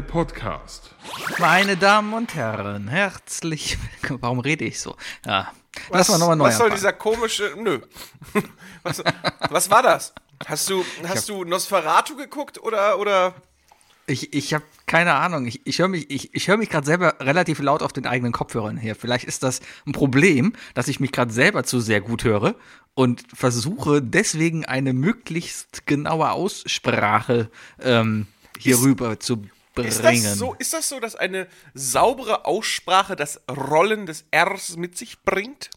der Podcast. Meine Damen und Herren, herzlich willkommen. Warum rede ich so? Ja. Was, Lass mal nochmal neu was soll anfangen. dieser komische. Nö. Was, was war das? Hast du, hast du Nosferatu geguckt oder. oder Ich, ich habe keine Ahnung. Ich, ich höre mich, ich, ich hör mich gerade selber relativ laut auf den eigenen Kopfhörern her. Vielleicht ist das ein Problem, dass ich mich gerade selber zu sehr gut höre und versuche deswegen eine möglichst genaue Aussprache ähm, hier Ist- rüber zu bringen. ist, das so, ist das so, dass eine saubere Aussprache das Rollen des Rs mit sich bringt?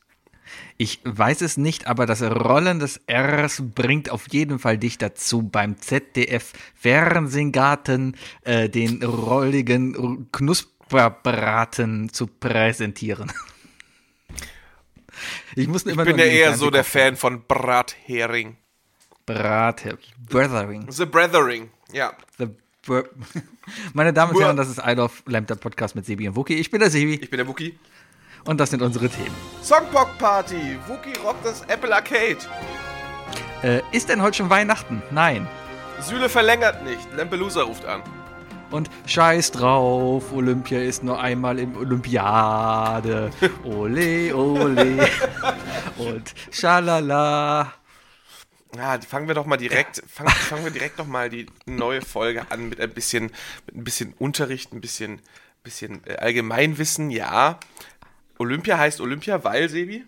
Ich weiß es nicht, aber das Rollen des Rs bringt auf jeden Fall dich dazu, beim ZDF Fernsehgarten äh, den rolligen Knusperbraten zu präsentieren. Ich muss immer Ich bin ja eher so der Fan von Brathering. Brate, Brothering. The Brethering, ja. The Meine Damen und Herren, das ist I Love Lamp, der Podcast mit Sebi und Wookie. Ich bin der Sebi Ich bin der Wookie. und das sind unsere Themen. Songbox Party. Wookie rockt das Apple Arcade. Äh, ist denn heute schon Weihnachten? Nein. Süle verlängert nicht. Lampelusa ruft an. Und scheiß drauf, Olympia ist nur einmal im Olympiade. Ole, ole. Und schalala. Ja, fangen wir doch mal direkt, fangen, fangen wir direkt noch mal die neue Folge an mit ein bisschen, mit ein bisschen Unterricht, ein bisschen, bisschen äh, Allgemeinwissen. Ja, Olympia heißt Olympia, weil Sebi.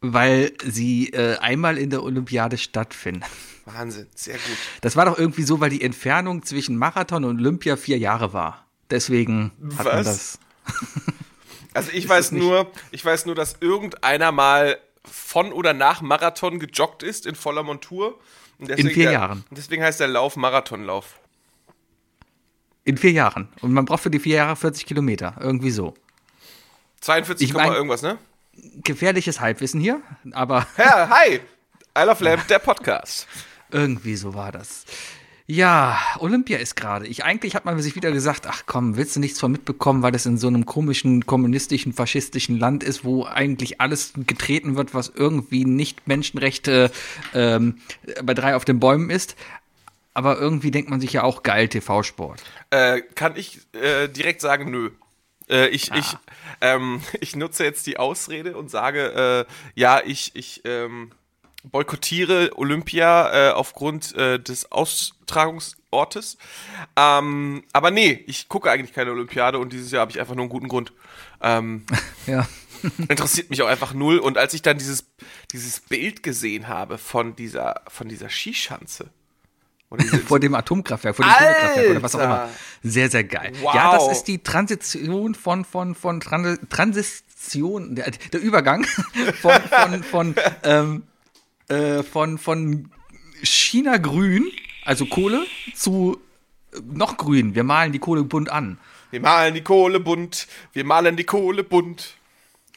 Weil sie äh, einmal in der Olympiade stattfinden. Wahnsinn, sehr gut. Das war doch irgendwie so, weil die Entfernung zwischen Marathon und Olympia vier Jahre war. Deswegen hat man Was? das. Also ich weiß nur, ich weiß nur, dass irgendeiner mal von oder nach Marathon gejoggt ist in voller Montur. Deswegen vier der, Jahren. Deswegen heißt der Lauf Marathonlauf. In vier Jahren. Und man braucht für die vier Jahre 40 Kilometer. Irgendwie so. 42, Ich mein- irgendwas, ne? Gefährliches Halbwissen hier, aber Ja, hi! I Love Lamp, der Podcast. Irgendwie so war das. Ja, Olympia ist gerade. Ich eigentlich hat man sich wieder gesagt, ach komm, willst du nichts von mitbekommen, weil das in so einem komischen kommunistischen, faschistischen Land ist, wo eigentlich alles getreten wird, was irgendwie nicht Menschenrechte ähm, bei drei auf den Bäumen ist. Aber irgendwie denkt man sich ja auch geil TV-Sport. Äh, kann ich äh, direkt sagen, nö. Äh, ich, Ah. ich, ähm, ich nutze jetzt die Ausrede und sage, äh, ja, ich, ich ähm, boykottiere Olympia äh, aufgrund äh, des Austragungsortes. Ähm, aber nee, ich gucke eigentlich keine Olympiade und dieses Jahr habe ich einfach nur einen guten Grund. Ähm, Ja. interessiert mich auch einfach null. Und als ich dann dieses, dieses Bild gesehen habe von dieser, von dieser Skischanze. Vor dem Atomkraftwerk, vor dem Kohlekraftwerk oder was auch immer. Alter. Sehr, sehr geil. Wow. Ja, das ist die Transition von, von, von Tran Transition, der, der Übergang von, von, von, ähm, äh, von, von China grün, also Kohle, zu äh, noch grün. Wir malen die Kohle bunt an. Wir malen die Kohle bunt, wir malen die Kohle bunt.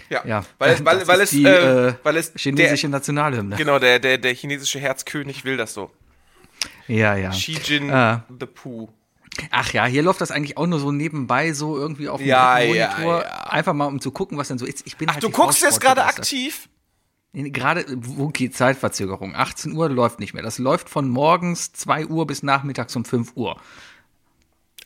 Ja, Ja, weil, weil, weil, es, die äh, äh, weil es chinesische der, Nationalhymne. genau, der, der, der chinesische Herzkönig will das so. Ja, ja. Xi Jin Äh. the Pooh. Ach ja, hier läuft das eigentlich auch nur so nebenbei, so irgendwie auf dem Ja, dritten ja, Monitor. ja. Einfach mal, um zu gucken, was denn so ist. Ich bin Ach, halt du guckst jetzt gerade aktiv? Gerade Wookie Zeitverzögerung. 18 Uhr läuft nicht mehr. Das läuft von morgens 2 Uhr bis nachmittags um 5 Uhr.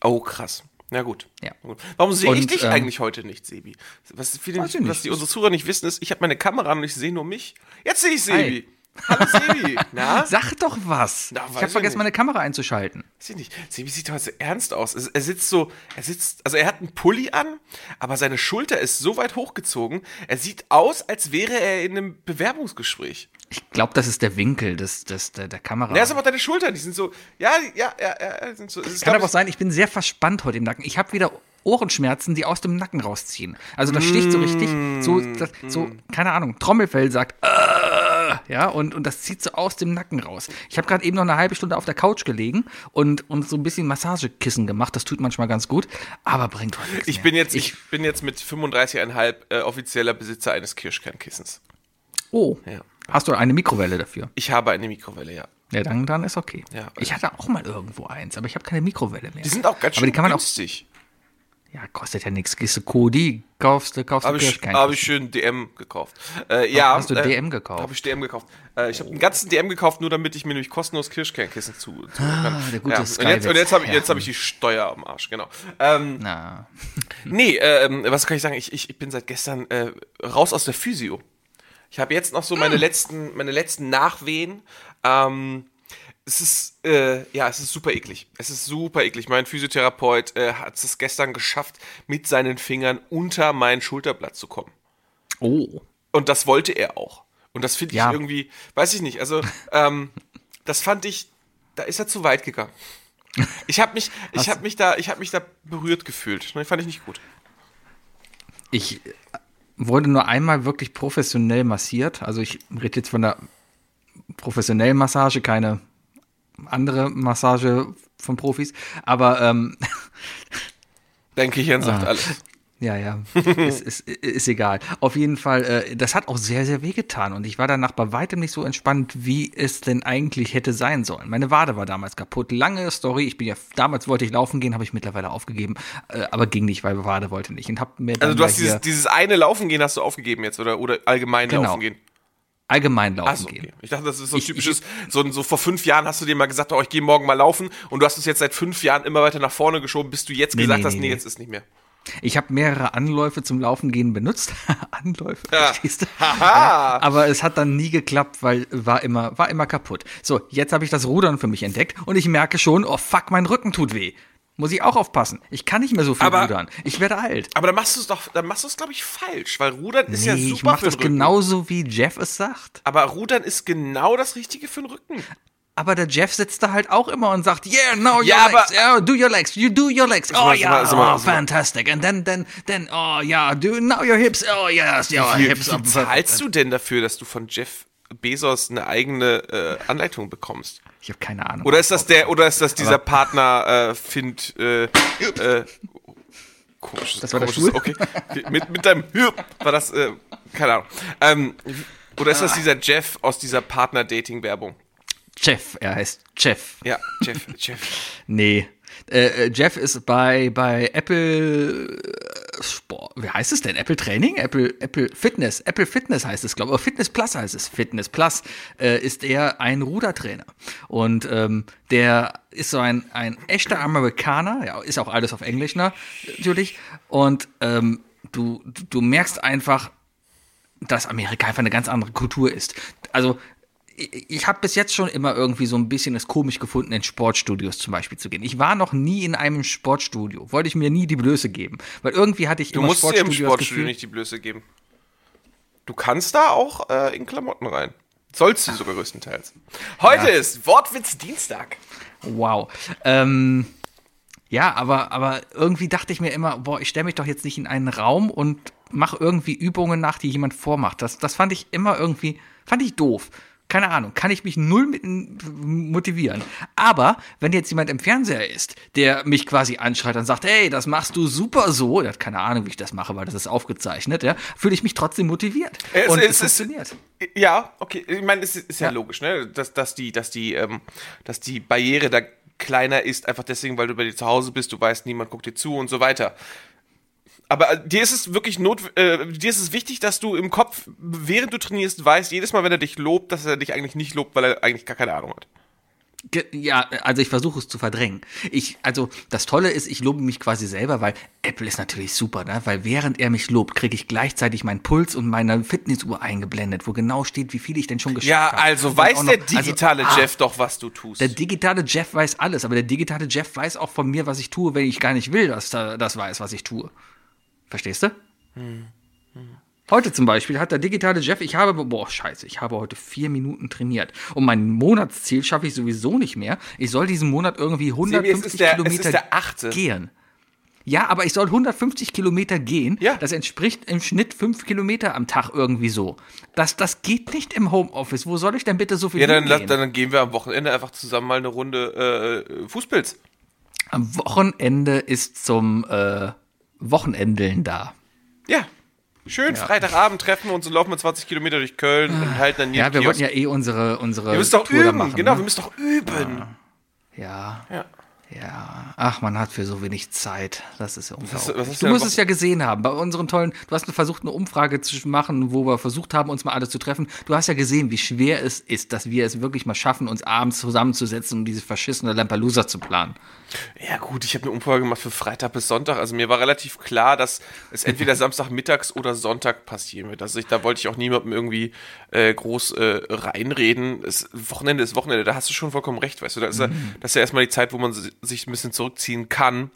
Oh, krass. Na gut. Ja. Warum sehe ich dich ähm, eigentlich heute nicht, Sebi? Was, viele, was die unsere Zuhörer nicht wissen, ist, ich habe meine Kamera und ich sehe nur mich. Jetzt sehe ich Sebi. Hallo Sebi. Na? Sag doch was. Na, ich habe vergessen, meine Kamera einzuschalten. Weiß ich nicht. Sebi sieht heute so ernst aus. Er sitzt so, er sitzt, also er hat einen Pulli an, aber seine Schulter ist so weit hochgezogen. Er sieht aus, als wäre er in einem Bewerbungsgespräch. Ich glaube, das ist der Winkel des, des, der, der Kamera. Ja, ist aber deine Schultern, die sind so, ja, ja, ja, ja, sind so. Es ist, Kann aber auch sein, ich bin sehr verspannt heute im Nacken. Ich habe wieder Ohrenschmerzen, die aus dem Nacken rausziehen. Also das sticht so richtig, so, das, so keine Ahnung, Trommelfell sagt, äh, ja, und, und das zieht so aus dem Nacken raus. Ich habe gerade eben noch eine halbe Stunde auf der Couch gelegen und, und so ein bisschen Massagekissen gemacht. Das tut manchmal ganz gut, aber bringt heute nichts Ich mehr. bin jetzt, ich, bin jetzt mit 35,5 äh, offizieller Besitzer eines Kirschkernkissens. Oh, Ja. hast du eine Mikrowelle dafür? Ich habe eine Mikrowelle, ja. Ja, dann, dann ist okay. Ja. ich hatte auch mal irgendwo eins, aber ich habe keine Mikrowelle mehr. Die sind auch ganz aber schön die kann man auch günstig. Ja, kostet ja nichts. Gehst du Kodi, kaufst du, kaufst du Habe ich, Kirschkern. hab ich schön DM gekauft. Äh, ja, hast du äh, DM gekauft? Habe ich DM gekauft. Äh, ich habe einen ganzen DM gekauft, nur damit ich mir nämlich kostenlos Kirschkernkissen zu, zu kann. der gute ja. Und jetzt, und jetzt habe Ja. hab ich die Steuer am Arsch, genau. Ähm, Na, nee, ähm, was kann ich sagen? Ich, ich, ich bin seit gestern äh, raus aus der Physio. Ich habe jetzt noch so Ah. meine letzten, meine letzten Nachwehen. Ähm, es ist, äh, ja, es ist super eklig. Es ist super eklig. Mein Physiotherapeut äh, hat es gestern geschafft, mit seinen Fingern unter mein Schulterblatt zu kommen. oh. Und das wollte er auch. Und das finde ich Ja. irgendwie, weiß ich nicht, also ähm, das fand ich, da ist er zu weit gegangen. Ich habe mich, ich habe mich da, ich habe mich da berührt gefühlt. Ne, fand ich nicht gut. Ich äh, wurde nur einmal wirklich professionell massiert. Also ich rede jetzt von der professionellen Massage, keine andere Massage von Profis. Aber ähm, Dein Kichern Ah. sagt alles. Ja, ja, ist, ist, ist egal. Auf jeden Fall, äh, das hat auch sehr, sehr wehgetan und ich war danach bei weitem nicht so entspannt, wie es denn eigentlich hätte sein sollen. Meine Wade war damals kaputt. Lange Story. Ich bin ja, damals wollte ich laufen gehen, habe ich mittlerweile aufgegeben, äh, aber ging nicht, weil Wade wollte nicht. Und hab mir dann Also du hast dieses, dieses eine Laufen gehen hast du aufgegeben jetzt oder, oder allgemein Genau. Laufen gehen. Allgemein laufen Achso, gehen. okay. Ich dachte, das ist so Ich- typisches, so, so vor fünf Jahren hast du dir mal gesagt, oh, ich gehe morgen mal laufen und du hast es jetzt seit fünf Jahren immer weiter nach vorne geschoben, bis du jetzt Nee, gesagt nee, hast, nee, nee, jetzt ist nicht mehr. Ich habe mehrere Anläufe zum Laufen gehen benutzt. Anläufe, Ja. verstehst du? Ja, aber es hat dann nie geklappt, weil war immer, war immer kaputt. So, jetzt habe ich das Rudern für mich entdeckt und ich merke schon, oh fuck, mein Rücken tut weh. Muss ich auch aufpassen. Ich kann nicht mehr so viel Aber- rudern. Ich werde alt. Aber dann machst du es doch, dann machst du es, glaube ich, falsch, weil Rudern ist ja super ich mache das Rücken. genauso, wie Jeff es sagt. Aber Rudern ist genau das Richtige für den Rücken. Aber der Jeff sitzt da halt auch immer und sagt, yeah, now your Ja, legs, aber- yeah, do your legs, you do your legs. Oh ja, mal, oh, fantastic. And then, then, then, oh ja, do now your hips, oh yes, your Wie, wie hips. are zahlst du denn dafür, dass du von Jeff Bezos eine eigene äh, Anleitung bekommst? Ich habe keine Ahnung. Oder ist das der, oder ist das dieser Partner äh, Find äh, äh, komisches, Das war der komisches, Stuhl? okay. Mit, mit deinem Hüp war das, äh, keine Ahnung. Ähm, oder ist das dieser Jeff aus dieser Partner-Dating-Werbung? Jeff, er heißt Jeff. Ja, Jeff, Jeff. Nee. Äh, äh, Jeff ist bei, bei Apple äh, Sport. Wie heißt es denn? Apple Training? Apple, Apple Fitness. Apple Fitness heißt es, glaube ich. Fitness Plus heißt es. Fitness Plus äh, ist er ein Rudertrainer. Und ähm, der ist so ein, ein echter Amerikaner. Ja, ist auch alles auf Englisch, ne? Natürlich. Und ähm, du du merkst einfach, dass Amerika einfach eine ganz andere Kultur ist. Also ich, habe bis jetzt schon immer irgendwie so ein bisschen es komisch gefunden, in Sportstudios zum Beispiel zu gehen. Ich war noch nie in einem Sportstudio, wollte ich mir nie die Blöße geben, weil irgendwie hatte ich Du immer musst dir im Sportstudio Gefühl, nicht die Blöße geben. Du kannst da auch äh, in Klamotten rein. Sollst du sogar größtenteils. Heute ist Wortwitz Dienstag. wow. Ähm, ja, aber, aber irgendwie dachte ich mir immer, boah, ich stelle mich doch jetzt nicht in einen Raum und mache irgendwie Übungen nach, die jemand vormacht. Das, das fand ich immer irgendwie, fand ich doof. Keine Ahnung, kann ich mich null mit motivieren. Aber wenn jetzt jemand im Fernseher ist, der mich quasi anschreit und sagt, hey, das machst du super so, der hat keine Ahnung, wie ich das mache, weil das ist aufgezeichnet, ja, fühle ich mich trotzdem motiviert. Es- und es es, ist- funktioniert. Ja, okay. Ich meine, es ist, ist ja. Ja. logisch, ne? Dass, dass, die, dass, die, ähm, dass die Barriere da kleiner ist, einfach deswegen, weil du bei dir zu Hause bist, du weißt, niemand guckt dir zu und so weiter. Aber äh, dir ist es wirklich not, äh, dir ist es wichtig, dass du im Kopf, während du trainierst, weißt, jedes Mal, wenn er dich lobt, dass er dich eigentlich nicht lobt, weil er eigentlich gar keine Ahnung hat. Ja, also ich versuche es zu verdrängen. Ich, also das Tolle ist, ich lobe mich quasi selber, weil Apple ist natürlich super, ne? Weil während er mich lobt, kriege ich gleichzeitig meinen Puls und meine Fitnessuhr eingeblendet, wo genau steht, wie viel ich denn schon geschafft Ja, habe. also Und weiß der noch- also, digitale ah, Jeff doch, was du tust. Der digitale Jeff weiß alles, aber der digitale Jeff weiß auch von mir, was ich tue, wenn ich gar nicht will, dass er das weiß, was ich tue. Verstehst du? Heute zum Beispiel hat der digitale Jeff, ich habe, boah, scheiße, ich habe heute vier Minuten trainiert. Und mein Monatsziel schaffe ich sowieso nicht mehr. Ich soll diesen Monat irgendwie Sebi, 150 es ist der, Kilometer gehen. Ja, aber ich soll 150 Kilometer gehen. Ja. Das entspricht im Schnitt fünf Kilometer am Tag irgendwie so. Das, das geht nicht im Homeoffice. Wo soll ich denn bitte so viel Ja, dann, lass, hingehen? dann gehen wir am Wochenende einfach zusammen mal eine Runde äh, Fußpilz. Am Wochenende ist zum äh, Wochenendeln da. Ja. Schön Freitagabend treffen wir uns und laufen wir 20 Kilometer durch Köln und halten dann Ja, jeden wir Kiosk. wollten ja eh unsere, unsere Wir müssen doch Tour üben, machen. genau, wir ne? müssen doch üben. Ja, Ja. Ja, ach, man hat für so wenig Zeit. Das ist ja unglaublich. was hast du musst es ja gesehen haben. Bei unseren tollen, du hast versucht, eine Umfrage zu machen, wo wir versucht haben, uns mal alle zu treffen. Du hast ja gesehen, wie schwer es ist, dass wir es wirklich mal schaffen, uns abends zusammenzusetzen, um diese verschissene Lampelusa zu planen. Ja gut, ich habe eine Umfrage gemacht für Freitag bis Sonntag. Also mir war relativ klar, dass es entweder Samstagmittags oder Sonntag passieren wird. Also ich, da wollte ich auch niemandem irgendwie äh, groß äh, reinreden. Es, Wochenende ist Wochenende, da hast du schon vollkommen recht, weißt du. Da ist ja, das ist ja erstmal die Zeit, wo man sich ein bisschen zurückziehen kann.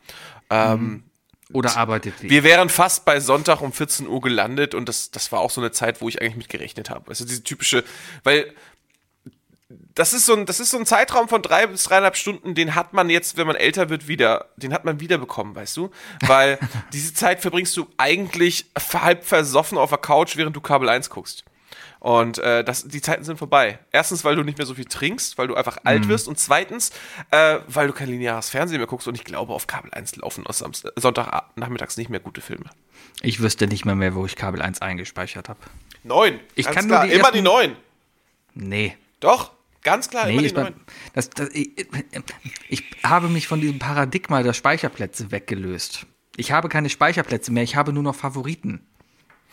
Ähm, Oder arbeitet wie? Wir wären fast bei Sonntag um 14 Uhr gelandet und das, das war auch so eine Zeit, wo ich eigentlich mit gerechnet habe. Also diese typische, weil das ist so ein, das ist so ein Zeitraum von drei bis dreieinhalb Stunden, den hat man jetzt, wenn man älter wird, wieder, den hat man wieder bekommen, weißt du? Weil diese Zeit verbringst du eigentlich halb versoffen auf der Couch, während du Kabel 1 guckst. Und äh, das, die Zeiten sind vorbei. Erstens, weil du nicht mehr so viel trinkst, weil du einfach alt wirst. Und zweitens, äh, weil du kein lineares Fernsehen mehr guckst. Und ich glaube, auf Kabel 1 laufen aus Samstag, Sonntagnachmittags nicht mehr gute Filme. Ich wüsste nicht mehr mehr, wo ich Kabel 1 eingespeichert habe. Neun. Ich ganz kann nur klar. die Immer ersten- die neun. Nee. Doch, ganz klar, Nee, immer die neun. das, das, ich, ich habe mich von diesem Paradigma der Speicherplätze weggelöst. Ich habe keine Speicherplätze mehr, ich habe nur noch Favoriten.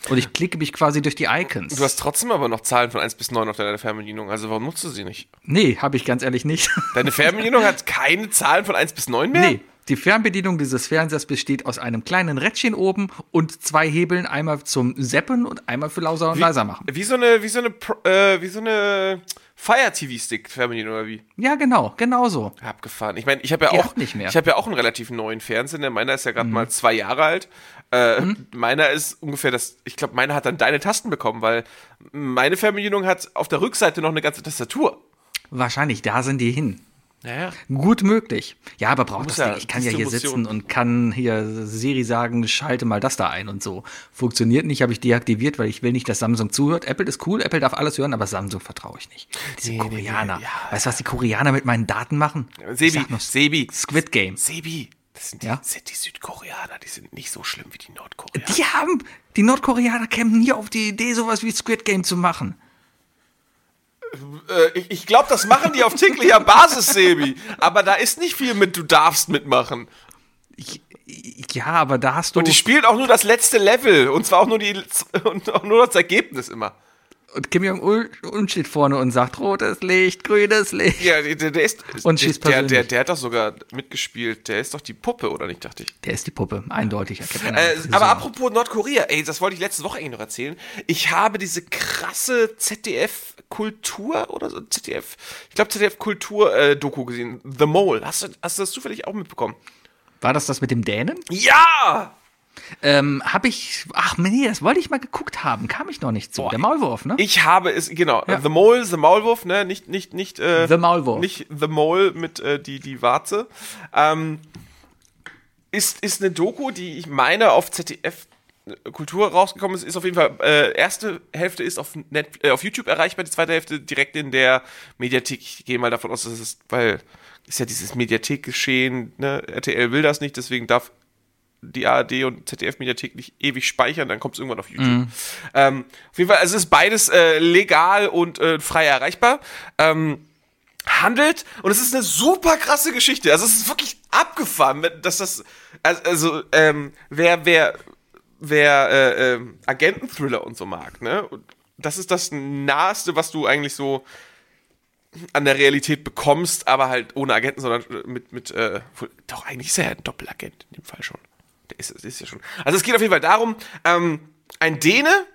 Und ich klicke mich quasi durch die Icons. Du hast trotzdem aber noch Zahlen von 1 bis 9 auf deiner Fernbedienung. Also warum nutzt du sie nicht? nee, habe ich ganz ehrlich nicht. Deine Fernbedienung hat keine Zahlen von 1 bis 9 mehr? nee. Die Fernbedienung dieses Fernsehers besteht aus einem kleinen Rädchen oben und zwei Hebeln, einmal zum Seppen und einmal für lauser und leiser machen. Wie so eine, wie so eine, äh, wie so eine Fire TV Stick Fernbedienung oder wie? Ja, genau, genau so. Abgefahren. Ich meine, ich habe ja Geht auch nicht mehr. Ich habe ja auch einen relativ neuen Fernseher. denn Meiner ist ja gerade mal zwei Jahre alt. Äh, Meiner ist ungefähr das. Ich glaube, meiner hat dann deine Tasten bekommen, weil meine Fernbedienung hat auf der Rückseite noch eine ganze Tastatur. Wahrscheinlich, da sind die hin. Ja, ja. Gut möglich. Ja, aber braucht das ja nicht. Ich kann ja hier sitzen und kann hier Siri sagen, schalte mal das da ein und so. Funktioniert nicht, habe ich deaktiviert, weil ich will nicht, dass Samsung zuhört. Apple ist cool, Apple darf alles hören, aber Samsung vertraue ich nicht. Diese Nee, nee, nee, Koreaner. ja. Weißt du, was die Koreaner mit meinen Daten machen? Sebi, nur Sebi, Squid Game. Sebi. Das sind die, Ja? sind die Südkoreaner, die sind nicht so schlimm wie die Nordkoreaner. Die haben, die Nordkoreaner kämen nie auf die Idee, sowas wie Squid Game zu machen. Äh, ich ich glaube, das machen die auf täglicher Basis, Sebi. Aber da ist nicht viel mit, du darfst mitmachen. Ich, ja, aber da hast du. Und die spielen auch nur das letzte Level. Und zwar auch nur, die, und auch nur das Ergebnis immer. Und Kim Jong-un steht vorne und sagt, rotes Licht, grünes Licht. Ja, der, der ist. Und schießt der, der, persönlich. der hat doch sogar mitgespielt. Der ist doch die Puppe, oder nicht, dachte ich. Der ist die Puppe, eindeutig. Äh, der aber apropos Nordkorea, ey, das wollte ich letzte Woche eigentlich noch erzählen. Ich habe diese krasse ZDF-Kultur oder so, ZDF, ich glaube ZDF-Kultur-Doku gesehen, The Mole. Hast du, hast du das zufällig auch mitbekommen? War das das mit dem Dänen? Ja! Ähm, hab ich, ach nee, das wollte ich mal geguckt haben, kam ich noch nicht zu. Der Maulwurf, ne? Ich habe es, genau, Ja. The Mole, The Maulwurf, ne, nicht, nicht, nicht, äh, The Maulwurf. Nicht The Mole mit, äh, die, die Warze. Ähm, ist, ist eine Doku, die ich meine auf ZDF Kultur rausgekommen ist, ist auf jeden Fall, äh, erste Hälfte ist auf, Net, äh, auf YouTube erreichbar, die zweite Hälfte direkt in der Mediathek. Ich gehe mal davon aus, dass es weil ist ja dieses Mediathekgeschehen, ne? RTL will das nicht, deswegen darf die ARD und ZDF-Mediathek nicht ewig speichern, dann kommt es irgendwann auf YouTube. Ähm, auf jeden Fall, also es ist beides äh, legal und äh, frei erreichbar. Ähm, handelt und es ist eine super krasse Geschichte. Also es ist wirklich abgefahren, dass das also, ähm, wer wer wer äh, ähm, Agenten-Thriller und so mag, ne? Und das ist das naheste, was du eigentlich so an der Realität bekommst, aber halt ohne Agenten, sondern mit mit äh, doch eigentlich ist er ja ein Doppelagent in dem Fall schon. Der ist, ist ja schon. Also es geht auf jeden Fall darum, ähm, ein Däne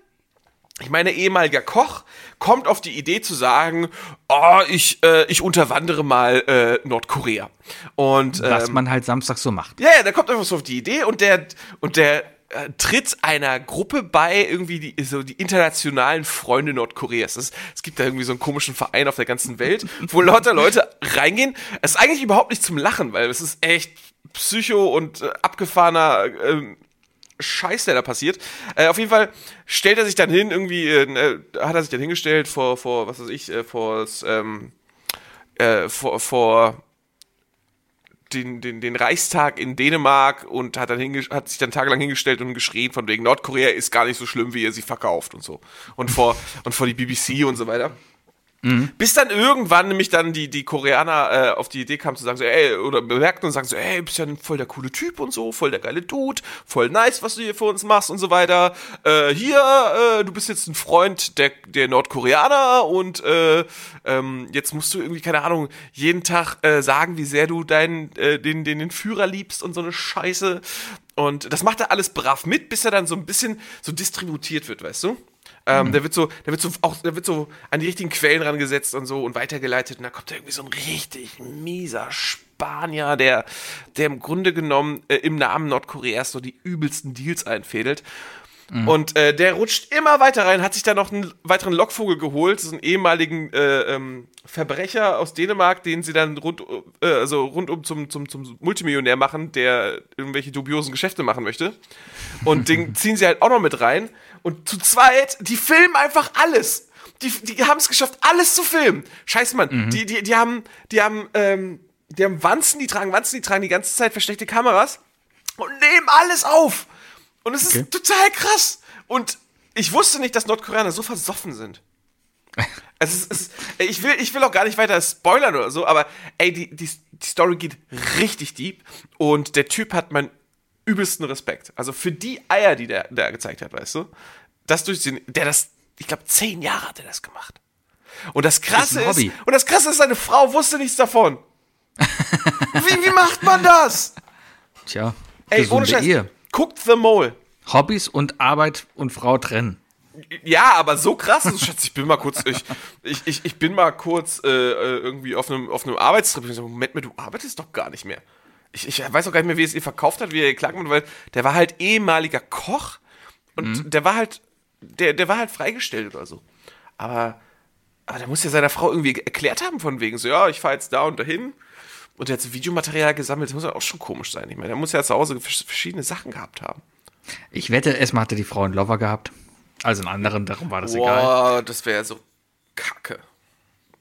ich meine, ehemaliger Koch kommt auf die Idee zu sagen, oh, ich, äh, ich unterwandere mal äh, Nordkorea. Und Was ähm, man halt Samstag so macht. ja, ja, der kommt einfach so auf die Idee und der und der äh, tritt einer Gruppe bei, irgendwie die, so die internationalen Freunde Nordkoreas. Es, es gibt da irgendwie so einen komischen Verein auf der ganzen Welt, wo lauter Leute reingehen. Es ist eigentlich überhaupt nicht zum Lachen, weil es ist echt Psycho und äh, abgefahrener ähm, Scheiß, der da passiert. Äh, auf jeden Fall stellt er sich dann hin, irgendwie, äh, hat er sich dann hingestellt vor, vor was weiß ich, äh, vor, ähm, äh, vor, vor den, den, den Reichstag in Dänemark und hat, dann hat sich dann tagelang hingestellt und geschrien von wegen Nordkorea ist gar nicht so schlimm, wie ihr sie verkauft und so. Und vor, und vor die BBC und so weiter. Mhm. Bis dann irgendwann nämlich dann die, die Koreaner äh, auf die Idee kamen zu sagen, so, ey, oder bemerkten und sagen so, ey, bist ja voll der coole Typ und so, voll der geile Dude, voll nice, was du hier für uns machst und so weiter. Äh, hier, äh, du bist jetzt ein Freund der, der Nordkoreaner und äh, ähm, jetzt musst du irgendwie, keine Ahnung, jeden Tag äh, sagen, wie sehr du deinen, äh, den, den, den Führer liebst und so eine Scheiße. Und das macht er alles brav mit, bis er dann so ein bisschen so distributiert wird, weißt du? Ähm, mhm. Der wird so, der wird so auch, der wird so an die richtigen Quellen rangesetzt und so und weitergeleitet. Und dann kommt da irgendwie so ein richtig mieser Spanier, der, der im Grunde genommen äh, im Namen Nordkoreas so die übelsten Deals einfädelt. Mhm. Und äh, der rutscht immer weiter rein, hat sich da noch einen weiteren Lockvogel geholt, so einen ehemaligen äh, ähm, Verbrecher aus Dänemark, den sie dann rund, äh, also rundum zum, zum, zum Multimillionär machen, der irgendwelche dubiosen Geschäfte machen möchte. Und den ziehen sie halt auch noch mit rein. Und zu zweit, die filmen einfach alles. Die, die haben es geschafft, alles zu filmen. Scheiß Mann, mhm. die, die, die haben, die haben, ähm, die haben Wanzen, die tragen Wanzen, die tragen die ganze Zeit versteckte Kameras und nehmen alles auf. Und es okay. ist total krass. Und ich wusste nicht, dass Nordkoreaner so versoffen sind. Es ist, es ist, ich, will, ich will auch gar nicht weiter spoilern oder so, aber ey, die, die, die Story geht richtig deep und der Typ hat meinen übelsten Respekt. Also für die Eier, die der, der gezeigt hat, weißt du, das durchziehen, der das, ich glaube, zehn Jahre hat er das gemacht. Und das Krasse ist, ist, und das Krasse ist, seine Frau wusste nichts davon. wie, wie macht man das? Tja, ey, ohne Scheiß, Ehe. guckt The Mole. Hobbys und Arbeit und Frau trennen. Ja, aber so krass, also, Schatz, ich bin mal kurz, ich, ich, ich, ich bin mal kurz äh, äh irgendwie auf einem, auf einem Arbeitstrip. Ich so, Moment mal, du arbeitest doch gar nicht mehr. Ich, ich weiß auch gar nicht mehr, wie es ihr verkauft hat, wie er geklagt hat, weil der war halt ehemaliger Koch und mhm. der war halt, der, der war halt freigestellt oder so. Aber, aber der muss ja seiner Frau irgendwie erklärt haben von wegen, so, ja, ich fahre jetzt da und dahin. Und der hat so Videomaterial gesammelt, das muss ja auch schon komisch sein. Ich meine, der muss ja zu Hause verschiedene Sachen gehabt haben. Ich wette, erstmal hatte die Frau einen Lover gehabt. Also einen anderen, darum war das Boah, egal. Boah, das wäre so kacke.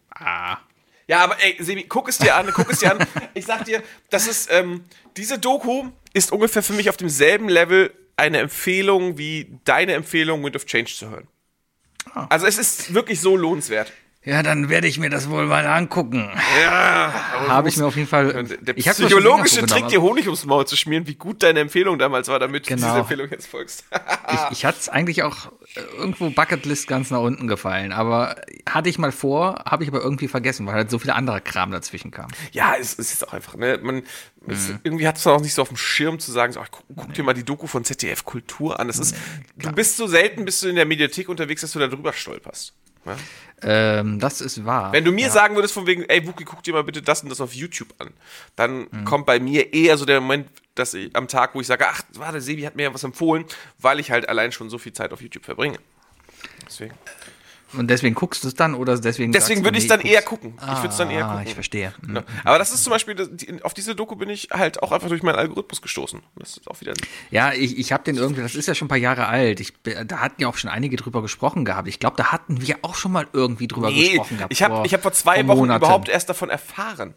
Ah. Ja, aber ey, Sebi, guck es dir an, guck es dir an. Ich sag dir, das ist, ähm, diese Doku ist ungefähr für mich auf demselben Level eine Empfehlung wie deine Empfehlung, Wind of Change zu hören. Ah. Also es ist wirklich so lohnenswert. Ja, dann werde ich mir das wohl mal angucken. Ja, habe ich mir auf jeden Fall. Der psychologische Trick, dir Honig ums Maul zu schmieren, wie gut deine Empfehlung damals war, damit genau. du dieser Empfehlung jetzt folgst. ich ich hatte es eigentlich auch äh, irgendwo Bucketlist ganz nach unten gefallen, aber hatte ich mal vor, habe ich aber irgendwie vergessen, weil halt so viele andere Kram dazwischen kam. Ja, es, es ist auch einfach, ne, man, es, mhm. irgendwie hat es auch nicht so auf dem Schirm zu sagen, so, ach, guck, guck nee. dir mal die Doku von ZDF Kultur an. Das ist, nee, du bist so selten, bist du in der Mediathek unterwegs, dass du da drüber stolperst. Ja? Ähm, das ist wahr. Wenn du mir ja. sagen würdest, von wegen, ey, Wookie, guck dir mal bitte das und das auf YouTube an, dann mhm. kommt bei mir eher so der Moment, dass ich am Tag, wo ich sage, ach, warte, Sebi hat mir ja was empfohlen, weil ich halt allein schon so viel Zeit auf YouTube verbringe. Deswegen. Und deswegen guckst du es dann oder deswegen? Deswegen würde ich es dann eher gucken. Ah, ich würde es dann eher gucken. Ich verstehe. Mhm. Ja. Aber das ist zum Beispiel, auf diese Doku bin ich halt auch einfach durch meinen Algorithmus gestoßen. Das ist auch wieder. Ja, ich, ich habe den irgendwie, das ist ja schon ein paar Jahre alt. Ich, da hatten ja auch schon einige drüber gesprochen gehabt. Ich glaube, da hatten wir auch schon mal irgendwie drüber nee, gesprochen gehabt. Ich habe ich hab vor zwei vor Wochen überhaupt erst davon erfahren.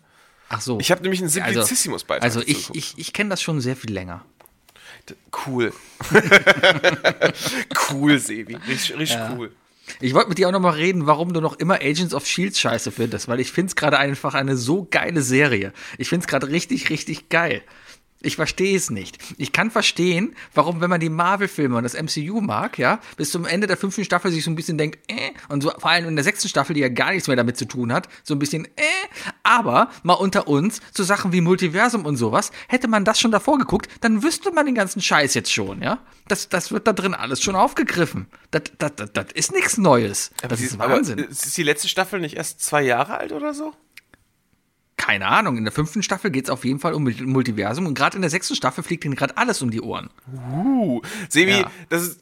Ach so. Ich habe nämlich einen Simplicissimus-Beitrag. Also, also ich, ich, ich kenne das schon sehr viel länger. Cool. cool, Sebi. Richtig, richtig ja. cool. Ich wollte mit dir auch noch mal reden, warum du noch immer Agents of Shield scheiße findest, weil ich finde es gerade einfach eine so geile Serie. Ich finde es gerade richtig, richtig geil. Ich verstehe es nicht. Ich kann verstehen, warum, wenn man die Marvel-Filme und das MCU mag, ja, bis zum Ende der fünften Staffel sich so ein bisschen denkt, äh, und so vor allem in der sechsten Staffel, die ja gar nichts mehr damit zu tun hat, so ein bisschen, äh, aber mal unter uns, zu Sachen wie Multiversum und sowas, hätte man das schon davor geguckt, dann wüsste man den ganzen Scheiß jetzt schon, ja. Das, das wird da drin alles schon aufgegriffen. Das, das, das, das ist nichts Neues. Aber das ist Wahnsinn. Ist die letzte Staffel nicht erst zwei Jahre alt oder so? Keine Ahnung, in der fünften Staffel geht es auf jeden Fall um Multiversum und gerade in der sechsten Staffel fliegt ihnen gerade alles um die Ohren. Uh, Sebi, ja. das ist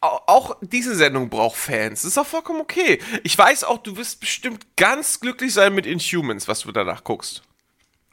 auch diese Sendung braucht Fans. Das ist auch vollkommen okay. Ich weiß auch, du wirst bestimmt ganz glücklich sein mit Inhumans, was du danach guckst.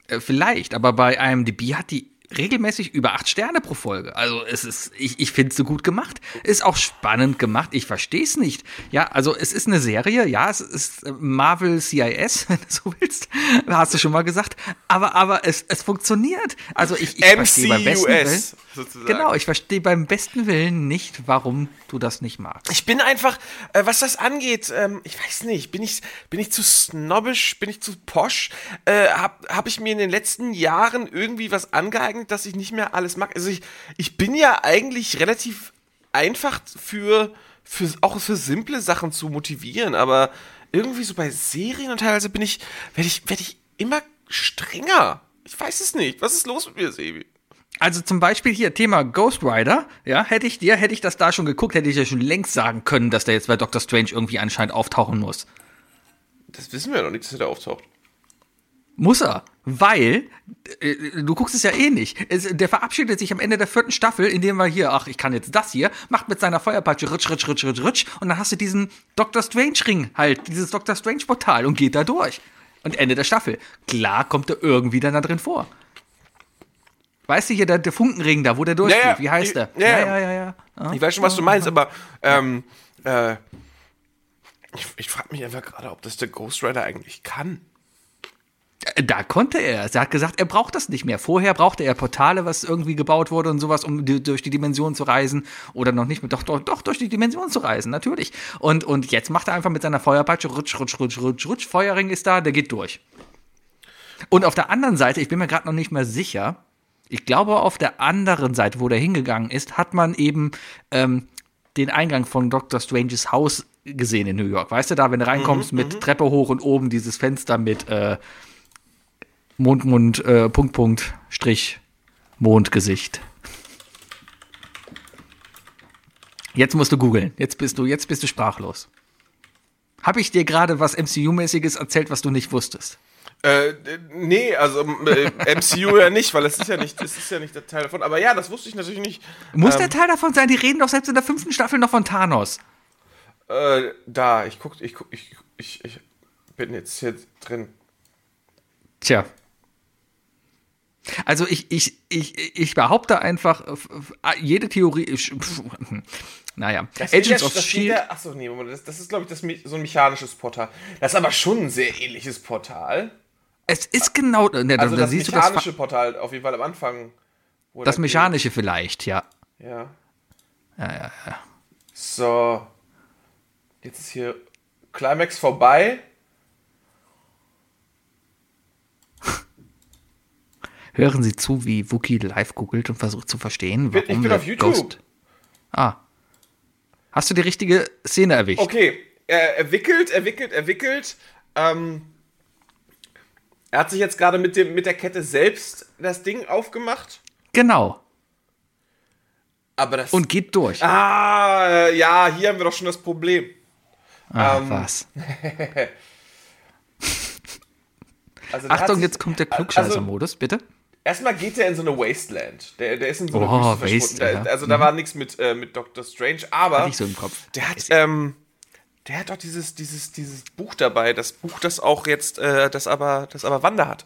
Äh, vielleicht, aber bei IMDb hat die regelmäßig über acht Sterne pro Folge. Also es ist, ich, ich finde es so gut gemacht. Ist auch spannend gemacht. Ich verstehe es nicht. Ja, also es ist eine Serie, ja, es ist Marvel CIS, wenn du so willst. Hast du schon mal gesagt. Aber, aber es, es funktioniert. Also ich, ich verstehe beim besten Willen. sozusagen. Genau, ich verstehe beim besten Willen nicht, warum du das nicht magst. Ich bin einfach, äh, was das angeht, ähm, ich weiß nicht, bin ich, bin ich zu snobbisch, bin ich zu posch? Äh, hab, hab ich mir in den letzten Jahren irgendwie was angeeignet, dass ich nicht mehr alles mag? Also ich, ich bin ja eigentlich relativ einfach für, für, auch für simple Sachen zu motivieren, aber irgendwie so bei Serien und teilweise bin ich, werde ich, werde ich immer strenger. Ich weiß es nicht. Was ist los mit mir, Sebi? Also zum Beispiel hier Thema Ghost Rider, ja, hätte ich dir, hätte ich das da schon geguckt, hätte ich ja schon längst sagen können, dass der jetzt bei Doctor Strange irgendwie anscheinend auftauchen muss. Das wissen wir noch nicht, dass er da auftaucht. Muss er, weil äh, du guckst es ja eh nicht. Es, der verabschiedet sich am Ende der vierten Staffel, indem er hier, ach, ich kann jetzt das hier, macht mit seiner Feuerpeitsche ritsch, ritsch, ritsch, ritsch, ritsch und dann hast du diesen Doctor Strange Ring halt, dieses Doctor Strange Portal und geht da durch. Und Ende der Staffel. Klar kommt er irgendwie dann da drin vor. Weißt du hier, der, der Funkenring da, wo der durchgeht, Ja, ja. wie heißt der? Ja, ja. ja, ja. ja. ja. Ich weiß schon, was du meinst, aber ähm, äh, ich, ich frage mich einfach gerade, ob das der Ghost Rider eigentlich kann. Da konnte er. Er hat gesagt, er braucht das nicht mehr. Vorher brauchte er Portale, was irgendwie gebaut wurde und sowas, um die, durch die Dimension zu reisen. Oder noch nicht mehr, doch, doch, doch, durch die Dimension zu reisen, natürlich. Und, und jetzt macht er einfach mit seiner Feuerpeitsche rutsch, rutsch, rutsch, rutsch, rutsch. Feuerring ist da, der geht durch. Und auf der anderen Seite, ich bin mir gerade noch nicht mehr sicher, ich glaube, auf der anderen Seite, wo der hingegangen ist, hat man eben ähm, den Eingang von Dr. Stranges Haus gesehen in New York. Weißt du, da, wenn du reinkommst mit Treppe hoch und oben dieses Fenster mit äh, Mond, Mund, äh, Punkt, Punkt, Strich, Mondgesicht. Jetzt musst du googeln. Jetzt bist du, jetzt bist du sprachlos. Habe ich dir gerade was MCU-mäßiges erzählt, was du nicht wusstest? Äh, nee, also äh, MCU ja nicht, weil es ist ja nicht, es ist ja nicht der Teil davon. Aber ja, das wusste ich natürlich nicht. Muss ähm, der Teil davon sein? Die reden doch selbst in der fünften Staffel noch von Thanos. Äh, da, ich guck, ich guck, ich, ich, ich bin jetzt hier drin. Tja. Also ich, ich, ich, ich behaupte einfach, jede Theorie ist. Naja, Das Agents steht of ja- das Shield. Ja, achso, nee, Moment, das, das ist, glaube ich, das, so ein mechanisches Portal. Das ist aber schon ein sehr ähnliches Portal. Es ist genau. Ne, Also da das siehst du das, mechanische Portal auf jeden Fall am Anfang. das da mechanische vielleicht, ja. geht. Ja. Ja, ja, ja. So. Jetzt ist hier Climax vorbei. Hören Sie zu, wie Wookie live googelt und versucht zu verstehen, warum ich bin auf YouTube. Ghost. Ah. Hast du die richtige Szene erwischt? Okay, er, er wickelt, er wickelt, er wickelt. Ähm, er hat sich jetzt gerade mit, dem- mit der Kette selbst das Ding aufgemacht. Genau. Aber das. Und geht durch. Ah, ja, hier haben wir doch schon das Problem. ah, ähm, was? Also Achtung, jetzt kommt der Also, Klugscheißer-Modus, bitte. Erstmal geht er in so eine Wasteland. Der, der ist in so eine Oh, Wüste. Waste, Da-. Also da war nichts mit, äh, mit Doctor Strange, aber ich so im Kopf. der hat, ähm, der hat doch dieses, dieses, dieses Buch dabei, das Buch, das auch jetzt, äh, das aber, das aber Wanda hat.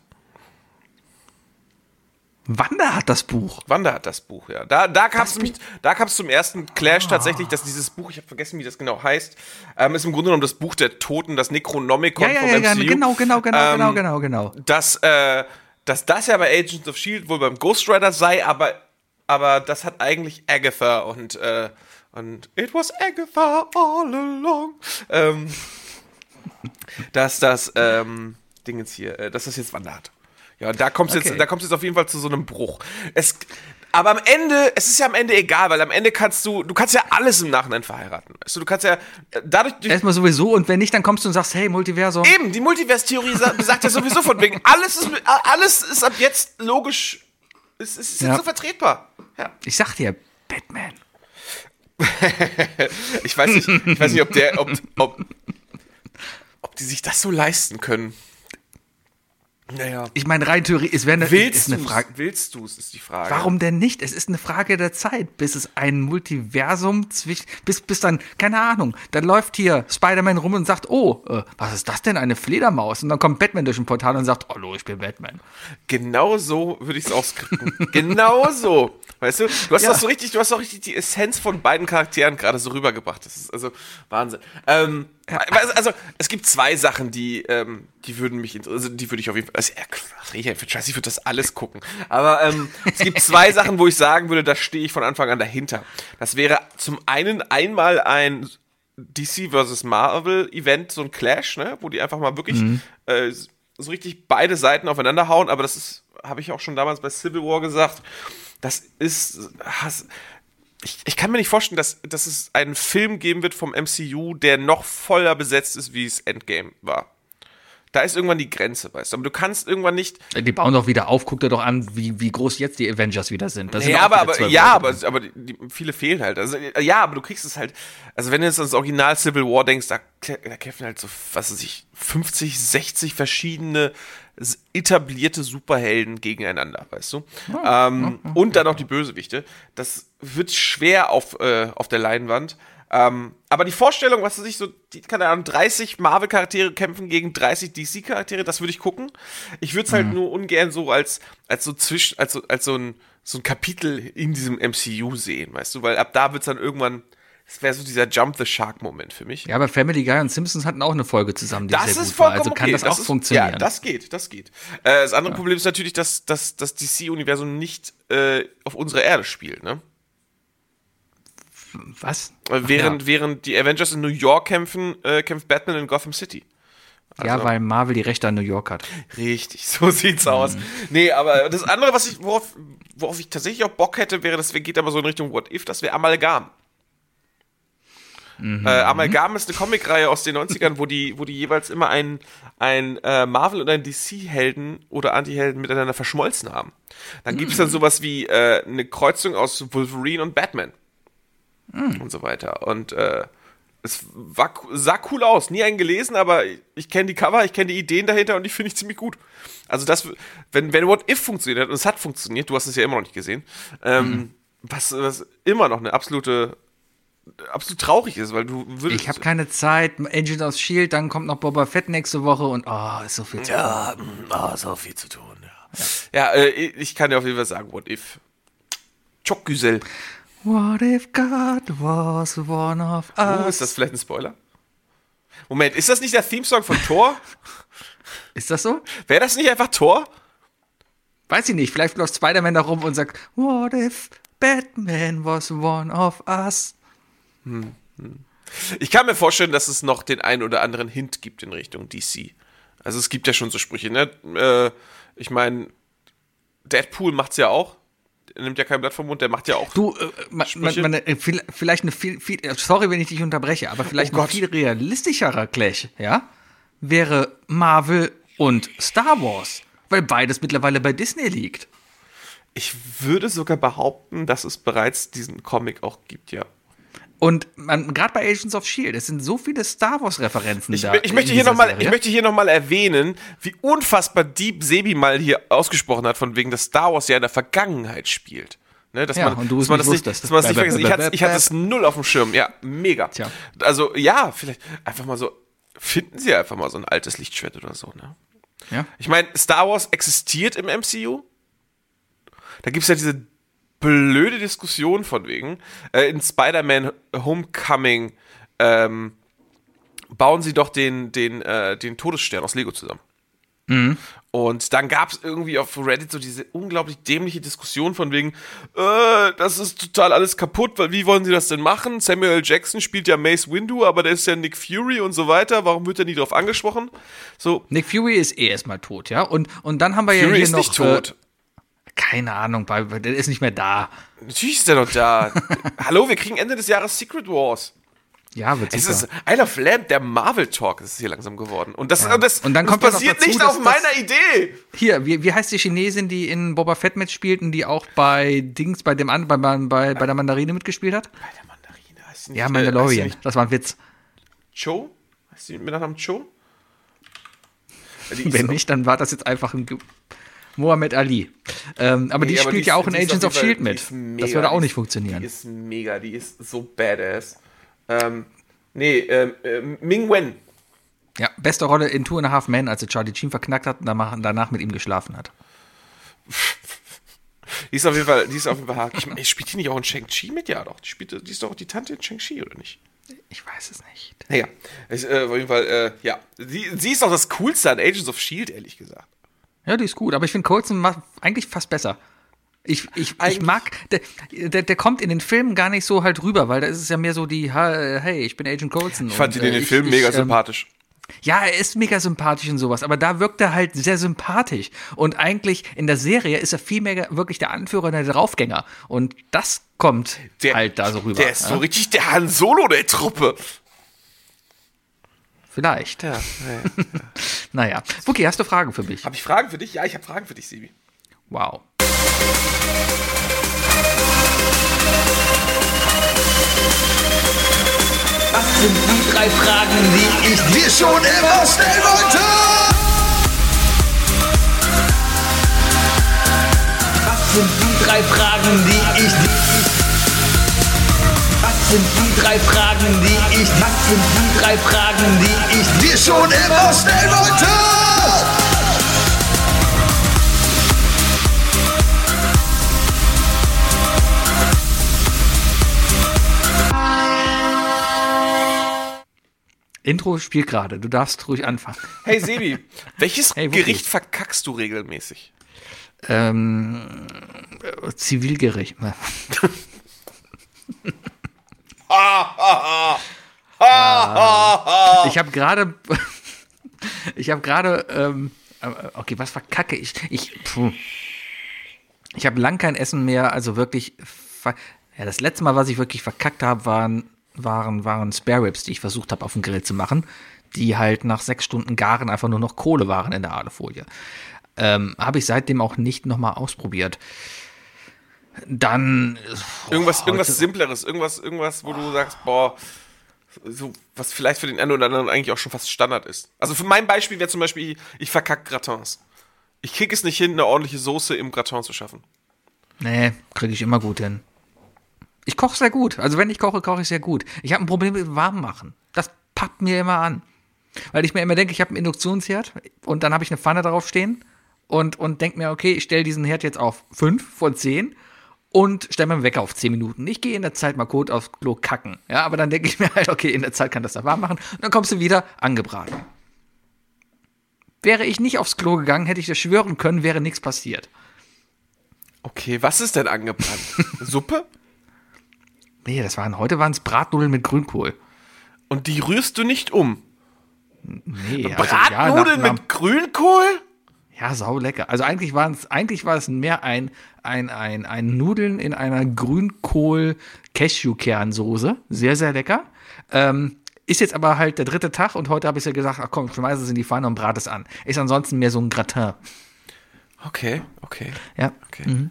Wanda hat das Buch. Wanda hat das Buch, ja. Da, da kam es da kam es zum ersten Clash tatsächlich, dass dieses Buch, ich habe vergessen, wie das genau heißt, ähm, ist im Grunde genommen das Buch der Toten, das Necronomicon Ja, ja, vom ja, ja, MCU. genau, genau, genau, Ähm, genau, genau, genau. dass, äh, dass das ja bei Agents of S.H.I.E.L.D. wohl beim Ghost Rider sei, aber, aber das hat eigentlich Agatha und, äh, und It was Agatha all along. Ähm, dass das, ähm, Ding jetzt hier, äh, dass das jetzt Wanda hat. Ja, und da kommt es Okay. jetzt, da jetzt auf jeden Fall zu so einem Bruch. Es, aber am Ende, es ist ja am Ende egal, weil am Ende kannst du, du kannst ja alles im Nachhinein verheiraten. Weißt du, kannst ja, äh, dadurch, durch, Erstmal sowieso und wenn nicht, dann kommst du und sagst, hey, Multiversum. Eben, die Multiverse-Theorie sa- besagt ja sowieso von wegen, alles ist, alles ist ab jetzt logisch, es, es ist Ja. jetzt so vertretbar. Ja. Ich sag dir, Batman. Ich weiß nicht, ich weiß nicht, ob der, ob, ob, ob die sich das so leisten können. Naja. Ich meine, rein theoretisch, es wäre eine, Willst eine? Frage. Willst du es, ist die Frage. Warum denn nicht? Es ist eine Frage der Zeit, bis es ein Multiversum zwischen, bis, bis dann, keine Ahnung, dann läuft hier Spider-Man rum und sagt, oh, äh, was ist das denn, eine Fledermaus? Und dann kommt Batman durch ein Portal und sagt, hallo, ich bin Batman. Genau so würde ich es ausskripten. genau so. Weißt du, du hast Ja. doch so richtig, du hast doch richtig die Essenz von beiden Charakteren gerade so rübergebracht. Das ist also Wahnsinn. Ähm. Also, es gibt zwei Sachen, die, ähm, die würden mich interessieren, also die würde ich auf jeden Fall, also, ja, für Scheiße, ich würde das alles gucken. Aber ähm, es gibt zwei Sachen, wo ich sagen würde, da stehe ich von Anfang an dahinter. Das wäre zum einen einmal ein DC vs. Marvel Event, so ein Clash, ne, wo die einfach mal wirklich Mhm. äh, so richtig beide Seiten aufeinander hauen, aber das ist, habe ich auch schon damals bei Civil War gesagt, das ist, has, ich, ich kann mir nicht vorstellen, dass, dass es einen Film geben wird vom MCU, der noch voller besetzt ist, wie es Endgame war. Da ist irgendwann die Grenze, weißt du. Aber du kannst irgendwann nicht. Die bauen doch wieder auf, guck dir doch an, wie, wie groß jetzt die Avengers wieder sind. Das sind ja, auch aber, aber, ja, aber, drin. aber die, viele fehlen halt. Also, ja, aber du kriegst es halt. Also, wenn du jetzt ans Original Civil War denkst, da, da kämpfen halt so, was weiß ich, 50, 60 verschiedene etablierte Superhelden gegeneinander, weißt du? ähm, und dann noch die Bösewichte. Das wird schwer auf, äh, auf der Leinwand. Ähm, aber die Vorstellung, was weiß ich, so, die, keine Ahnung, 30 Marvel-Charaktere kämpfen gegen 30 DC-Charaktere, das würde ich gucken. Ich würde es halt nur ungern so als, als so zwischen, als als so ein, so ein Kapitel in diesem MCU sehen, weißt du, weil ab da wird es dann irgendwann, das wäre so dieser Jump the Shark-Moment für mich. Ja, aber Family Guy und Simpsons hatten auch eine Folge zusammen, die Das sehr ist gut war. Also kann okay. das, auch ist, funktionieren. Ja, das geht, das geht. Äh, das andere Problem ist natürlich, dass, dass das DC-Universum nicht äh, auf unserer Erde spielt, ne? Was? Äh, Während, ja. während die Avengers in New York kämpfen, äh, kämpft Batman in Gotham City. ja, Also- weil Marvel die Rechte an New York hat. Richtig, so sieht's aus. Nee, aber das andere, was ich, worauf, worauf ich tatsächlich auch Bock hätte, wäre, das geht aber so in Richtung What If, das wäre Amalgam. Äh, Amalgam ist eine Comicreihe aus den 90ern, wo die, wo die jeweils immer einen, ein äh, Marvel- und einen DC-Helden oder Anti-Helden miteinander verschmolzen haben. Dann gibt's dann sowas wie äh, eine Kreuzung aus Wolverine und Batman. Und so weiter. Und äh, es war, sah cool aus. Nie einen gelesen, aber ich, kenne die Cover, ich kenne die Ideen dahinter und die finde ich ziemlich gut. Also das, wenn, wenn What If funktioniert hat, und es hat funktioniert, du hast es ja immer noch nicht gesehen, ähm, was, was immer noch eine absolute, absolut traurig ist, weil du würdest. Ich habe keine Zeit. Agent of Shield, dann kommt noch Boba Fett nächste Woche und oh, ist so viel zu ja, mm, ah, so viel zu tun, ja. Ja, äh, ich kann dir auf jeden Fall sagen, What If. Chokgüsel. What if God was one of Oh, us? ist das vielleicht ein Spoiler? Moment, ist das nicht der Theme-Song von Thor? Ist das so? Wäre das nicht einfach Thor? Weiß ich nicht. Vielleicht läuft Spider-Man da rum und sagt, What if Batman was one of us? Ich kann mir vorstellen, dass es noch den einen oder anderen Hint gibt in Richtung DC. Also es gibt ja schon so Sprüche, ne? Äh, ich meine, Deadpool macht's ja auch. Der nimmt ja kein Blatt vom Mund, der macht ja auch. Du, äh, man, Sprüche? man, äh, viel- vielleicht eine viel, viel, äh, sorry, wenn ich dich unterbreche, aber vielleicht Oh ein viel realistischerer Clash, ja, wäre Marvel und Star Wars, weil beides mittlerweile bei Disney liegt. Ich würde sogar behaupten, dass es bereits diesen Comic auch gibt, ja. Und gerade bei Agents of Shield, es sind so viele Star Wars Referenzen Ich, da. ich, möchte hier noch mal, Serie. ich möchte hier nochmal erwähnen, wie unfassbar Deep Sebi mal hier ausgesprochen hat, von wegen, dass Star Wars ja in der Vergangenheit spielt. Ne, dass Ja, man, und du dass es man nicht das nicht, dass man das nicht vergessen. Ich hatte, ich hatte es null auf dem Schirm. Ja, mega. Tja. Also, ja, vielleicht einfach mal so, finden Sie einfach mal so ein altes Lichtschwert oder so, ne? Ja? Ich meine, Star Wars existiert im MCU. Da gibt es ja diese blöde Diskussion von wegen. Äh, in Spider-Man Homecoming ähm, bauen sie doch den, den, äh, den Todesstern aus Lego zusammen. Und dann gab es irgendwie auf Reddit so diese unglaublich dämliche Diskussion von wegen, äh, das ist total alles kaputt, weil wie wollen sie das denn machen? Samuel. Jackson spielt ja Mace Windu, aber der ist ja Nick Fury und so weiter. Warum wird er nie drauf angesprochen? So, Nick Fury ist eh erstmal tot, ja? Und, und dann haben wir ja Fury hier ist noch. nicht tot. Keine Ahnung, der ist nicht mehr da. Natürlich ist er noch da. Hallo, wir kriegen Ende des Jahres Secret Wars. Ja, wird Es ist Isle of Lamp, der Marvel Talk ist hier langsam geworden. Und das, und das, Und dann das kommt ja noch basiert dazu, nicht auf das- meiner Idee. Hier, wie, wie heißt die Chinesin, die in Boba Fett mitspielt und die auch bei Dings, bei dem bei, bei, bei der Mandarine mitgespielt hat? Bei der Mandarine heißt sie nicht. Ja, äh, Mandalorian. nicht das war ein Witz. Cho? Heißt sie mit Nachnamen Cho? Ja, die Wenn nicht, dann war das jetzt einfach ein Mohammed Ali. Ähm, aber die Nee, aber spielt ist- ja auch in die ist Agents of Shield die mit. ist Das mega, würde auch die nicht ist- funktionieren. Die ist mega, die ist so badass. Ähm, nee, äh, Ming Wen. Ja, beste Rolle in Two and a Half Men, als sie Charlie Sheen verknackt hat und danach, mit ihm geschlafen hat. Die ist auf jeden Fall, die ist auf jeden Fall hart. Ich meine, spielt die nicht auch in Shang-Chi mit? Ja, doch. Die, spielt, die ist doch die Tante in Shang-Chi, oder nicht? Ich weiß es nicht. Naja, ich, äh, auf jeden Fall, äh, ja. Sie, sie ist auch das Coolste an Agents of S.H.I.E.L.D., ehrlich gesagt. Ja, die ist gut, aber ich finde Coulson ma- eigentlich fast besser. Ich, ich, ich mag, der, der, der kommt in den Filmen gar nicht so halt rüber, weil da ist es ja mehr so die, ha- hey, ich bin Agent Coulson. Ich fand Und, ihn in äh, den Filmen mega ähm, sympathisch. Ja, er ist mega sympathisch und sowas, aber da wirkt er halt sehr sympathisch. Und eigentlich in der Serie ist er viel mehr wirklich der Anführer und der Draufgänger. Und das kommt halt da so rüber. Der ist ja? so richtig der Han Solo der Truppe. Vielleicht. Ja, ja. Naja. Wookie, hast du Fragen für mich? Habe ich Fragen für dich? Ja, ich habe Fragen für dich, Sibi. Wow. Was sind die drei Fragen, die ich dir schon immer stellen wollte? Was sind die drei Fragen, die ich dir... Was sind die drei Fragen, die ich... Was sind die drei Fragen, die ich dir schon immer stellen wollte? Intro spielt gerade, du darfst ruhig anfangen. Hey Sebi, welches Hey. Gericht verkackst du regelmäßig? Ähm, äh, Zivilgericht. ne? ich habe gerade, ich habe gerade, ähm, äh, okay, was verkacke ich? Ich, puh. ich habe lang kein Essen mehr, also wirklich, ja, das letzte Mal, was ich wirklich verkackt habe, waren, waren, waren Spare Ribs, die ich versucht habe auf dem Grill zu machen, die halt nach sechs Stunden Garen einfach nur noch Kohle waren in der Alufolie. Ähm, habe ich seitdem auch nicht nochmal ausprobiert. Dann Irgendwas, heute- irgendwas Simpleres, irgendwas, irgendwas, wo du sagst, boah, so, was vielleicht für den einen oder anderen eigentlich auch schon fast Standard ist. Also für mein Beispiel wäre zum Beispiel, ich verkack Gratins. Ich krieg es nicht hin, eine ordentliche Soße im Gratin zu schaffen. Nee, kriege ich immer gut hin. Ich koche sehr gut. Also wenn ich koche, koche ich sehr gut. Ich habe ein Problem mit warm machen. Das pappt mir immer an. Weil ich mir immer denke, ich habe einen Induktionsherd und dann habe ich eine Pfanne drauf stehen und, und denke mir, okay, ich stelle diesen Herd jetzt auf 5 von 10 und stelle meinen Wecker auf 10 Minuten. Ich gehe in der Zeit mal kurz aufs Klo kacken. Ja, aber dann denke ich mir halt, okay, in der Zeit kann das da warm machen und dann kommst du wieder angebraten. Wäre ich nicht aufs Klo gegangen, hätte ich das schwören können, wäre nichts passiert. Okay, was ist denn angebrannt? Suppe? Nee, das waren, heute waren es Bratnudeln mit Grünkohl. Und die rührst du nicht um. Nee, also, Bratnudeln ja, nach, mit Grünkohl? Ja, sau lecker. Also eigentlich waren es, eigentlich war es mehr ein, ein, ein, ein Nudeln in einer Grünkohl-Cashewkernsoße. Sehr, sehr lecker. Ähm, ist jetzt aber halt der dritte Tag und heute habe ich ja gesagt, ach komm, schmeiß es in die Pfanne und brat es an. Ist ansonsten mehr so ein Gratin. Okay, okay, Ja. okay.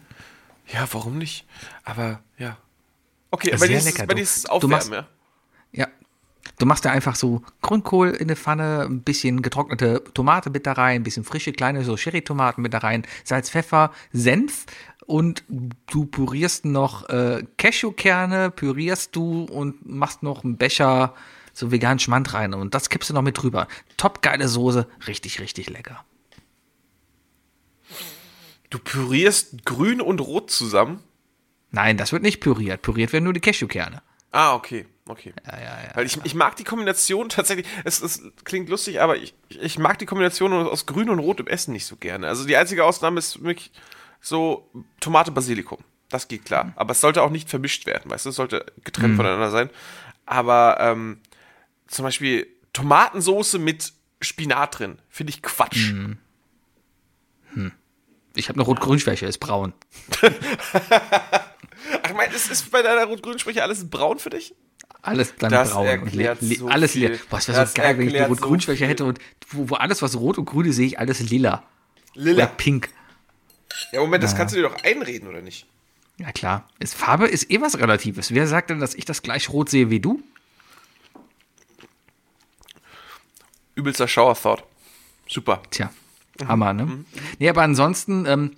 Ja, warum nicht? Aber ja. Okay, dir ist, lecker, bei du. dir ist es Du Aufwärmen, machst-. Ja. Du machst da einfach so Grünkohl in eine Pfanne, ein bisschen getrocknete Tomate mit da rein, ein bisschen frische kleine so Cherry-Tomaten mit da rein, Salz, Pfeffer, Senf und du pürierst noch äh, Cashewkerne, pürierst du und machst noch einen Becher so veganen Schmand rein und das kippst du noch mit drüber. Top geile Soße, richtig, richtig lecker. Du pürierst grün und rot zusammen. Nein, das wird nicht püriert. Püriert werden nur die Cashewkerne. Ah, okay, okay. Ja, ja, ja. Weil ich, ich mag die Kombination tatsächlich, es, es klingt lustig, aber ich, ich mag die Kombination aus Grün und Rot im Essen nicht so gerne. Also die einzige Ausnahme ist wirklich so Tomate, Basilikum. Das geht klar. Aber es sollte auch nicht vermischt werden, weißt du? Es sollte getrennt voneinander sein. Aber ähm, zum Beispiel Tomatensoße mit Spinat drin, finde ich Quatsch. Ich habe eine Rot-Grün-Schwäche, ist braun. Ach, ich meine, ist, ist bei deiner Rot-Grün-Sprüche alles braun für dich? Alles dann Das braun und erklärt le- so alles leer. Boah, es wäre so geil, wenn ich eine so Rot-Grün-Schwäche viel. hätte und wo, wo alles, was rot und grün ist, sehe ich alles lila. Oder Lila. pink. Ja, Moment, das kannst du dir doch einreden, oder nicht? Ja klar. Ist, Farbe ist eh was Relatives. Wer sagt denn, dass ich das gleich rot sehe wie du? Übelster Shower Thought. Super. Tja, Mhm. Hammer, ne? Nee, aber ansonsten, ähm,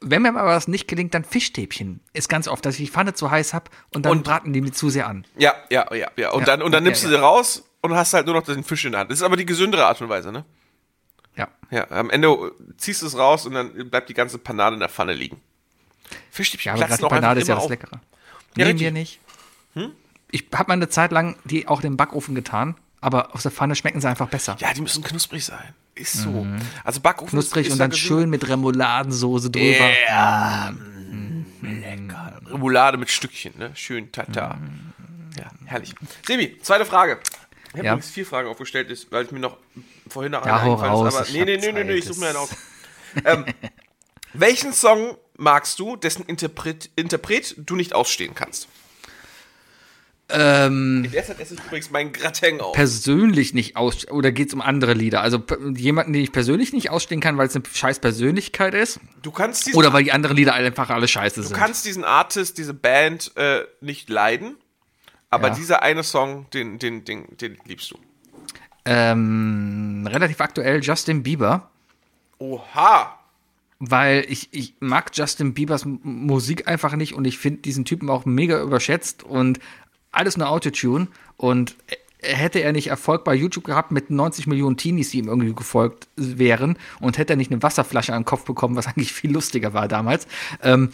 wenn mir mal was nicht gelingt, dann Fischstäbchen. Ist ganz oft, dass ich die Pfanne zu heiß habe und dann Und- braten die mir zu sehr an. Ja, ja, ja, ja. Und Ja, dann, und dann ja, nimmst ja. du sie raus und hast halt nur noch den Fisch in der Hand. Das ist aber die gesündere Art und Weise, ne? Ja. Ja, am Ende ziehst du es raus und dann bleibt die ganze Panade in der Pfanne liegen. Ja, Fischstäbchen aber gerade platzen die auch Panade ist ja das. Leckere. Ja, Nehmen wir nicht. ich habe mal eine Zeit lang die auch in den Backofen getan, aber aus der Pfanne schmecken sie einfach besser. Ja, die müssen knusprig sein. Ist so. Also Backofen Knusprig ist, ist und dann gesund. schön mit Remouladensoße drüber. Ja. Lecker. Remoulade mit Stückchen, ne? Schön tata. Ja, herrlich. Sebi, zweite Frage. Ich habe Ja. übrigens vier Fragen aufgestellt, ist, weil ich mir noch vorhin noch Ja, eine hau eingefallen ist. Aber nee, nee, nee, nee, nee, ich suche mir einen auf. ähm, welchen Song magst du, dessen Interpret, Interpret du nicht ausstehen kannst? Ähm, In der Zeit esse ich übrigens meinen Gratin auf. persönlich nicht aus oder geht's um andere Lieder? Also jemanden, den ich persönlich nicht ausstehen kann, weil es eine scheiß Persönlichkeit ist Du kannst diesen, oder weil die anderen Lieder einfach alle scheiße du sind. kannst diesen Artist, diese Band äh, nicht leiden, aber Ja. dieser eine Song, den, den, den, den liebst du. ähm, relativ aktuell Justin Bieber, Oha! weil ich, ich mag Justin Biebers Musik einfach nicht und ich finde diesen Typen auch mega überschätzt und alles nur Autotune und hätte er nicht Erfolg bei YouTube gehabt mit 90 Millionen Teenies, die ihm irgendwie gefolgt wären und hätte er nicht eine Wasserflasche an den Kopf bekommen, was eigentlich viel lustiger war damals, ähm,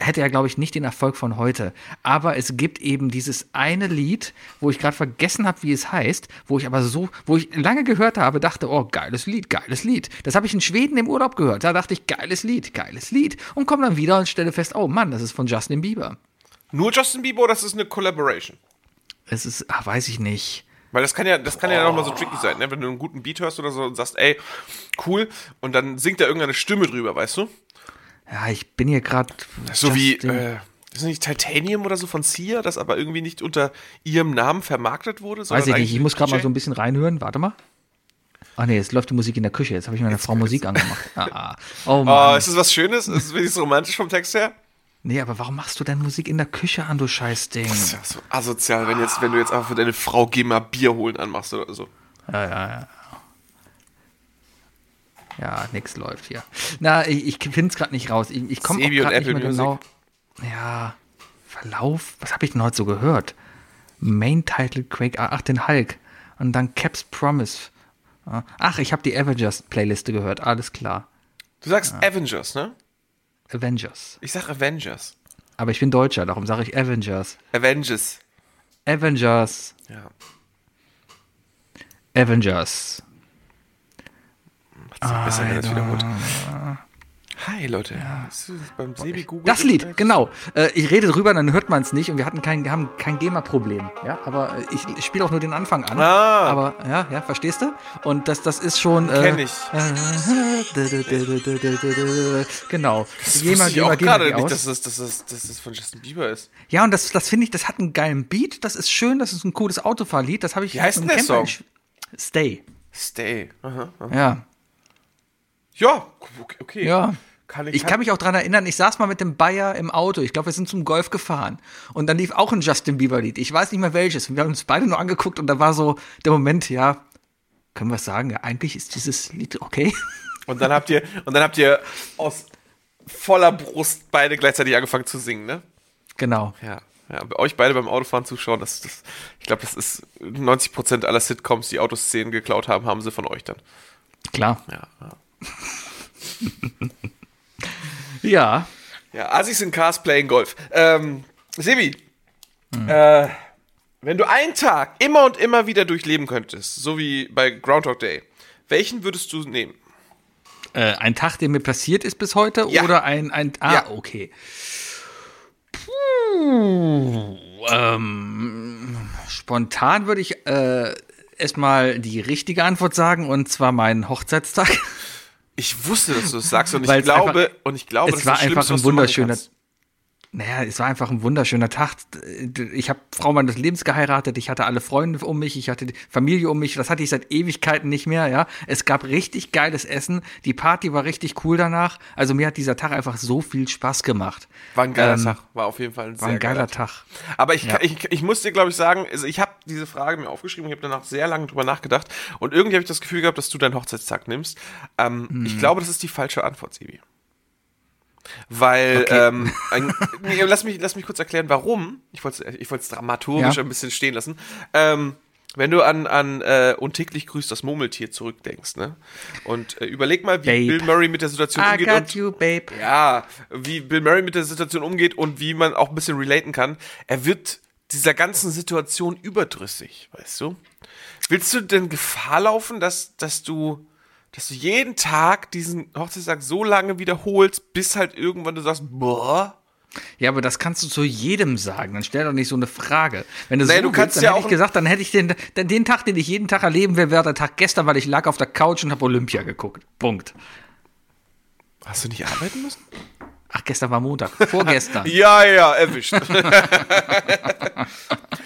hätte er, glaube ich, nicht den Erfolg von heute. Aber es gibt eben dieses eine Lied, wo ich gerade vergessen habe, wie es heißt, wo ich aber so, wo ich lange gehört habe, dachte, oh, geiles Lied, geiles Lied. Das habe ich in Schweden im Urlaub gehört. Da dachte ich, geiles Lied, geiles Lied. Und komme dann wieder und stelle fest, oh Mann, das ist von Justin Bieber. Nur Justin Bieber oder das ist eine Collaboration? Es ist, ah, weiß ich nicht. Weil das kann ja, das kann ja nochmal so tricky sein, ne? Wenn du einen guten Beat hörst oder so und sagst, ey, cool, und dann singt da irgendeine Stimme drüber, weißt du? Ja, ich bin hier gerade. So wie, äh, ist das nicht Titanium oder so von Sia, das aber irgendwie nicht unter ihrem Namen vermarktet wurde? Weiß ich nicht, ich muss gerade mal so ein bisschen reinhören. Warte mal. Ach nee, jetzt läuft die Musik in der Küche. Jetzt habe ich meiner Frau Musik angemacht. Ah, ah. Oh Oh, Mann. ist das was Schönes? Ist es wenigstens romantisch vom Text her? Nee, aber warum machst du denn Musik in der Küche an, du Scheißding? Das ist ja so asozial, wenn, jetzt, wenn du jetzt einfach für deine Frau Geh mal Bier holen anmachst oder so. Ja, ja, ja. Ja, nix läuft hier. Na, ich, ich finde es gerade nicht raus. Ich, ich komme auch und gerade nicht Apple mehr genau. Ja, Verlauf. Was habe ich denn heute so gehört? Main Title Quake. ah, Ach, den Hulk. Und dann Caps Promise. Ah, Ach, ich habe die Avengers Playliste gehört. Alles klar. Du sagst Avengers, ne? Avengers. Ich sag Avengers. Aber ich bin Deutscher, darum sage ich Avengers. Avengers. Avengers. Ja. Avengers. Macht's besser, wenn das wiederholt. Hi, Leute. Du das? Das Lied, genau. Äh, ich rede drüber, dann hört man es nicht und wir hatten kein, haben kein GEMA-Problem. Ja, aber äh, ich, ich spiele auch nur den Anfang an. Ah. Aber ja, ja, verstehst du? Und das, das ist schon. Äh, Kenn ich. Genau. Das GEMA, ich auch GEMA, gerade GEMA, nicht, aus. dass das, dass, das, dass das von Justin Bieber ist. Ja, und das, das finde ich, das hat einen geilen Beat, das ist schön, das ist ein cooles Autofahrlied, das habe ich Wie heißt denn der Song? Stay. Stay. Aha, aha. Ja. Ja, okay. okay. Ja. Kann Ich kann mich auch dran erinnern, ich saß mal mit dem Bayer im Auto. Ich glaube, wir sind zum Golf gefahren. Und dann lief auch ein Justin Bieber-Lied. Ich weiß nicht mehr welches. Und wir haben uns beide nur angeguckt und da war so der Moment, ja, können wir es sagen, ja, eigentlich ist dieses Lied okay. Und dann habt ihr, und dann habt ihr aus voller Brust beide gleichzeitig angefangen zu singen, ne? genau. Ja. Ja, bei euch beide beim Autofahren zuschauen, das, das, ich glaube, das ist 90% aller Sitcoms, die Autoszenen geklaut haben, haben sie von euch dann. Klar. Ja, ja. Ja. Ja, Assis in Cars playing Golf. Ähm, Sebi, äh, wenn du einen Tag immer und immer wieder durchleben könntest, so wie bei Groundhog Day, welchen würdest du nehmen? Äh, ein Tag, der mir passiert ist bis heute Ja. oder ein, ein ah, Ja. okay. Puh, ähm, spontan würde ich äh, erstmal die richtige Antwort sagen und zwar meinen Hochzeitstag. Ich wusste, dass du das sagst und ich es glaube, einfach- und ich glaube, es das war ist das einfach ein wunderschöner-. Naja, es war einfach ein wunderschöner Tag. Ich habe Frau meines Lebens geheiratet, ich hatte alle Freunde um mich, ich hatte die Familie um mich, das hatte ich seit Ewigkeiten nicht mehr, ja. Es gab richtig geiles Essen, die Party war richtig cool danach. Also mir hat dieser Tag einfach so viel Spaß gemacht. War ein geiler Ähm, Tag, war auf jeden Fall ein War sehr ein geiler geiler Tag. Aber ich, Ja. ich, ich muss dir, glaube ich, sagen, also ich habe diese Frage mir aufgeschrieben, ich habe danach sehr lange drüber nachgedacht und irgendwie habe ich das Gefühl gehabt, dass du deinen Hochzeitstag nimmst. Ähm, Mhm. Ich glaube, das ist die falsche Antwort, Sibi. Weil, Okay. ähm, ein, nee, lass, mich, lass mich kurz erklären, warum. Ich wollte es ich wollt's dramaturgisch Ja. ein bisschen stehen lassen. Ähm, wenn du an, an äh, und täglich grüßt das Murmeltier zurückdenkst, ne? Und äh, überleg mal, wie Babe. Bill Murray mit der Situation I umgeht got und you, babe. ja, wie Bill Murray mit der Situation umgeht und wie man auch ein bisschen relaten kann. Er wird dieser ganzen Situation überdrüssig, weißt du? Willst du denn Gefahr laufen, dass, dass du, dass du jeden Tag diesen Hochzeitstag so lange wiederholst, bis halt irgendwann du sagst, boah, Ja, aber das kannst du zu jedem sagen. Dann stell doch nicht so eine Frage. Wenn du Naja, so du kannst willst, dann ja hätte auch ich gesagt, dann hätte ich den, den, den Tag, den ich jeden Tag erleben will, wäre der Tag gestern, weil ich lag auf der Couch und habe Olympia geguckt. Punkt. hast du nicht arbeiten müssen? Ach, gestern war Montag. Vorgestern. Ja, ja, erwischt.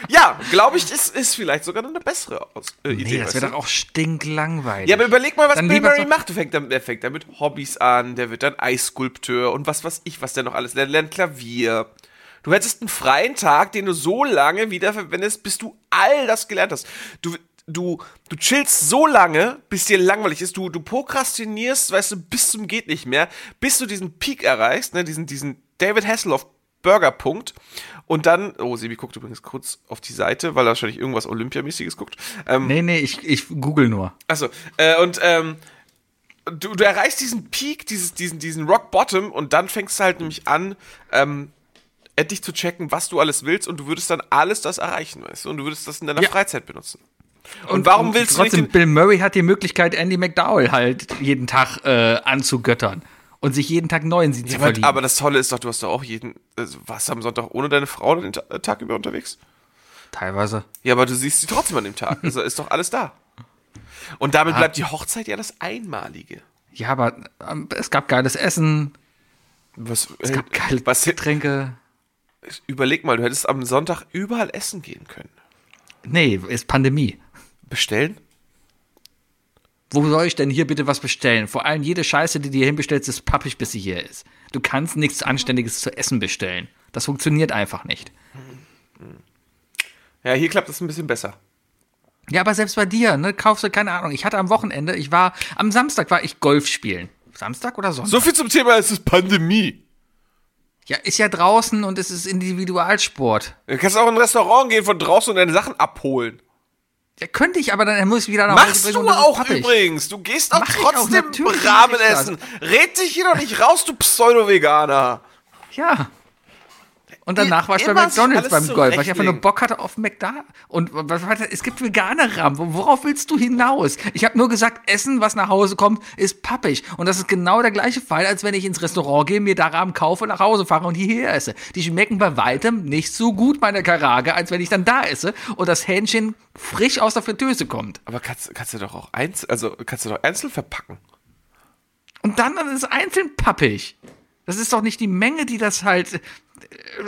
ja, glaube ich, ist, ist vielleicht sogar eine bessere Aus äh, Idee. nee, das wäre doch auch stinklangweilig. Ja, aber überleg mal, was Dann Bill Murray macht. Der fängt, dann, der fängt dann mit Hobbys an, der wird dann Eisskulpteur und was weiß ich, was der noch alles lernt, lernt Klavier. Du hättest einen freien Tag, den du so lange wiederverwendest, bis du all das gelernt hast. Du, du, du chillst so lange, bis dir langweilig ist. Du, du prokrastinierst, weißt du, bis zum geht nicht mehr, bis du diesen Peak erreichst, ne, diesen, diesen David Hasselhoff Burgerpunkt. Und dann, oh, Sebi guckt übrigens kurz auf die Seite, weil er wahrscheinlich irgendwas Olympiamäßiges guckt. Ähm, Nee, nee, ich, ich google nur. Achso, äh, und ähm, du, du erreichst diesen Peak, dieses, diesen, diesen Rock Bottom und dann fängst du halt nämlich an, ähm, endlich zu checken, was du alles willst und du würdest dann alles das erreichen, weißt du? Und du würdest das in deiner Ja. Freizeit benutzen. Und, warum willst du trotzdem, nicht den, Bill Murray hat die Möglichkeit, Andy McDowell halt jeden Tag äh, anzugöttern und sich jeden Tag neu in sie zu Ja, aber, verlieben. aber das Tolle ist doch, du hast doch auch jeden, also, warst du am Sonntag ohne deine Frau den Ta- Tag über unterwegs? Teilweise. Ja, aber du siehst sie trotzdem an dem Tag. Also ist doch alles da. Und damit bleibt die Hochzeit ja das Einmalige. Ja, aber ähm, es gab geiles Essen, Was, es gab geile was, Getränke. überleg mal, du hättest am Sonntag überall essen gehen können. Nee, ist Pandemie. Bestellen? Wo soll ich denn hier bitte was bestellen? Vor allem jede Scheiße, die du hier hinbestellst, ist pappig, bis sie hier ist. Du kannst nichts Anständiges zu essen bestellen. Das funktioniert einfach nicht. Ja, hier klappt es ein bisschen besser. Ja, aber selbst bei dir, ne, kaufst du, keine Ahnung, ich hatte am Wochenende, ich war, am Samstag war ich Golf spielen. Samstag oder Sonntag? So viel zum Thema, es ist Pandemie. Ja, ist ja draußen und es ist Individualsport. Du kannst auch in ein Restaurant gehen, von draußen und deine Sachen abholen. Ja, könnte ich, aber dann muss ich wieder nach Machst bringen du und das ist auch übrigens. Du gehst auch Mach auch, trotzdem Rahmen essen. Red dich hier doch nicht raus, du Pseudo-Veganer. Ja. Und danach war ich bei McDonalds beim Golf, weil ich einfach nur. Bock hatte auf McDonalds. Und was weiter? Es gibt vegane Rahmen. Wo- Worauf willst du hinaus? Ich habe nur gesagt, Essen, was nach Hause kommt, ist pappig. Und das ist genau der gleiche Fall, als wenn ich ins Restaurant gehe, mir da Rahmen kaufe, nach Hause fahre und hierher esse. Die schmecken bei weitem nicht so gut, meine Karage, als wenn ich dann da esse und das Hähnchen frisch aus der Fritteuse kommt. Aber kannst, kannst du doch auch einzeln, also kannst du doch einzeln verpacken. Und dann ist es einzeln pappig. Das ist doch nicht die Menge, die das halt.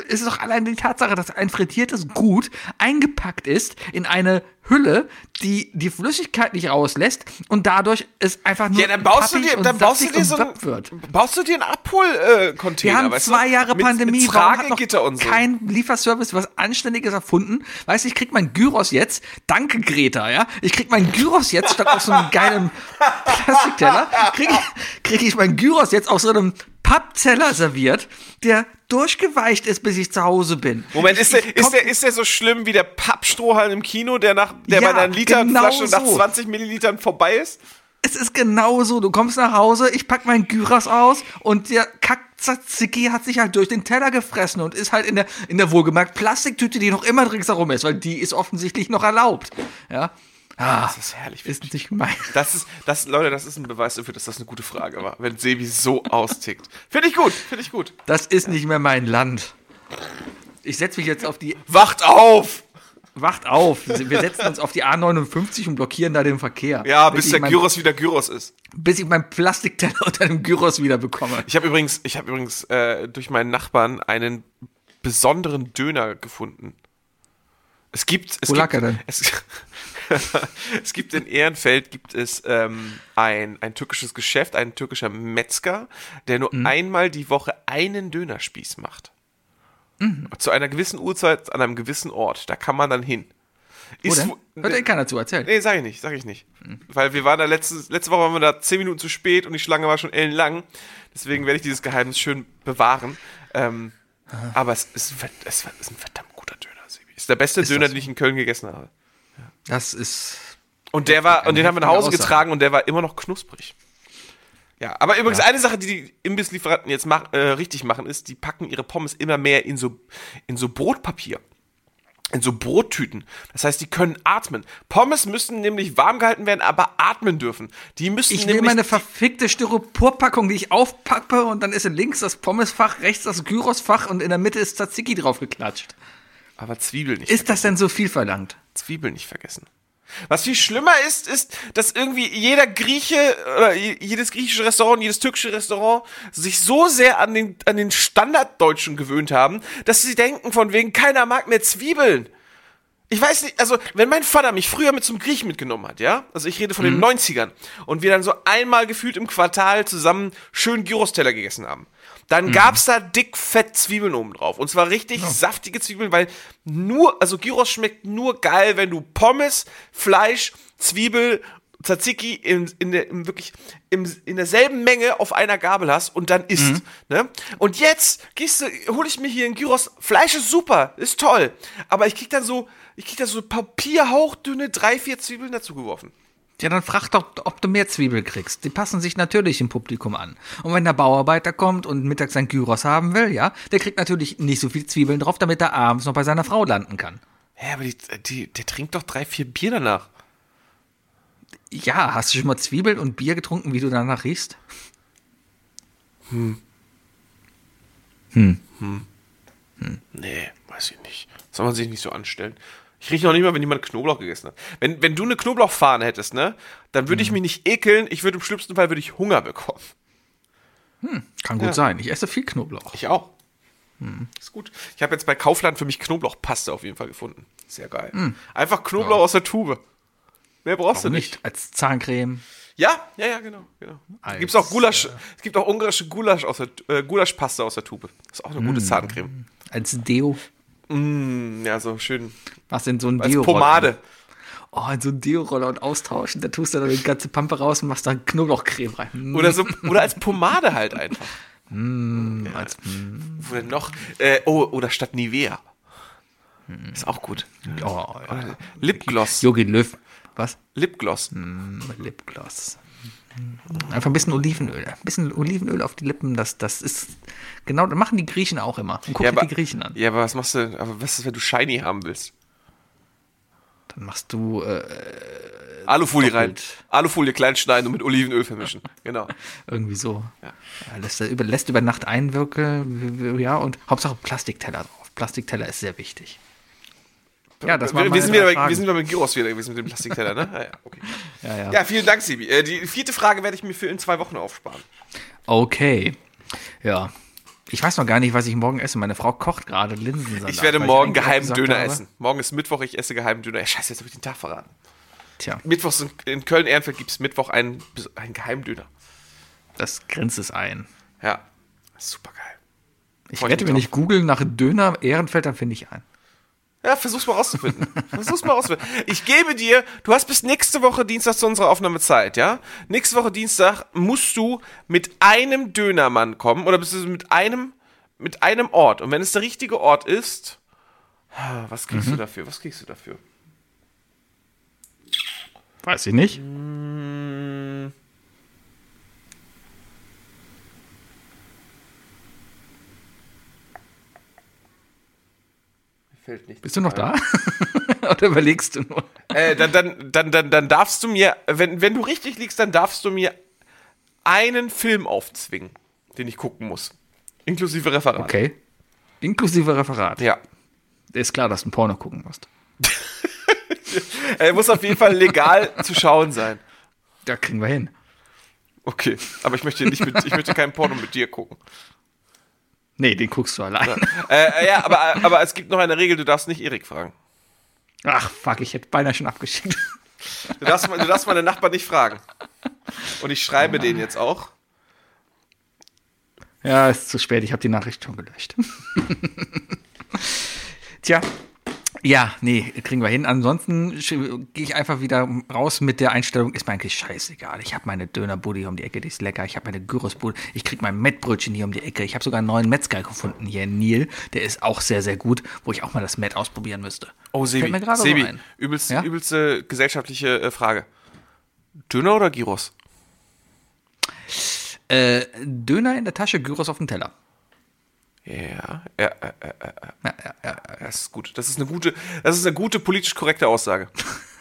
Es ist doch allein die Tatsache, dass ein frittiertes Gut eingepackt ist in eine Hülle, die die Flüssigkeit nicht rauslässt und dadurch es einfach nur Ja, dann baust du dir, dann baust du dir so ein, wird. baust du dir einen Abholcontainer. Wir haben weißt zwei? Jahre mit, Pandemie, mit warum hat noch Tragegitter und so. kein Lieferservice was Anständiges erfunden? Weißt du, ich krieg mein Gyros jetzt, danke Greta, ja, ich krieg mein Gyros jetzt statt auf so einem geilen Plastikteller, krieg, ich- krieg ich mein Gyros jetzt auf so einem Pappteller serviert, der durchgeweicht ist, bis ich zu Hause bin. Moment, ich, ist der, ich ist, der, ist der so schlimm wie der Pappstrohhalm im Kino, der nach der Ja, bei einer Literflasche genau nach so. 20 Millilitern vorbei ist? Es ist genau so. Du kommst nach Hause, ich pack meinen Gyros aus und der Kack-Tzatziki hat sich halt durch den Teller gefressen und ist halt in der, in der wohlgemerkt Plastiktüte, die noch immer ringsherum ist, weil die ist offensichtlich noch erlaubt. Ja. Ah, Das ist herrlich. ist nicht gemein. Das ist, das, Leute, das ist ein Beweis dafür, dass das eine gute Frage war, wenn Sebi so austickt. Finde ich gut, finde ich gut. Das ist nicht mehr mein Land. Ich setze mich jetzt auf die. Wacht auf! Wacht auf! Wir setzen uns auf die A59 und blockieren da den Verkehr. Ja, bis der mein, Gyros wieder Gyros ist. Bis ich meinen Plastikteller unter dem Gyros wieder bekomme. Ich habe übrigens, ich habe übrigens äh, durch meinen Nachbarn einen besonderen Döner gefunden. Es gibt, es Wo lag gibt, er denn? Es, es gibt in Ehrenfeld gibt es ähm, ein, ein türkisches Geschäft, ein türkischer Metzger, der nur Mhm. einmal die Woche einen Dönerspieß macht. Mhm. Zu einer gewissen Uhrzeit an einem gewissen Ort. Da kann man dann hin. Ist denn? Hört eh keiner zu, erzähl. Nee, sag ich nicht, sag ich nicht. Weil wir waren da letzte, letzte Woche waren wir da zehn Minuten zu spät und die Schlange war schon ellenlang. Deswegen werde ich dieses Geheimnis schön bewahren. Ähm, aber es ist, es ist ein verdammt guter Döner, Sebi. Ist der beste Ist Döner, das den ich in Köln gegessen habe. Das ist. Und der war, und den haben wir nach Hause Aussage. getragen und der war immer noch knusprig. Ja, aber übrigens eine Sache, die die Imbisslieferanten jetzt mach, äh, richtig machen, ist, die packen ihre Pommes immer mehr in so, in so Brotpapier. in so Brottüten. Das heißt, die können atmen. Pommes müssen nämlich warm gehalten werden, aber atmen dürfen. Die müssen Ich nämlich meine verfickte Styroporpackung, die ich aufpacke und dann ist links das Pommesfach, rechts das Gyrosfach und in der Mitte ist Tzatziki draufgeklatscht. Aber Zwiebeln nicht. Ist das denn so viel verlangt? Zwiebeln nicht vergessen. Was viel schlimmer ist, ist, dass irgendwie jeder Grieche oder je- jedes griechische Restaurant, jedes türkische Restaurant sich so sehr an den, an den Standarddeutschen gewöhnt haben, dass sie denken von wegen, keiner mag mehr Zwiebeln. Ich weiß nicht, also wenn mein Vater mich früher mit zum Griechen mitgenommen hat, ja, also ich rede von den 90ern und wir dann so einmal gefühlt im Quartal zusammen schön Gyros-Teller gegessen haben, dann gab's da dick fett Zwiebeln oben drauf und zwar richtig saftige Zwiebeln, weil nur, also Gyros schmeckt nur geil, wenn du Pommes, Fleisch, Zwiebel, Tzatziki in, in der, im wirklich im, in derselben Menge auf einer Gabel hast und dann isst. Ne? Und jetzt gehst du, hole ich mir hier einen Gyros. Fleisch ist super, ist toll. Aber ich krieg dann so, ich krieg da so papierhauchdünne drei, vier Zwiebeln dazu geworfen. Ja, dann frag doch, ob du mehr Zwiebel kriegst. Die passen sich natürlich im Publikum an. Und wenn der Bauarbeiter kommt und mittags sein Gyros haben will, ja, der kriegt natürlich nicht so viel Zwiebeln drauf, damit er abends noch bei seiner Frau landen kann. Hä, aber die, die, der trinkt doch drei, vier Bier danach. Ja, hast du schon mal Zwiebeln und Bier getrunken, wie du danach riechst? Nee, weiß ich nicht. Soll man sich nicht so anstellen. Ich rieche noch nicht mal, wenn jemand Knoblauch gegessen hat. Wenn, wenn du eine Knoblauchfahne hättest, ne, dann würde ich mich nicht ekeln. Ich würde im schlimmsten Fall würde ich Hunger bekommen. Kann gut Ja. sein. Ich esse viel Knoblauch. Ich auch. Ist gut. Ich habe jetzt bei Kaufland für mich Knoblauchpaste auf jeden Fall gefunden. Sehr geil. Einfach Knoblauch aus der Tube. Mehr brauchst du Warum nicht. nicht? Als Zahncreme. Ja, ja, ja, genau. genau. Als, Gibt's auch Gulasch. es gibt auch ungarische Gulasch aus der, äh, Gulaschpaste aus der Tube. Ist auch eine gute Zahncreme. Als Deo. Mm, ja, so schön. Was in so ein Als Deo. Pomade. Oh, in so ein Deo-Roller und austauschen. Da tust du dann die ganze Pampe raus und machst da Knoblauchcreme rein. Mm, Oder, so, oder als Pomade halt einfach. als, mm, Wo denn noch? Äh, oh, oder statt Nivea. Ist auch gut. oh, ja. Lipgloss. Jogi Löw. Was? Lipgloss. Lipgloss. Einfach ein bisschen Olivenöl. Ein bisschen Olivenöl auf die Lippen, das, das ist. Genau, das machen die Griechen auch immer. Und guck Ja dir aber, die Griechen an. ja, aber was machst du? Aber was ist, wenn du shiny haben willst? Dann machst du. Äh, Alufolie rein. Doppelt. Alufolie klein schneiden und mit Olivenöl vermischen. Genau. irgendwie so. Ja. lässt, über, lässt über Nacht einwirken. Ja, und Hauptsache Plastikteller drauf. Plastikteller ist sehr wichtig. Ja, das waren wir, sind wieder bei, wir sind wieder mit Gyros wieder gewesen mit dem Plastikteller, ne? Ah, ja, okay. Ja, ja. ja, vielen Dank, Sibi. Äh, die vierte Frage werde ich mir für in zwei Wochen aufsparen. Okay. Ja. Ich weiß noch gar nicht, was ich morgen esse. Meine Frau kocht gerade Linsensalat. Ich werde morgen auch geheimen Döner habe- essen. Morgen ist Mittwoch, ich esse geheimen Döner. Ja, scheiße, jetzt habe ich den Tag verraten. Tja, Mittwochs in, in Köln-Ehrenfeld gibt es Mittwoch einen, einen Geheimdöner. das grenzt es ein. Ja, super geil. Ich Freu ich wette, mich wenn drauf. ich google nach Döner Ehrenfeld, dann finde ich einen. Ja, versuch's mal rauszufinden. versuch's mal rauszufinden. Ich gebe dir, du hast bis nächste Woche Dienstag zu unserer Aufnahme Zeit, ja? Nächste Woche Dienstag musst du mit einem Dönermann kommen oder bist du mit einem, mit einem Ort. Und wenn es der richtige Ort ist, was kriegst du dafür? Was kriegst du dafür? Weiß ich nicht. Fällt nicht. Bist du noch da? Oder überlegst du nur? Äh, dann, dann, dann, dann, dann darfst du mir, wenn, wenn du richtig liegst, dann darfst du mir einen Film aufzwingen, den ich gucken muss. Inklusive Referat. Okay. Inklusive Referat. Ja. Ist klar, dass du ein Porno gucken musst. Er muss auf jeden Fall legal zu schauen sein. Da kriegen wir hin. Okay, aber ich möchte nicht mit, ich möchte keinen Porno mit dir gucken. Nee, den guckst du allein. Äh, ja, aber, aber es gibt noch eine Regel, du darfst nicht Erik fragen. Ach, fuck, ich hätte beinahe schon abgeschickt. Du darfst, du darfst meine Nachbarn nicht fragen. Und ich schreibe denen jetzt auch. Ja, ist zu spät, ich habe die Nachricht schon gelöscht. Tja. Ja, nee, kriegen wir hin. Ansonsten gehe ich einfach wieder raus mit der Einstellung, ist mir eigentlich scheißegal. Ich habe meine Dönerbude hier um die Ecke, die ist lecker. Ich habe meine Gyrosbude, ich krieg mein Mettbrötchen hier um die Ecke. Ich habe sogar einen neuen Metzger gefunden hier in Nil. Der ist auch sehr, sehr gut, wo ich auch mal das Mett ausprobieren müsste. Oh, Sebi, Fällt mir gerade so Sebi ein. übelst, Ja? übelste gesellschaftliche äh, Frage. Döner oder Gyros? Äh, Döner in der Tasche, Gyros auf dem Teller. Ja, ja, äh, äh, Ja, ja, ja, Das ist gut. Das ist eine gute, das ist eine gute politisch korrekte Aussage.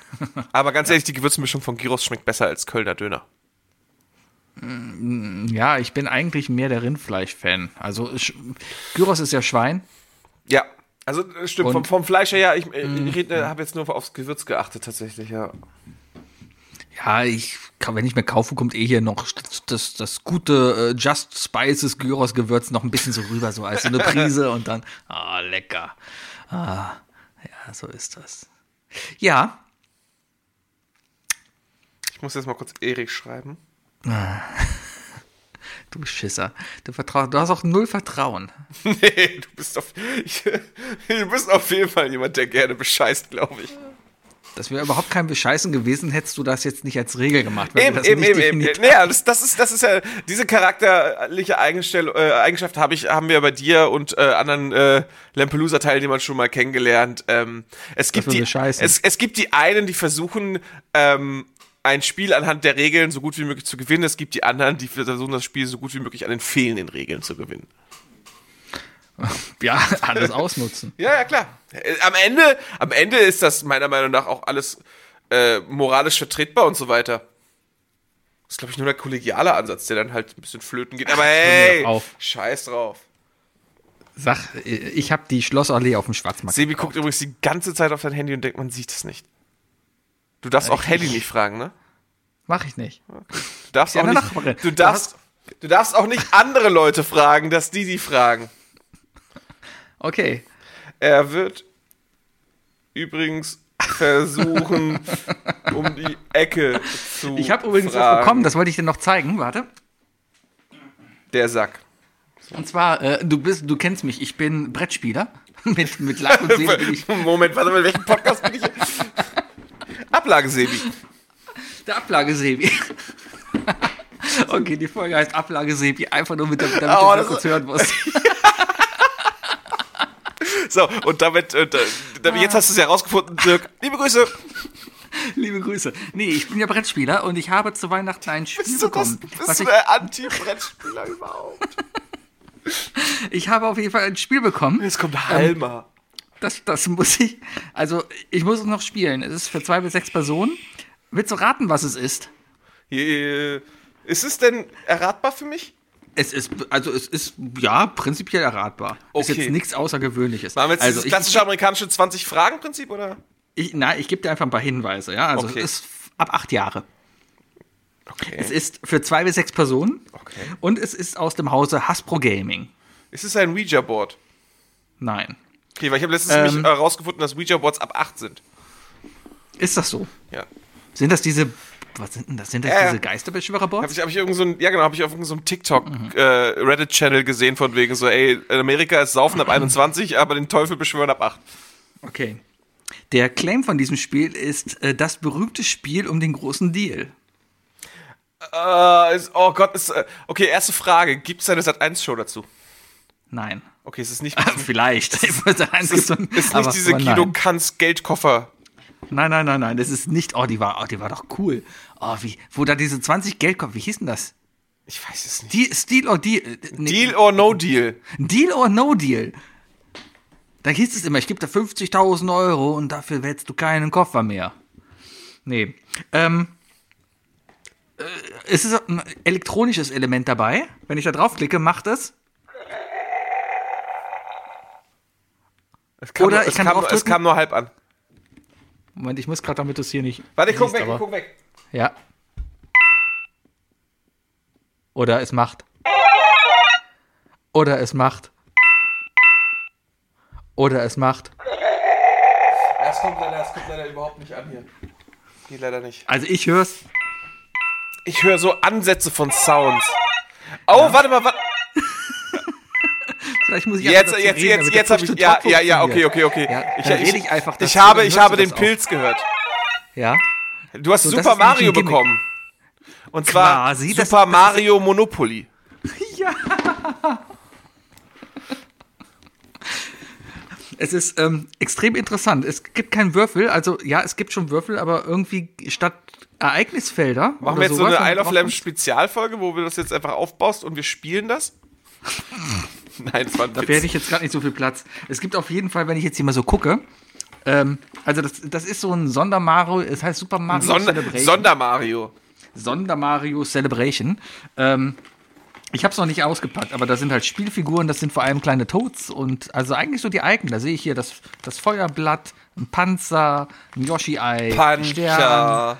Aber ganz ehrlich, die Gewürzmischung von Gyros schmeckt besser als Kölner Döner. Ja, ich bin eigentlich mehr der Rindfleisch-Fan. Also Gyros ist ja Schwein. Ja, also äh, stimmt, vom, vom Fleisch her, ja, ich, ich, ich habe jetzt nur aufs Gewürz geachtet tatsächlich, ja. Ja, ich, kann- wenn ich mir kaufe, kommt eh hier noch das, das, gute äh, Just Spices Gyros Gewürz noch ein bisschen so rüber, so als so eine Prise und dann, ah, lecker. Ah, ja, so ist das. Ja, Ich muss jetzt mal kurz Erik schreiben. du Schisser. Du, vertrau, du hast auch null Vertrauen. nee, du bist auf, ich, du bist auf jeden Fall jemand, der gerne bescheißt, glaube ich. Das wäre überhaupt kein Bescheißen gewesen, hättest du das jetzt nicht als Regel gemacht. Eben, eben, nicht eben, eben. definiert Nee, ja, das, das, ist, das ist ja, diese charakterliche Eigenstell äh, Eigenschaft habe ich, haben wir bei dir und äh, anderen äh, Lampelusa-Teilnehmern schon mal kennengelernt. Ähm, es, gibt die, es, es gibt die einen, die versuchen, ähm, ein Spiel anhand der Regeln so gut wie möglich zu gewinnen. Es gibt die anderen, die versuchen, das Spiel so gut wie möglich an den fehlenden Regeln zu gewinnen. Ja, alles ausnutzen. Ja, ja, klar. Äh, Am Ende, am Ende ist das meiner Meinung nach auch alles äh, moralisch vertretbar und so weiter. Das ist, glaube ich, nur der kollegiale Ansatz, der dann halt ein bisschen flöten geht. Aber mir hey, scheiß drauf. Sag, ich habe die Schlossallee auf dem Schwarzmarkt. Sebi guckt übrigens die ganze Zeit auf dein Handy und denkt, man sieht es nicht. Du darfst auch Helly nicht fragen, ne? Mach ich nicht. Du darfst auch nicht, du darfst, du darfst auch nicht andere Leute fragen, dass die die fragen. Okay. Er wird übrigens versuchen, um die Ecke zu Ich habe übrigens was fragen. bekommen, das wollte ich dir noch zeigen. Warte. Der Sack. Und zwar, äh, du bist, du kennst mich, ich bin Brettspieler. mit, mit Lack und Seele bin ich Moment, warte mal, welchen Podcast bin ich hier? Ablage Sebi. der Ablage-Sebi. okay, die Folge heißt Ablage-Sebi, einfach nur mit damit, damit Oh, du das kurz hören musst. So, und damit, äh, da- damit jetzt hast du es ja rausgefunden, Dirk. Liebe Grüße. Liebe Grüße. Nee, ich bin ja Brettspieler und ich habe zu Weihnachten ein Spiel Bist du, das, bekommen. bist was du der Anti-Brettspieler überhaupt? ich habe auf jeden Fall ein Spiel bekommen. Jetzt kommt Halma. Das, das muss ich. Also, ich muss es noch spielen. Es ist für zwei bis sechs Personen. Willst du raten, was es ist? Hier, Ist es denn erratbar für mich? Es ist, also es ist, ja, prinzipiell erratbar. Ist Okay. jetzt nichts Außergewöhnliches. Machen wir jetzt also dieses klassische amerikanische 20-Fragen-Prinzip, oder? ich, ich, na, ich gebe dir einfach ein paar Hinweise, ja. Also Okay. es ist ab acht Jahre. Okay. Es ist für zwei bis sechs Personen. Okay. Und es ist aus dem Hause Hasbro Gaming. Ist es ein Ouija-Board? Nein. Okay, weil ich habe letztens Ähm. herausgefunden, dass Ouija-Boards ab 8 sind. Ist das so? Ja. Sind das diese, was sind denn das? Sind das ja. diese Geisterbeschwörerboards? Habe ich, hab ich irgend so ein, ja genau, habe ich auf irgendeinem so einem TikTok äh, gesehen von wegen so, ey, in Amerika ist Saufen ab 21, aber den Teufel beschwören ab 8. Okay. Der Claim von diesem Spiel ist äh, das berühmte Spiel um den großen Deal. Äh, ist, oh Gott, ist, äh, okay, erste Frage. Gibt es eine Sat1-Show dazu? Nein. Okay, es ist nicht, Vielleicht. Eins ist, gefunden, ist nicht diese nein. Kanz Geldkoffer. Nein, nein, nein, nein. Das ist nicht. Oh, die war, oh, die war doch cool. Oh, wie, wo da diese 20 Geld kommt. Wie hieß denn das? Ich weiß es nicht. Die, Steal or Deal. äh, nee, Deal or No Deal? Deal or No Deal. Da hieß es immer, ich gebe dir 50.000 Euro und dafür wählst du keinen Koffer mehr. Nee. Ähm, äh, es ist ein elektronisches Element dabei. Wenn ich da draufklicke, macht es. Es kam, Oder nur, ich es, kann kam, es kam nur halb an. Moment, ich muss gerade, damit es hier nicht. Warte, ich guck siehst, weg, ich guck weg. Ja. Oder es macht. Oder es macht. Oder es macht. Ja, es kommt leider, es kommt leider überhaupt nicht an hier. Geht leider nicht. Also ich hör's. Ich höre so Ansätze von Sounds. Oh, warte mal, warte. Vielleicht muss ich Jetzt, dazu jetzt, reden, jetzt, jetzt habe ich. Ja, ja, ja, okay, okay, okay. Ja, ich, rede ich einfach ich dazu, habe, dann ich habe du den das auch. Pilz gehört. Ja. Du hast So, das Super Mario bekommen. Und zwar Quasi, das- Super das- Mario Monopoly. Es ist ähm, extrem interessant. Es gibt keinen Würfel. Also ja, es gibt schon Würfel, aber irgendwie statt Ereignisfelder. Machen wir jetzt so eine Isle of Lamb Spezialfolge, wo wir das jetzt einfach aufbaust und wir spielen das? Nein, das war ein Dafür Witz. hätte ich jetzt gerade nicht so viel Platz. Es gibt auf jeden Fall, wenn ich jetzt hier mal so gucke, ähm, also das, das ist so ein Sonder-Mario, es heißt Super Mario Sonder Celebration. Sonder-Mario. Sonder-Mario Celebration. Ähm, ich habe es noch nicht ausgepackt, aber da sind halt Spielfiguren, das sind vor allem kleine Toads und also eigentlich so die Icon. Da sehe ich hier das, das Feuerblatt, ein Panzer, ein Yoshi-Ei, Stern, Pancha.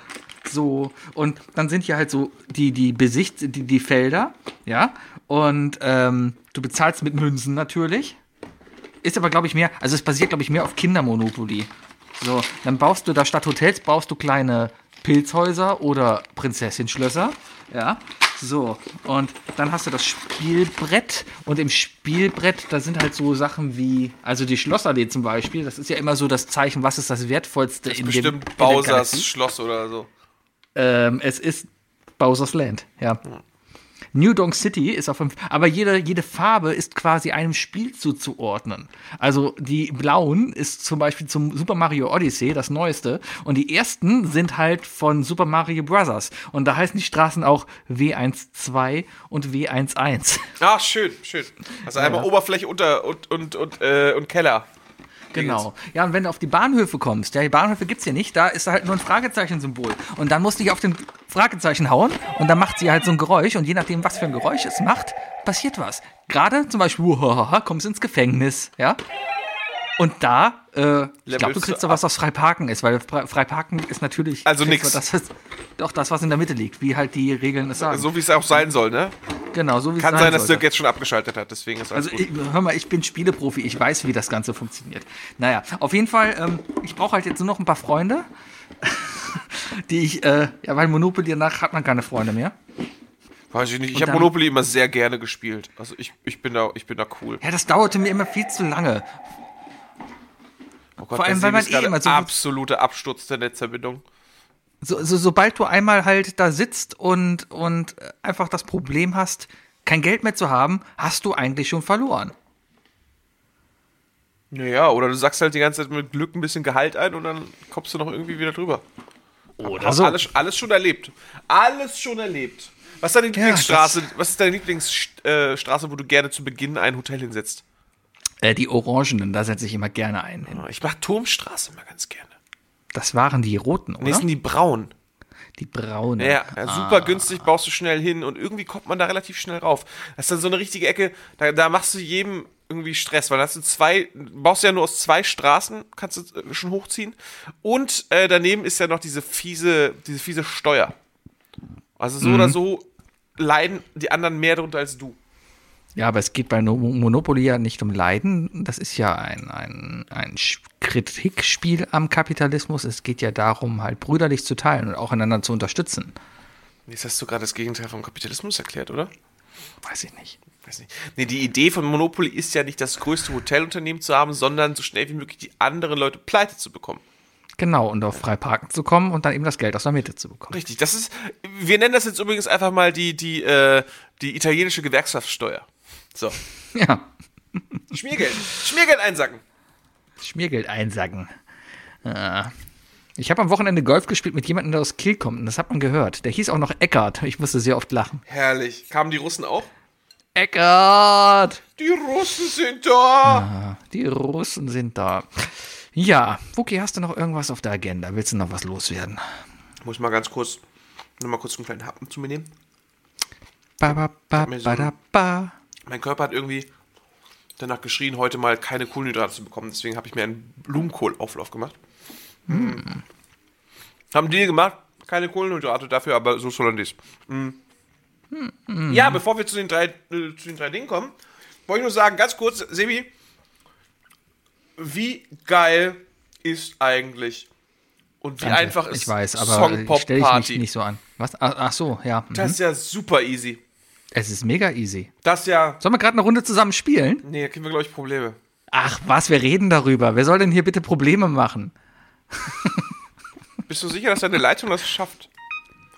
so. Und dann sind hier halt so die, die Besicht, die, die Felder, ja. Und ähm, du bezahlst mit Münzen natürlich. Ist aber, glaube ich, mehr, also es basiert, glaube ich, mehr auf Kindermonopoly. So, dann baust du da statt Hotels, baust du kleine Pilzhäuser oder Prinzessinschlösser. Ja, so. Und dann hast du das Spielbrett. Und im Spielbrett, da sind halt so Sachen wie, also die Schlossallee zum Beispiel. Das ist ja immer so das Zeichen, was ist das Wertvollste in dem Bestimmt in der Bowsers. Schloss oder so. Ähm, es ist Bowser's Land, ja. New Donk City ist auf fünf, aber jede, jede Farbe ist quasi einem Spiel zuzuordnen. Also die blauen ist zum Beispiel zum Super Mario Odyssey, das neueste, und die ersten sind halt von Super Mario Bros. Und da heißen die Straßen auch W12 und W11. Ah, schön, schön. Also einmal Oberfläche unter und, und, und, äh, und Keller. Genau. Ja, und wenn du auf die Bahnhöfe kommst, ja, die Bahnhöfe gibt's hier nicht, da ist halt nur ein Fragezeichen-Symbol. Und dann musst du dich auf den Fragezeichen hauen und dann macht sie halt so ein Geräusch und je nachdem, was für ein Geräusch es macht, passiert was. Gerade zum Beispiel, kommst ins Gefängnis, ja. Und da, äh, ich glaube, du kriegst doch was, was Freiparken ist, weil Fre- Freiparken ist natürlich. Also nix. Das, was- doch das, was in der Mitte liegt, wie halt die Regeln es sagen. So wie es auch sein soll, ne? genau, so wie es Kann sein, dass sollte. Dirk jetzt schon abgeschaltet hat, deswegen ist alles Also ich, hör mal, ich bin Spieleprofi, ich weiß, wie das Ganze funktioniert. Naja, auf jeden Fall, ähm, ich brauche halt jetzt nur noch ein paar Freunde, die ich, äh, ja, weil Monopoly danach hat man keine Freunde mehr. Weiß ich nicht. Ich habe Monopoly immer sehr gerne gespielt. Also ich, ich bin da, ich bin da cool. Ja, das dauerte mir immer viel zu lange. Oh Gott, Vor allem, der weil man eh immer so- absolute Absturz der Netzverbindung. So, so, sobald du einmal halt da sitzt und, und einfach das Problem hast, kein Geld mehr zu haben, hast du eigentlich schon verloren. Naja, oder du sagst halt die ganze Zeit mit Glück ein bisschen Gehalt ein und dann kommst du noch irgendwie wieder drüber. Oder Hast alles, alles schon erlebt. Alles schon erlebt. Was ist deine Lieblingsstraße? was ist deine Lieblingsstraße, äh, wo du gerne zu Beginn ein Hotel hinsetzt? Äh, die Orangenen, da setze ich immer gerne ein. Ich mag Turmstraße immer ganz gerne. Das waren die roten, oder? Nee, sind die braun. die braunen. Ja, ja super günstig, baust du schnell hin und irgendwie kommt man da relativ schnell rauf. Das ist dann so eine richtige Ecke, da, da machst du jedem irgendwie Stress, weil da hast du zwei, baust du ja nur aus zwei Straßen, kannst du äh, schon hochziehen. Und äh, daneben ist ja noch diese fiese, diese fiese Steuer. Also so oder so leiden die anderen mehr darunter als du. Ja, aber es geht bei No- Monopoly ja nicht um Leiden. Das ist ja ein, ein, ein Kritikspiel am Kapitalismus. Es geht ja darum, halt brüderlich zu teilen und auch einander zu unterstützen. Jetzt hast du gerade das Gegenteil vom Kapitalismus erklärt, oder? Weiß ich nicht. Weiß nicht. Nee, die Idee von Monopoly ist ja nicht das größte Hotelunternehmen zu haben, sondern so schnell wie möglich die anderen Leute pleite zu bekommen. Genau, und auf frei parken zu kommen und dann eben das Geld aus der Mitte zu bekommen. Richtig, das ist, wir nennen das jetzt übrigens einfach mal die, die, äh, die italienische Gewerkschaftssteuer. So. Ja, Schmiergeld. Schmiergeld einsacken. Schmiergeld einsacken. Äh, Ich habe am Wochenende Golf gespielt mit jemandem, der aus Kiel kommt, und das hat man gehört. Der hieß auch noch Eckart. Ich musste sehr oft lachen. Herrlich. Kamen die Russen auch? Eckart! Die Russen sind da. Die Russen sind da. Ja, Wookie, hast du noch irgendwas auf der Agenda? Willst du noch was loswerden? Muss ich mal ganz kurz, noch mal kurz einen kleinen Happen zu mir nehmen. Ba, ba, ba, ba, da, ba. Mein Körper hat irgendwie danach geschrien, heute mal keine Kohlenhydrate zu bekommen. Deswegen habe ich mir einen Blumenkohlauflauf gemacht. Haben die gemacht? Keine Kohlenhydrate dafür, aber so Hollandaise. Mm. Ja, bevor wir zu den, drei, äh, zu den drei Dingen kommen, wollte ich nur sagen, ganz kurz, Sebi, wie geil ist eigentlich und wie Danke. einfach ist Ich weiß, aber Song stelle Pop ich mich Party? nicht so an. Was? Ach, ach so, ja. Mhm. Das ist ja super easy. Es ist mega easy. Das ja. Sollen wir gerade eine Runde zusammen spielen? Nee, da kriegen wir, glaube ich, Probleme. Ach, was, wir reden darüber. Wer soll denn hier bitte Probleme machen? Bist du sicher, dass deine Leitung das schafft?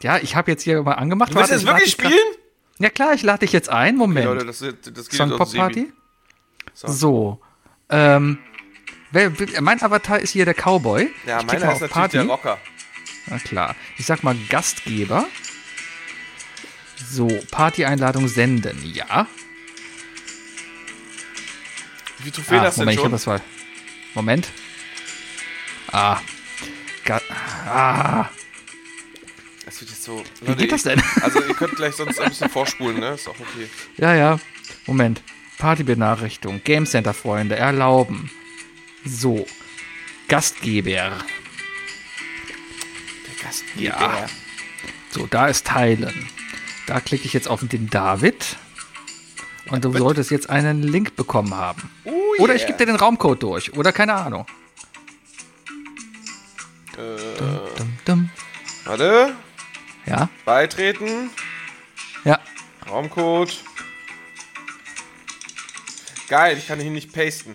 Ja, ich habe jetzt hier mal angemacht. Du willst jetzt wirklich dich grad- spielen? Ja klar, ich lade dich jetzt ein. Moment. Leute, das, das geht Song Pop. Party? So. So. Ähm, wer, mein Avatar ist hier der Cowboy. Ja, Ich meiner ist natürlich der Rocker. Na klar. Ich sag mal Gastgeber. So, Party-Einladung senden. Ja. Wie Trophäen Ah, denn Moment, ich schon? hab das mal. Moment. Ah. Ga ah. Das wird jetzt so. Wie geht das denn? Also, ihr könnt gleich sonst ein bisschen vorspulen, ne? Ist auch okay. Ja, ja. Moment. Partybenachrichtigung. Game Center Freunde erlauben. So. Gastgeber. Der Gastgeber. Ja. So, da ist Teilen. Da klicke ich jetzt auf den David. Und du solltest jetzt einen Link bekommen haben. Oh, Oder ich yeah. gebe dir den Raumcode durch. Oder keine Ahnung. Äh, Dum, dum. warte. Ja, Beitreten. ja. Raumcode. Geil, ich kann ihn nicht pasten.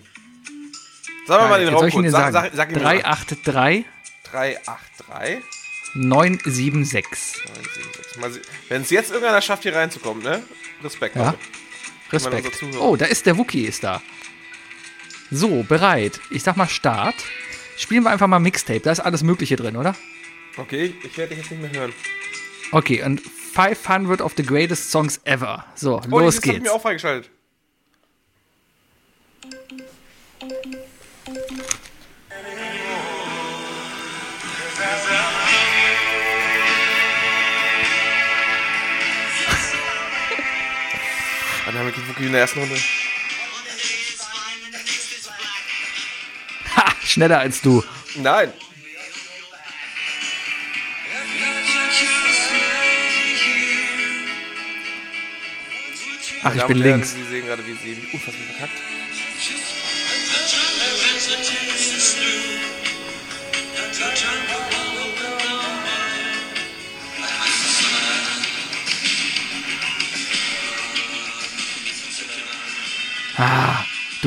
Sag mal mal den Raumcode. Sag, sag, sag mal. 383 383 976. 976. Mal se- Wenn es jetzt irgendeiner schafft, hier reinzukommen, ne? Respekt. Ja. Respekt. Oh, da ist der Wookie ist da. So, bereit. Ich sag mal Start. Spielen wir einfach mal Mixtape. Da ist alles Mögliche drin, oder? Okay, ich werde dich jetzt nicht mehr hören. Okay, und 500 of the greatest songs ever. So, Oh, los geht's. mir auch freigeschaltet. Dann haben wir Wookie in der ersten Runde. Ha, schneller als du. Nein. Ach, ich bin links. Sie sehen gerade, wie sie unfassbar verkackt.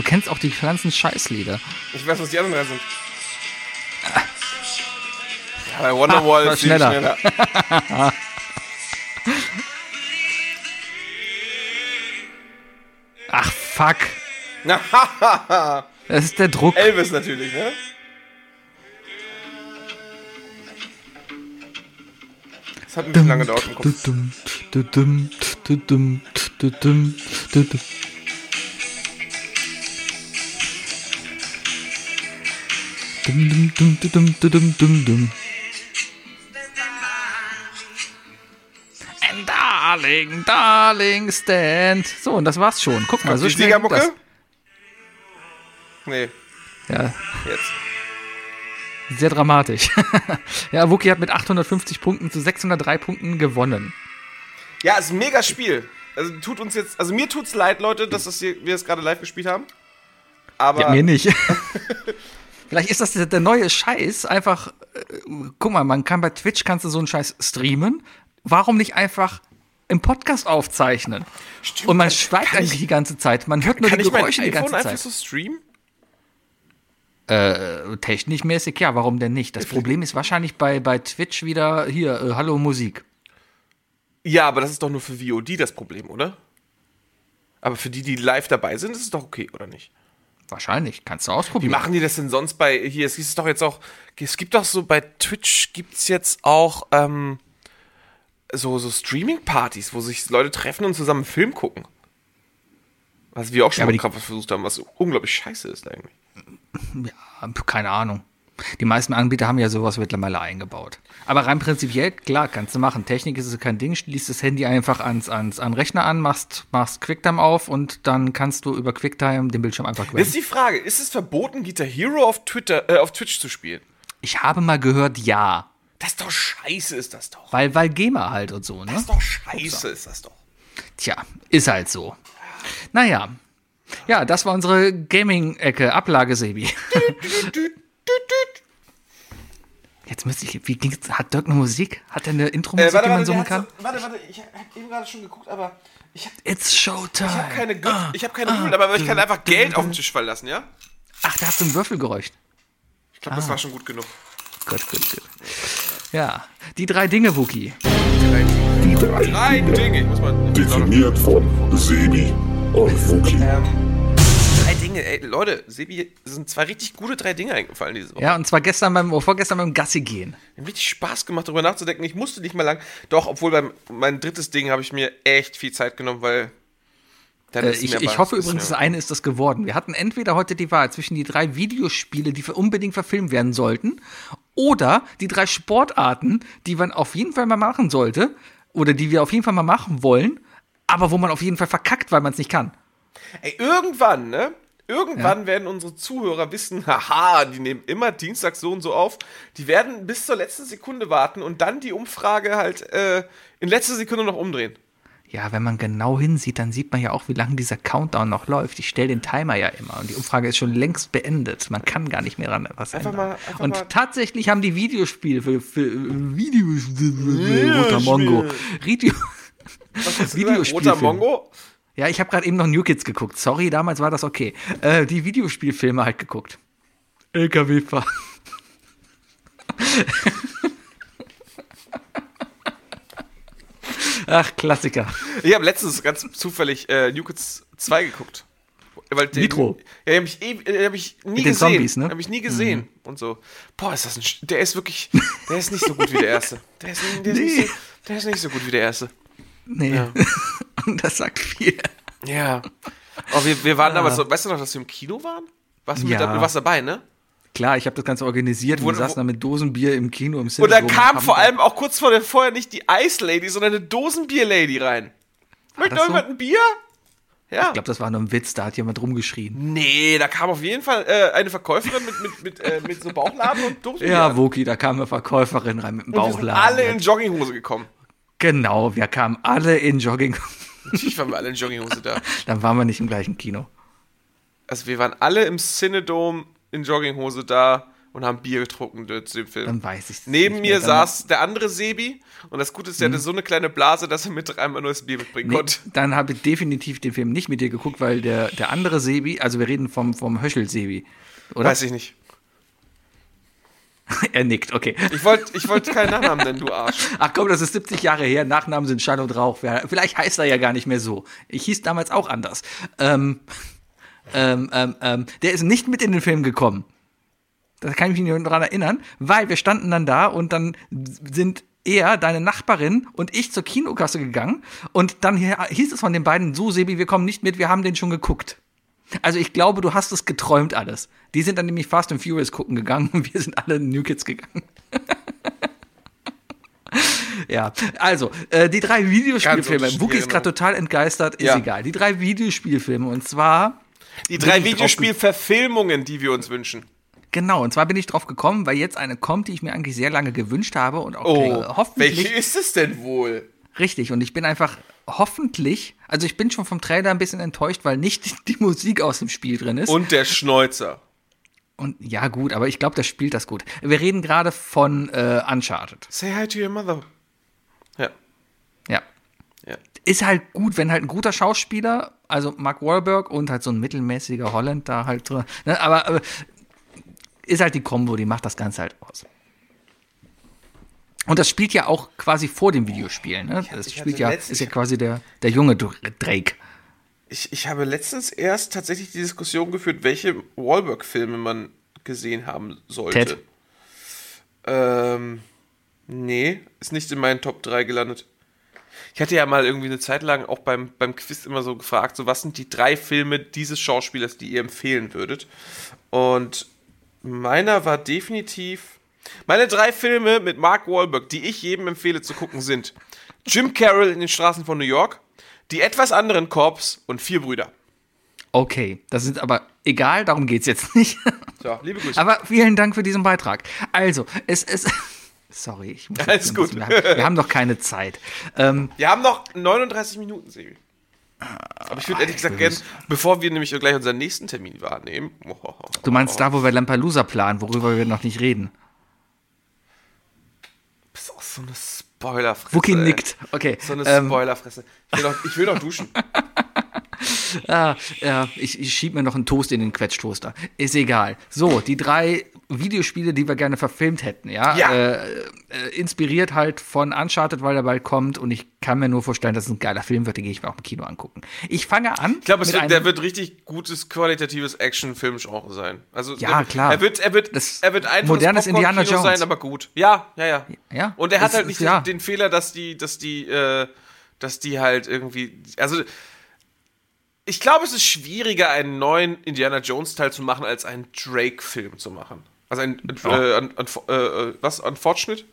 Kennst auch die ganzen Scheißlieder. Ich weiß, was die anderen drei sind. Ja, bei Wonderwall war ist schneller. schneller. Ach, fuck. Das ist der Druck. Elvis natürlich, ne? Das hat ein bisschen lange gedauert im Kopf. Dum, dum, dum, dudum, dudum, dum, dum. And darling, darling, stand. So, und das war's schon. Guck mal, so die schnell das. Nee, Ja, jetzt. sehr dramatisch. ja, Wookie hat mit 850 Punkten zu 603 Punkten gewonnen. Ja, ist ein mega Spiel. Also tut uns jetzt, also mir tut's leid, Leute, dass das hier, wir es gerade live gespielt haben. Aber Ja, mir nicht. Vielleicht ist das der, neue Scheiß. Einfach, äh, guck mal, man kann bei Twitch kannst du so einen Scheiß streamen. Warum nicht einfach im Podcast aufzeichnen? Stimmt, Und man schweigt eigentlich ich- die ganze Zeit. Man hört nur die Geräusche die ganze einfach Zeit. so streamen? Äh, technikmäßig ja, warum denn nicht? Das Problem ist wahrscheinlich bei, bei Twitch wieder hier, äh, Hallo Musik. Ja, aber das ist doch nur für VOD das Problem, oder? Aber für die, die live dabei sind, ist es doch okay, oder nicht? Wahrscheinlich, kannst du Wie ausprobieren. machen die das denn sonst bei, hier, es ist doch jetzt auch, es gibt doch so, bei Twitch gibt's jetzt auch, ähm, so, so Streaming-Partys, wo sich Leute treffen und zusammen einen Film gucken. Was wir auch schon Ja, mal die- versucht haben, was unglaublich scheiße ist eigentlich. Ja, keine Ahnung. Die meisten Anbieter haben ja sowas mittlerweile eingebaut. Aber rein prinzipiell, klar, kannst du machen. Technik ist es kein Ding. Schließt das Handy einfach ans, ans, an Rechner an, machst, machst QuickTime auf und dann kannst du über QuickTime den Bildschirm einfach Jetzt quellen. ist die Frage, ist es verboten, Guitar Hero auf Twitter, äh, auf Twitch zu spielen? Ich habe mal gehört, ja. Das ist doch scheiße, ist das doch. Weil, weil Gamer halt und so, ne? Das ist doch scheiße, ist das doch. Tja, ist halt so. Naja. Ja, das war unsere Gaming-Ecke, Ablage, Sebi. Jetzt müsste ich, wie ging's, hat Dirk eine Musik? Hat er eine Intro-Musik, die man summen kann? so, warte, warte, ich habe eben gerade schon geguckt, aber ich habe It's Showtime. ich hab keine Gü ich hab keine Müll, aber ich kann einfach Geld auf den Tisch fallen lassen, ja? Ach, da hast du ein Würfelgeräusch. Ich glaube, das war schon gut genug. Gut, gut, gut. Ja, die drei Dinge, Wookie. Die drei Dinge. Ich muss mal. Definiert von Sebi und Wookie. Drei Dinge, ey, Leute, Sebi, sind zwei richtig gute drei Dinge eingefallen diese Woche. Ja, und zwar gestern beim, oh, vorgestern beim Gassi gehen. Hat richtig Spaß gemacht, darüber nachzudenken. Ich musste nicht mal lang. Doch, obwohl beim mein drittes Ding habe ich mir echt viel Zeit genommen, weil Äh, ich, ich hoffe übrigens, das eine ist das geworden. Wir hatten entweder heute die Wahl zwischen die drei Videospiele, die unbedingt verfilmt werden sollten, oder die drei Sportarten, die man auf jeden Fall mal machen sollte, oder die wir auf jeden Fall mal machen wollen, aber wo man auf jeden Fall verkackt, weil man es nicht kann. Ey, irgendwann, ne? Irgendwann werden unsere Zuhörer wissen, haha, die nehmen immer Dienstag so und so auf. Die werden bis zur letzten Sekunde warten und dann die Umfrage halt äh, in letzter Sekunde noch umdrehen. Ja, wenn man genau hinsieht, dann sieht man ja auch, wie lange dieser Countdown noch läuft. Ich stelle den Timer ja immer und die Umfrage ist schon längst beendet. Man kann gar nicht mehr ran was Einfach ändern. mal- einfach und mal- tatsächlich haben die Videospiele für, für Videospiele Roter Mongo. Video, Videospielfilme. Roter Mongo? Ja, ich habe gerade eben noch New Kids geguckt. Sorry, damals war das okay. Äh, die Videospielfilme halt geguckt. LKW fahren. Ach, Klassiker. Ich habe letztens ganz zufällig äh, New Kids 2 geguckt. Weil den, Nitro. Ja, den habe ich, eh, den hab ich nie Mit den gesehen. Zombies, ne? Den habe ich nie gesehen. Und so. Boah, ist das ein. Sch- Der ist wirklich. Der ist nicht so gut wie der erste. Der ist, der ist, nicht, so, der ist nicht so gut wie der erste. Nee. Ja. Und das sagt viel. Ja. Oh, wir, wir waren damals so. Weißt du noch, dass wir im Kino waren? Warst du, Ja. mit, du warst dabei, ne? Klar, ich habe das Ganze organisiert. Wo- wir saßen wo- da mit Dosenbier im Kino im Und da kam vor da- allem auch kurz vor der vorher nicht die Ice Lady, sondern eine Dosenbier-Lady rein. Möchte das so? irgendjemand ein Bier? Ja. Ich glaube, das war nur ein Witz, da hat jemand rumgeschrien. Nee, da kam auf jeden Fall äh, eine Verkäuferin mit, mit, mit, äh, mit so Bauchladen und Dosenbier. Ja, Woki, da kam eine Verkäuferin rein mit dem und wir sind Bauchladen. alle in Jogginghose gekommen. Genau, wir kamen alle in Jogging. Natürlich waren wir alle in Jogginghose da. Dann waren wir nicht im gleichen Kino. Also wir waren alle im Cinedome in Jogginghose da und haben Bier getrunken zu dem Film. Dann weiß ich Neben mir Mhm. saß der andere Sebi und das Gute ist, der hatte so eine kleine Blase, dass er mit dreimal neues Bier mitbringen Nee, konnte. dann habe ich definitiv den Film nicht mit dir geguckt, weil der, der andere Sebi, also wir reden vom, vom Höschel-Sebi, oder? Weiß ich nicht. er nickt, okay. Ich wollte ich wollt keinen Nachnamen nennen, du Arsch. Ach komm, das ist 70 Jahre her, Nachnamen sind Schall und Rauch. Vielleicht heißt er ja gar nicht mehr so. Ich hieß damals auch anders. Ähm, ähm, ähm, ähm, der ist nicht mit in den Film gekommen. Da kann ich mich nur daran erinnern, weil wir standen dann da und dann sind er, deine Nachbarin und ich zur Kinokasse gegangen und dann hieß es von den beiden, so Sebi, wir kommen nicht mit, wir haben den schon geguckt. Also ich glaube, du hast es geträumt alles. Die sind dann nämlich Fast and Furious gucken gegangen und wir sind alle New Kids gegangen. ja, also, äh, die drei Videospielfilme. Wookie ist gerade total entgeistert, ist Ja. egal. Die drei Videospielfilme und zwar Die drei Videospielverfilmungen, die wir uns wünschen. Genau, und zwar bin ich drauf gekommen, weil jetzt eine kommt, die ich mir eigentlich sehr lange gewünscht habe und auch Oh, äh, hoffentlich welche ist es denn wohl? richtig. Und ich bin einfach hoffentlich, also ich bin schon vom Trailer ein bisschen enttäuscht, weil nicht die Musik aus dem Spiel drin ist. Und, Und der Schneuzer. ja, gut, aber ich glaube, das spielt das gut. Wir reden gerade von äh, Uncharted. Say hi to your mother. Ja. Ja. Ja. Ist halt gut, wenn halt ein guter Schauspieler, also Mark Wahlberg und halt so ein mittelmäßiger Holland da halt drin. Ne, aber, aber ist halt die Kombo, die macht das Ganze halt aus. Und das spielt ja auch quasi vor dem Videospiel, ne? Das ich spielt hatte ja, ist ja quasi der, der junge Drake. Ich, ich habe letztens erst tatsächlich die Diskussion geführt, welche Wahlberg-Filme man gesehen haben sollte. Ted. Ähm, nee, ist nicht in meinen Top 3 gelandet. Ich hatte ja mal irgendwie eine Zeit lang auch beim, beim Quiz immer so gefragt, so was sind die drei Filme dieses Schauspielers, die ihr empfehlen würdet? Und meiner war definitiv. Meine drei Filme mit Mark Wahlberg, die ich jedem empfehle zu gucken, sind Jim Carroll in den Straßen von New York, die etwas anderen Korps und vier Brüder. Okay, das ist aber egal, darum geht's jetzt nicht. So, liebe Grüße. Aber vielen Dank für diesen Beitrag. Also, es ist. Sorry, ich muss. Alles gut. bisschen- Wir haben, wir haben doch keine Zeit. Ähm, Wir haben noch 39 Minuten, Sebi. Aber ich würde ehrlich gesagt gerne, bevor wir nämlich gleich unseren nächsten Termin wahrnehmen. du meinst da, wo wir Lampelusa planen, worüber wir noch nicht reden. So eine Spoilerfresse. Wookie nickt. Okay. So eine ähm, Spoilerfresse. Ich will, doch, ich will doch duschen. Ah, ja, ich, ich schieb mir noch einen Toast in den Quetschtoaster. Ist egal. So, die drei Videospiele, die wir gerne verfilmt hätten, ja. ja. Äh, äh, inspiriert halt von Uncharted, weil er bald kommt. Und ich kann mir nur vorstellen, dass es ein geiler Film wird, den gehe ich mir auch im Kino angucken. Ich fange an. Ich glaube, der wird richtig gutes qualitatives Action-Filmgenre sein. Also ja, der, klar. Er wird, er wird, das er wird einfach modernes Indiana Jones sein, aber gut. Ja, ja, ja. ja und er hat es, halt nicht es, ja. den, Fehler, dass die, dass die, äh, dass die halt irgendwie, also ich glaube, es ist schwieriger, einen neuen Indiana Jones Teil zu machen, als einen Drake-Film zu machen. Also ein, äh, un, un, äh, was? Unfortunate?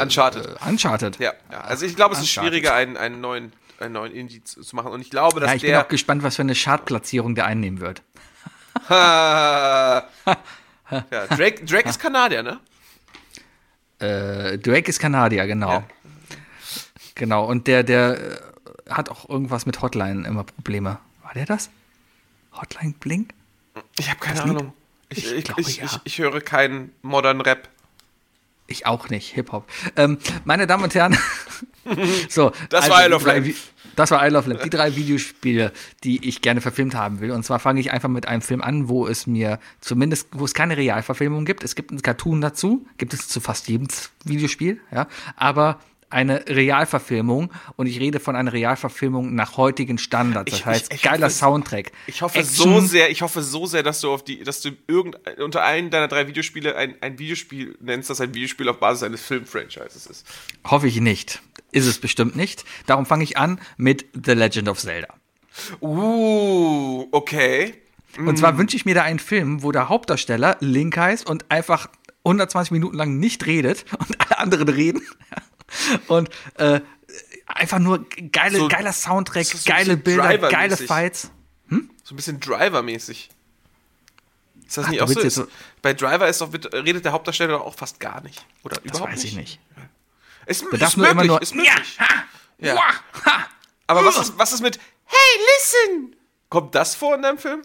Uncharted. Äh, Uncharted. Ja, ja. Also ich glaube, es ist schwieriger, einen, einen neuen, einen neuen Indie zu, zu machen. Und ich glaube, dass Ja, ich bin der. auch gespannt, was für eine Chartplatzierung der einnehmen wird. ja, Drake, Drake ist Kanadier, ne? Äh, Drake ist Kanadier, genau. Ja. Genau, und der, der äh, hat auch irgendwas mit Hotline immer Probleme. War der das? Hotline Blink? Ich habe keine Das? Ahnung. Ich, Ich glaube, ich, ja. ich, ich höre keinen Modern Rap. Ich auch nicht, Hip-Hop. Ähm, meine Damen und Herren, so. Das war I Love drei Lamp. Das war I Love Lamp. Die drei Videospiele, die ich gerne verfilmt haben will. Und zwar fange ich einfach mit einem Film an, wo es mir zumindest, wo es keine Realverfilmung gibt. Es gibt einen Cartoon dazu, gibt es zu fast jedem Videospiel, ja. Aber eine Realverfilmung und ich rede von einer Realverfilmung nach heutigen Standards. Das Ich- heißt, ich- ich geiler hoffe- Soundtrack. Ich hoffe Action, so sehr, ich hoffe so sehr, dass du auf die, dass du irgend, unter einem deiner drei Videospiele ein, ein Videospiel nennst, das ein Videospiel auf Basis eines Filmfranchises ist. Hoffe ich nicht. Ist es bestimmt nicht. Darum fange ich an mit The Legend of Zelda. Uh, okay. Und zwar wünsche ich mir da einen Film, wo der Hauptdarsteller Link heißt und einfach 120 Minuten lang nicht redet und alle anderen reden. Und äh, einfach nur geile, So- geiler Soundtrack, so- geile Bilder, geile. Fights. So ein bisschen Driver-mäßig. Ist das Ach, nicht auch so? Ist, so- bei Driver ist doch, redet der Hauptdarsteller doch auch fast gar nicht. Oder Das überhaupt weiß nicht? ich nicht. Ist, ist möglich, immer nur. ist möglich. Ja, Ja. Wah, ha. Aber was ist, was ist mit Hey, listen! Kommt das vor in deinem Film?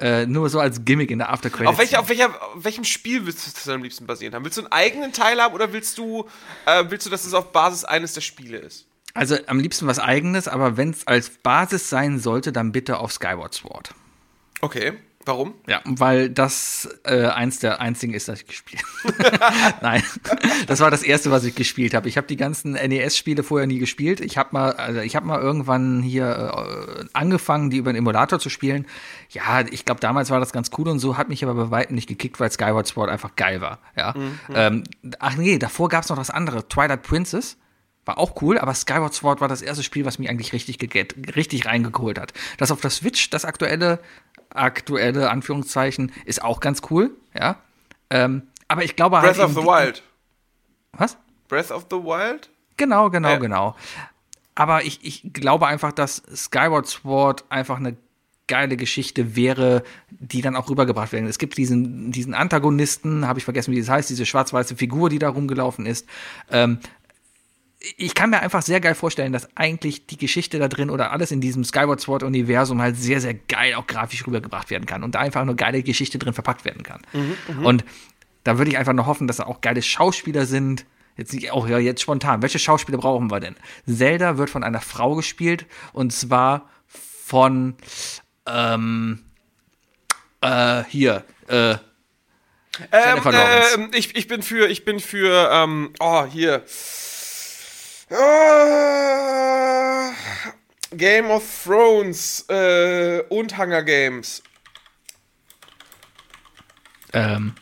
Äh, nur so als Gimmick in der After Credits. Auf, welcher, auf, welcher, auf welchem Spiel willst du das am liebsten basieren haben? Willst du einen eigenen Teil haben oder willst du, äh, willst du, dass es auf Basis eines der Spiele ist? Also am liebsten was eigenes, aber wenn es als Basis sein sollte, dann bitte auf Skyward Sword. Okay. Warum? Ja, weil das äh, eins der einzigen ist, das ich gespielt Nein, das war das erste, was ich gespielt habe. Ich habe die ganzen NES-Spiele vorher nie gespielt. Ich habe mal, also ich habe mal irgendwann hier äh, angefangen, die über den Emulator zu spielen. Ja, ich glaube, damals war das ganz cool und so, hat mich aber bei weitem nicht gekickt, weil Skyward Sword einfach geil war. Ja. Ähm, ach nee, davor gab es noch das andere, Twilight Princess. War auch cool, aber Skyward Sword war das erste Spiel, was mich eigentlich richtig, richtig reingeholt hat. Das auf der Switch, das aktuelle, aktuelle Anführungszeichen, ist auch ganz cool, ja. Ähm, aber ich glaube halt. Breath of eben the Wild. Was? Breath of the Wild? Genau, genau, Ja. genau. Aber ich, ich glaube einfach, dass Skyward Sword einfach eine geile Geschichte wäre, die dann auch rübergebracht werden. Es gibt diesen, diesen Antagonisten, habe ich vergessen, wie das heißt, diese schwarz-weiße Figur, die da rumgelaufen ist. Ähm, ich kann mir einfach sehr geil vorstellen, dass eigentlich die Geschichte da drin oder alles in diesem Skyward Sword Universum halt sehr, sehr geil auch grafisch rübergebracht werden kann und da einfach eine geile Geschichte drin verpackt werden kann. und da würde ich einfach nur hoffen, dass da auch geile Schauspieler sind. Jetzt nicht, auch ja, jetzt spontan. Welche Schauspieler brauchen wir denn? Zelda wird von einer Frau gespielt und zwar von ähm, äh, hier, äh, ähm, ich, ich bin für, ich bin für, ähm, oh, hier. Ah, Game of Thrones äh, und Hunger Games. ähm,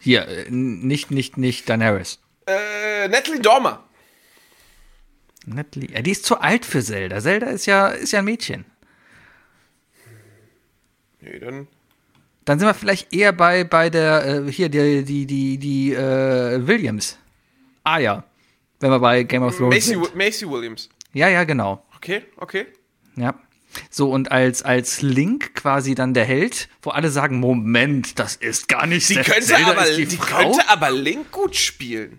hier, äh, nicht, nicht, nicht Daenerys. Äh, Natalie Dormer. Natalie, ja, die ist zu alt für Zelda. Zelda ist ja, ist ja ein Mädchen. Nee, dann. Dann sind wir vielleicht eher bei, bei der, äh, hier, die, die, die, die, äh, Williams. Ah ja. Wenn wir bei Game of Thrones Macy, sind. Macy Williams. Ja, ja, genau. Okay, okay. Ja. So, und als, als Link quasi dann der Held, wo alle sagen, Moment, das ist gar nicht Die könnte, Zelda aber, die, die könnte aber Link gut spielen.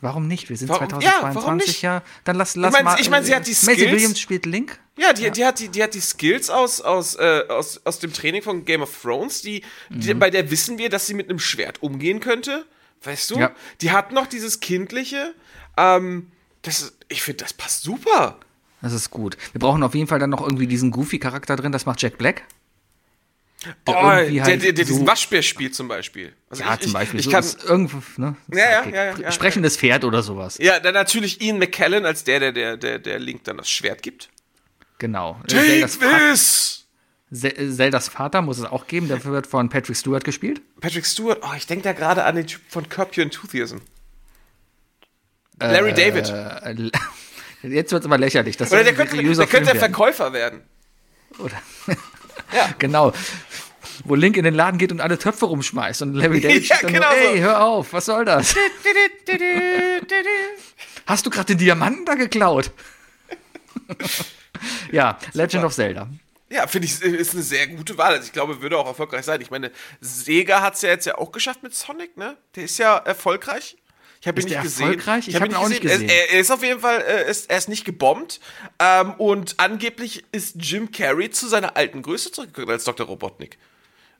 Warum nicht? Wir sind Warum- 2022, ja, ja. Dann lass, lass mein, mal. ich mein, sie hat die Maisie Skills. Williams spielt Link. Ja, die, die, hat die, die hat die Skills aus, aus, äh, aus, aus dem Training von Game of Thrones, die, die, bei der wissen wir, dass sie mit einem Schwert umgehen könnte. Weißt du? Ja. Die hat noch dieses Kindliche. Ähm, das, ich finde, das passt super. Das ist gut. Wir brauchen auf jeden Fall dann noch irgendwie diesen Goofy-Charakter drin, das macht Jack Black. Der Oh, der, halt der, der so- diesen Waschbär spielt zum Beispiel. Also Ja, ich, zum Beispiel. Ich, so ich kann, ist irgendwo, ne? Ja, ja, Sidekick. ja, ja, ja. Sprechendes Pferd oder sowas. ja, dann natürlich Ian McKellen als der, der, der, der, der Link dann das Schwert gibt. Genau. Take this! Ze- Zeldas Vater muss es auch geben, der wird von Patrick Stewart gespielt. Patrick Stewart, oh, ich denke da gerade an den Typ von Curb Your Enthusiasm. Larry David. Äh, Jetzt wird es aber lächerlich. Das Oder der könnte, der könnte. Verkäufer werden. Oder Ja. genau. Wo Link in den Laden geht und alle Töpfe rumschmeißt und Larry David Ja, genau nur, so. ey, hör auf, was soll das? Hast du gerade den Diamanten da geklaut? ja, Legend of Zelda. Ja, finde ich, ist eine sehr gute Wahl. Also ich glaube, würde auch erfolgreich sein. Ich meine, Sega hat es ja jetzt ja auch geschafft mit Sonic, ne? Der ist ja erfolgreich. Ich habe ihn nicht gesehen. erfolgreich? Ich hab hab ihn auch nicht gesehen. Er, er ist auf jeden Fall, äh, ist, er ist nicht gebombt. Ähm, und angeblich ist Jim Carrey zu seiner alten Größe zurückgekommen als Dr. Robotnik.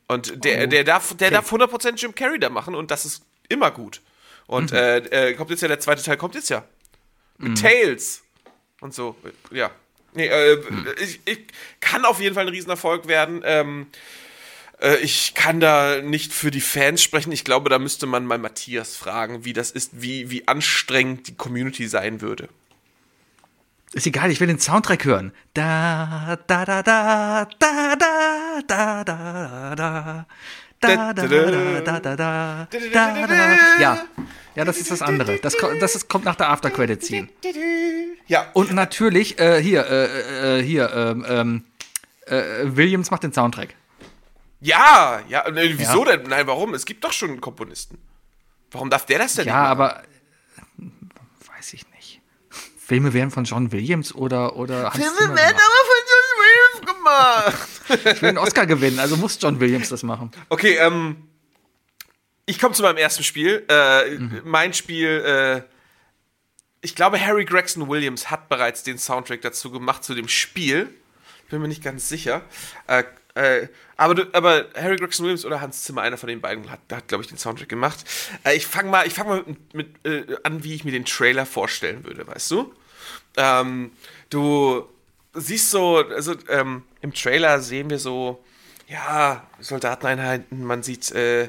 Und der, Oh, der, darf, der okay. darf 100% Jim Carrey da machen und das ist immer gut. Und Mhm. äh, äh, kommt jetzt ja, der zweite Teil kommt jetzt ja. Mit Mhm. Tails. Und so, ja. Nee, äh, ich, ich kann auf jeden Fall ein Riesenerfolg werden. Ähm, äh, ich kann da nicht für die Fans sprechen. Ich glaube, da müsste man mal Matthias fragen, wie das ist, wie, wie anstrengend die Community sein würde. Ist egal, ich will den Soundtrack hören. Da, da, da, da, da, da, da, da, da, da. Da, da, da, da, da. Ja, ja, das ist das andere. Das, das ist, kommt nach der After-Credit-Scene. Ja, Und natürlich, äh, hier, äh, äh, hier, ähm, ähm, äh, Williams macht den Soundtrack. ja, ja. äh, Wieso Ja. denn? Nein, warum? Es gibt doch schon einen Komponisten. Warum darf der das denn Ja, nicht? aber äh, weiß ich nicht. Filme werden von John Williams oder, oder Hans Filme werden aber Williams gemacht. Ich will einen Oscar gewinnen, also muss John Williams das machen. Okay, ähm, ich komme zu meinem ersten Spiel. Äh, Mein Spiel, äh, ich glaube, Harry Gregson Williams hat bereits den Soundtrack dazu gemacht, zu dem Spiel. Bin mir nicht ganz sicher. Äh, äh, aber, aber Harry Gregson Williams oder Hans Zimmer, einer von den beiden, hat, hat glaube ich, den Soundtrack gemacht. Äh, ich fange mal, ich fang mal mit, mit, äh, an, wie ich mir den Trailer vorstellen würde, weißt du? Ähm, du siehst so, also ähm, im Trailer sehen wir so, ja, Soldateneinheiten, man sieht, äh,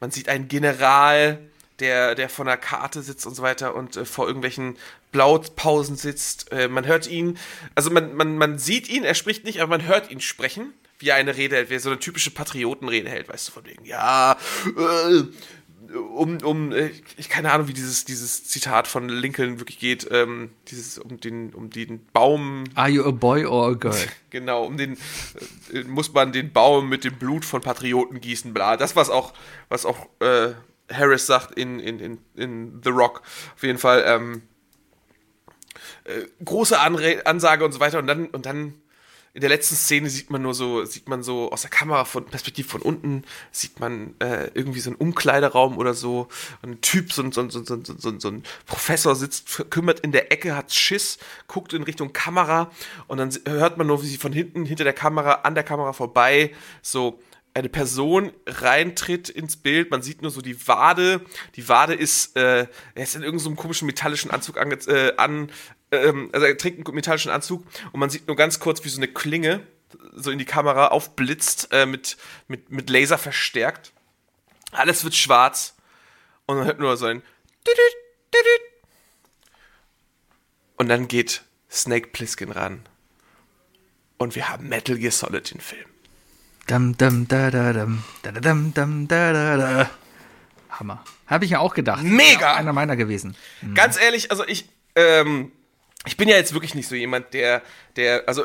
man sieht einen General, der, der vor einer Karte sitzt und so weiter und äh, vor irgendwelchen Blaupausen sitzt. Äh, man hört ihn, also man, man, man sieht ihn, er spricht nicht, aber man hört ihn sprechen, wie er eine Rede hält, wie er so eine typische Patriotenrede hält, weißt du, von wegen, ja, äh, um, um, äh, ich keine Ahnung, wie dieses, dieses Zitat von Lincoln wirklich geht, ähm, dieses, um den, um den Baum, Are you a boy or a girl? genau, um den, äh, muss man den Baum mit dem Blut von Patrioten gießen, bla. Das, was auch, was auch, äh, Harris sagt in, in, in, in The Rock. Auf jeden Fall, ähm, äh, große Anre Ansage und so weiter und dann, und dann in der letzten Szene sieht man nur so, sieht man so aus der Kamera von Perspektive von unten, sieht man äh, irgendwie so einen Umkleideraum oder so. Ein Typ, so, ein- so, so, so, ein- so, ein- so ein Professor sitzt, kümmert in der Ecke, hat Schiss, guckt in Richtung Kamera. Und dann hört man nur, wie sie von hinten, hinter der Kamera, an der Kamera vorbei, so eine Person reintritt ins Bild, man sieht nur so die Wade, die Wade ist, äh, er ist in irgendeinem so komischen metallischen Anzug ange äh, an, ähm, also er trägt einen metallischen Anzug und man sieht nur ganz kurz, wie so eine Klinge so in die Kamera aufblitzt, äh, mit, mit, mit Laser verstärkt. Alles wird schwarz und man hört nur so ein und dann geht Snake Plissken ran und wir haben Metal Gear Solid den Film. Dum, dum, da, da, dum, da, da, dum, dum, da, da, da. Hammer. Habe ich ja auch gedacht. Mega! Auch einer meiner gewesen. Ganz ehrlich, also ich, ähm, ich bin ja jetzt wirklich nicht so jemand, der, der, also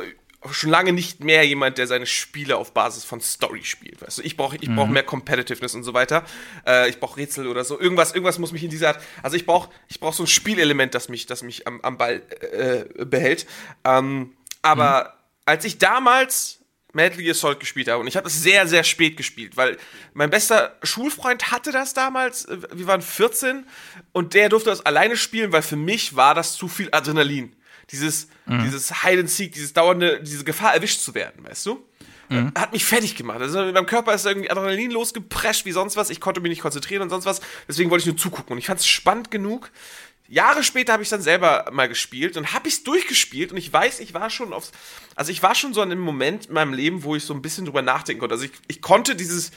schon lange nicht mehr jemand, der seine Spiele auf Basis von Story spielt. Weißt du, ich brauche ich brauch mehr Competitiveness und so weiter. Äh, ich brauche Rätsel oder so. Irgendwas, irgendwas muss mich in dieser Art. Also ich brauche ich brauch so ein Spielelement, das mich, das mich am, am Ball äh, behält. Ähm, aber als ich damals Metal Gear Solid gespielt habe. Und ich habe es sehr, sehr spät gespielt, weil mein bester Schulfreund hatte das damals. äh, Wir waren 14 und der durfte das alleine spielen, weil für mich war das zu viel Adrenalin. Dieses, dieses Hide and Seek, dieses dauernde, diese Gefahr erwischt zu werden, weißt du? Hat mich fertig gemacht. Also in meinem Körper ist irgendwie Adrenalin losgeprescht wie sonst was. Ich konnte mich nicht konzentrieren und sonst was. Deswegen wollte ich nur zugucken. Und ich fand es spannend genug. Jahre später habe ich dann selber mal gespielt und habe ich es durchgespielt und ich weiß, ich war schon aufs, also ich war schon so an einem Moment in meinem Leben, wo ich so ein bisschen drüber nachdenken konnte. Also ich, ich konnte dieses,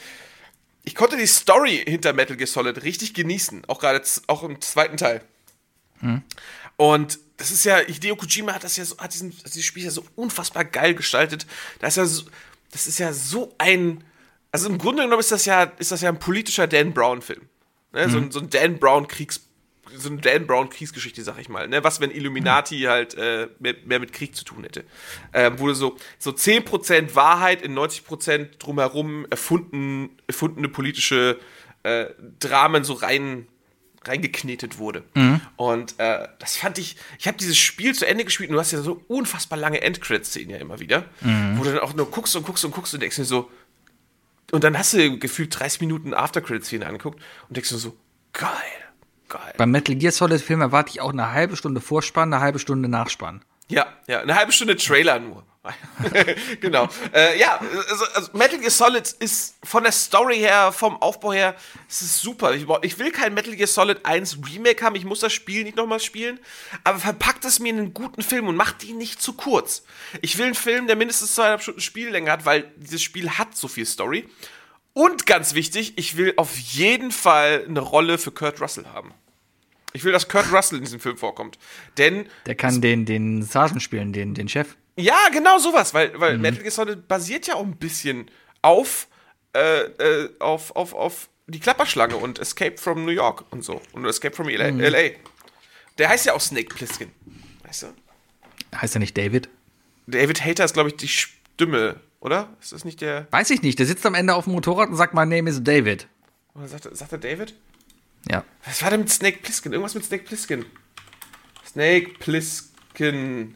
ich konnte die Story hinter Metal Gear Solid richtig genießen, auch gerade auch im zweiten Teil. Und das ist ja, Hideo Kojima hat das ja so, hat diesen, dieses Spiel ja so unfassbar geil gestaltet. Das ist ja so, das ist ja so ein, also im Grunde genommen ist das ja, ist das ja ein politischer Dan Brown-Film. Ne? So, ein, so ein Dan Brown Kriegs, so eine Dan Brown Kriegsgeschichte, sag ich mal. Ne? Was, wenn Illuminati halt äh, mehr, mehr mit Krieg zu tun hätte. Ähm, wo du so, so 10% Wahrheit in 90% drumherum erfunden, erfundene politische äh, Dramen so rein reingeknetet wurde. Und äh, das fand ich, ich habe dieses Spiel zu Ende gespielt und du hast ja so unfassbar lange Endcredit-Szenen ja immer wieder, wo du dann auch nur guckst und guckst und guckst und denkst dir so, und dann hast du gefühlt 30 Minuten After-Credit-Szene angeguckt und denkst dir so, geil, geil. Beim Metal Gear Solid Film erwarte ich auch eine halbe Stunde Vorspann, eine halbe Stunde Nachspann. Ja, ja, eine halbe Stunde Trailer nur. genau. Äh, ja, also, also Metal Gear Solid ist von der Story her, vom Aufbau her, es ist super. Ich, ich will kein Metal Gear Solid 1 Remake haben, ich muss das Spiel nicht nochmal spielen, aber verpackt es mir in einen guten Film und macht ihn nicht zu kurz. Ich will einen Film, der mindestens zweieinhalb Stunden Spiellänge hat, weil dieses Spiel hat so viel Story. Und ganz wichtig, ich will auf jeden Fall eine Rolle für Kurt Russell haben. Ich will, dass Kurt Russell in diesem Film vorkommt. Denn Der kann den, den Sergeant spielen, den, den Chef. ja, genau sowas, weil, weil Metal Gear Solid basiert ja auch ein bisschen auf, äh, äh, auf, auf, auf die Klapperschlange und Escape from New York und so. Und Escape from LA. LA. Der heißt ja auch Snake Plissken. Weißt du? Heißt er nicht David? David Hater ist, glaube ich, die Stimme, oder? Ist das nicht der. Weiß ich nicht. Der sitzt am Ende auf dem Motorrad und sagt, my name is David. Oder sagt, er- sagt er David? Ja. Was war denn mit Snake Plissken? Irgendwas mit Snake Plissken. Snake Plissken.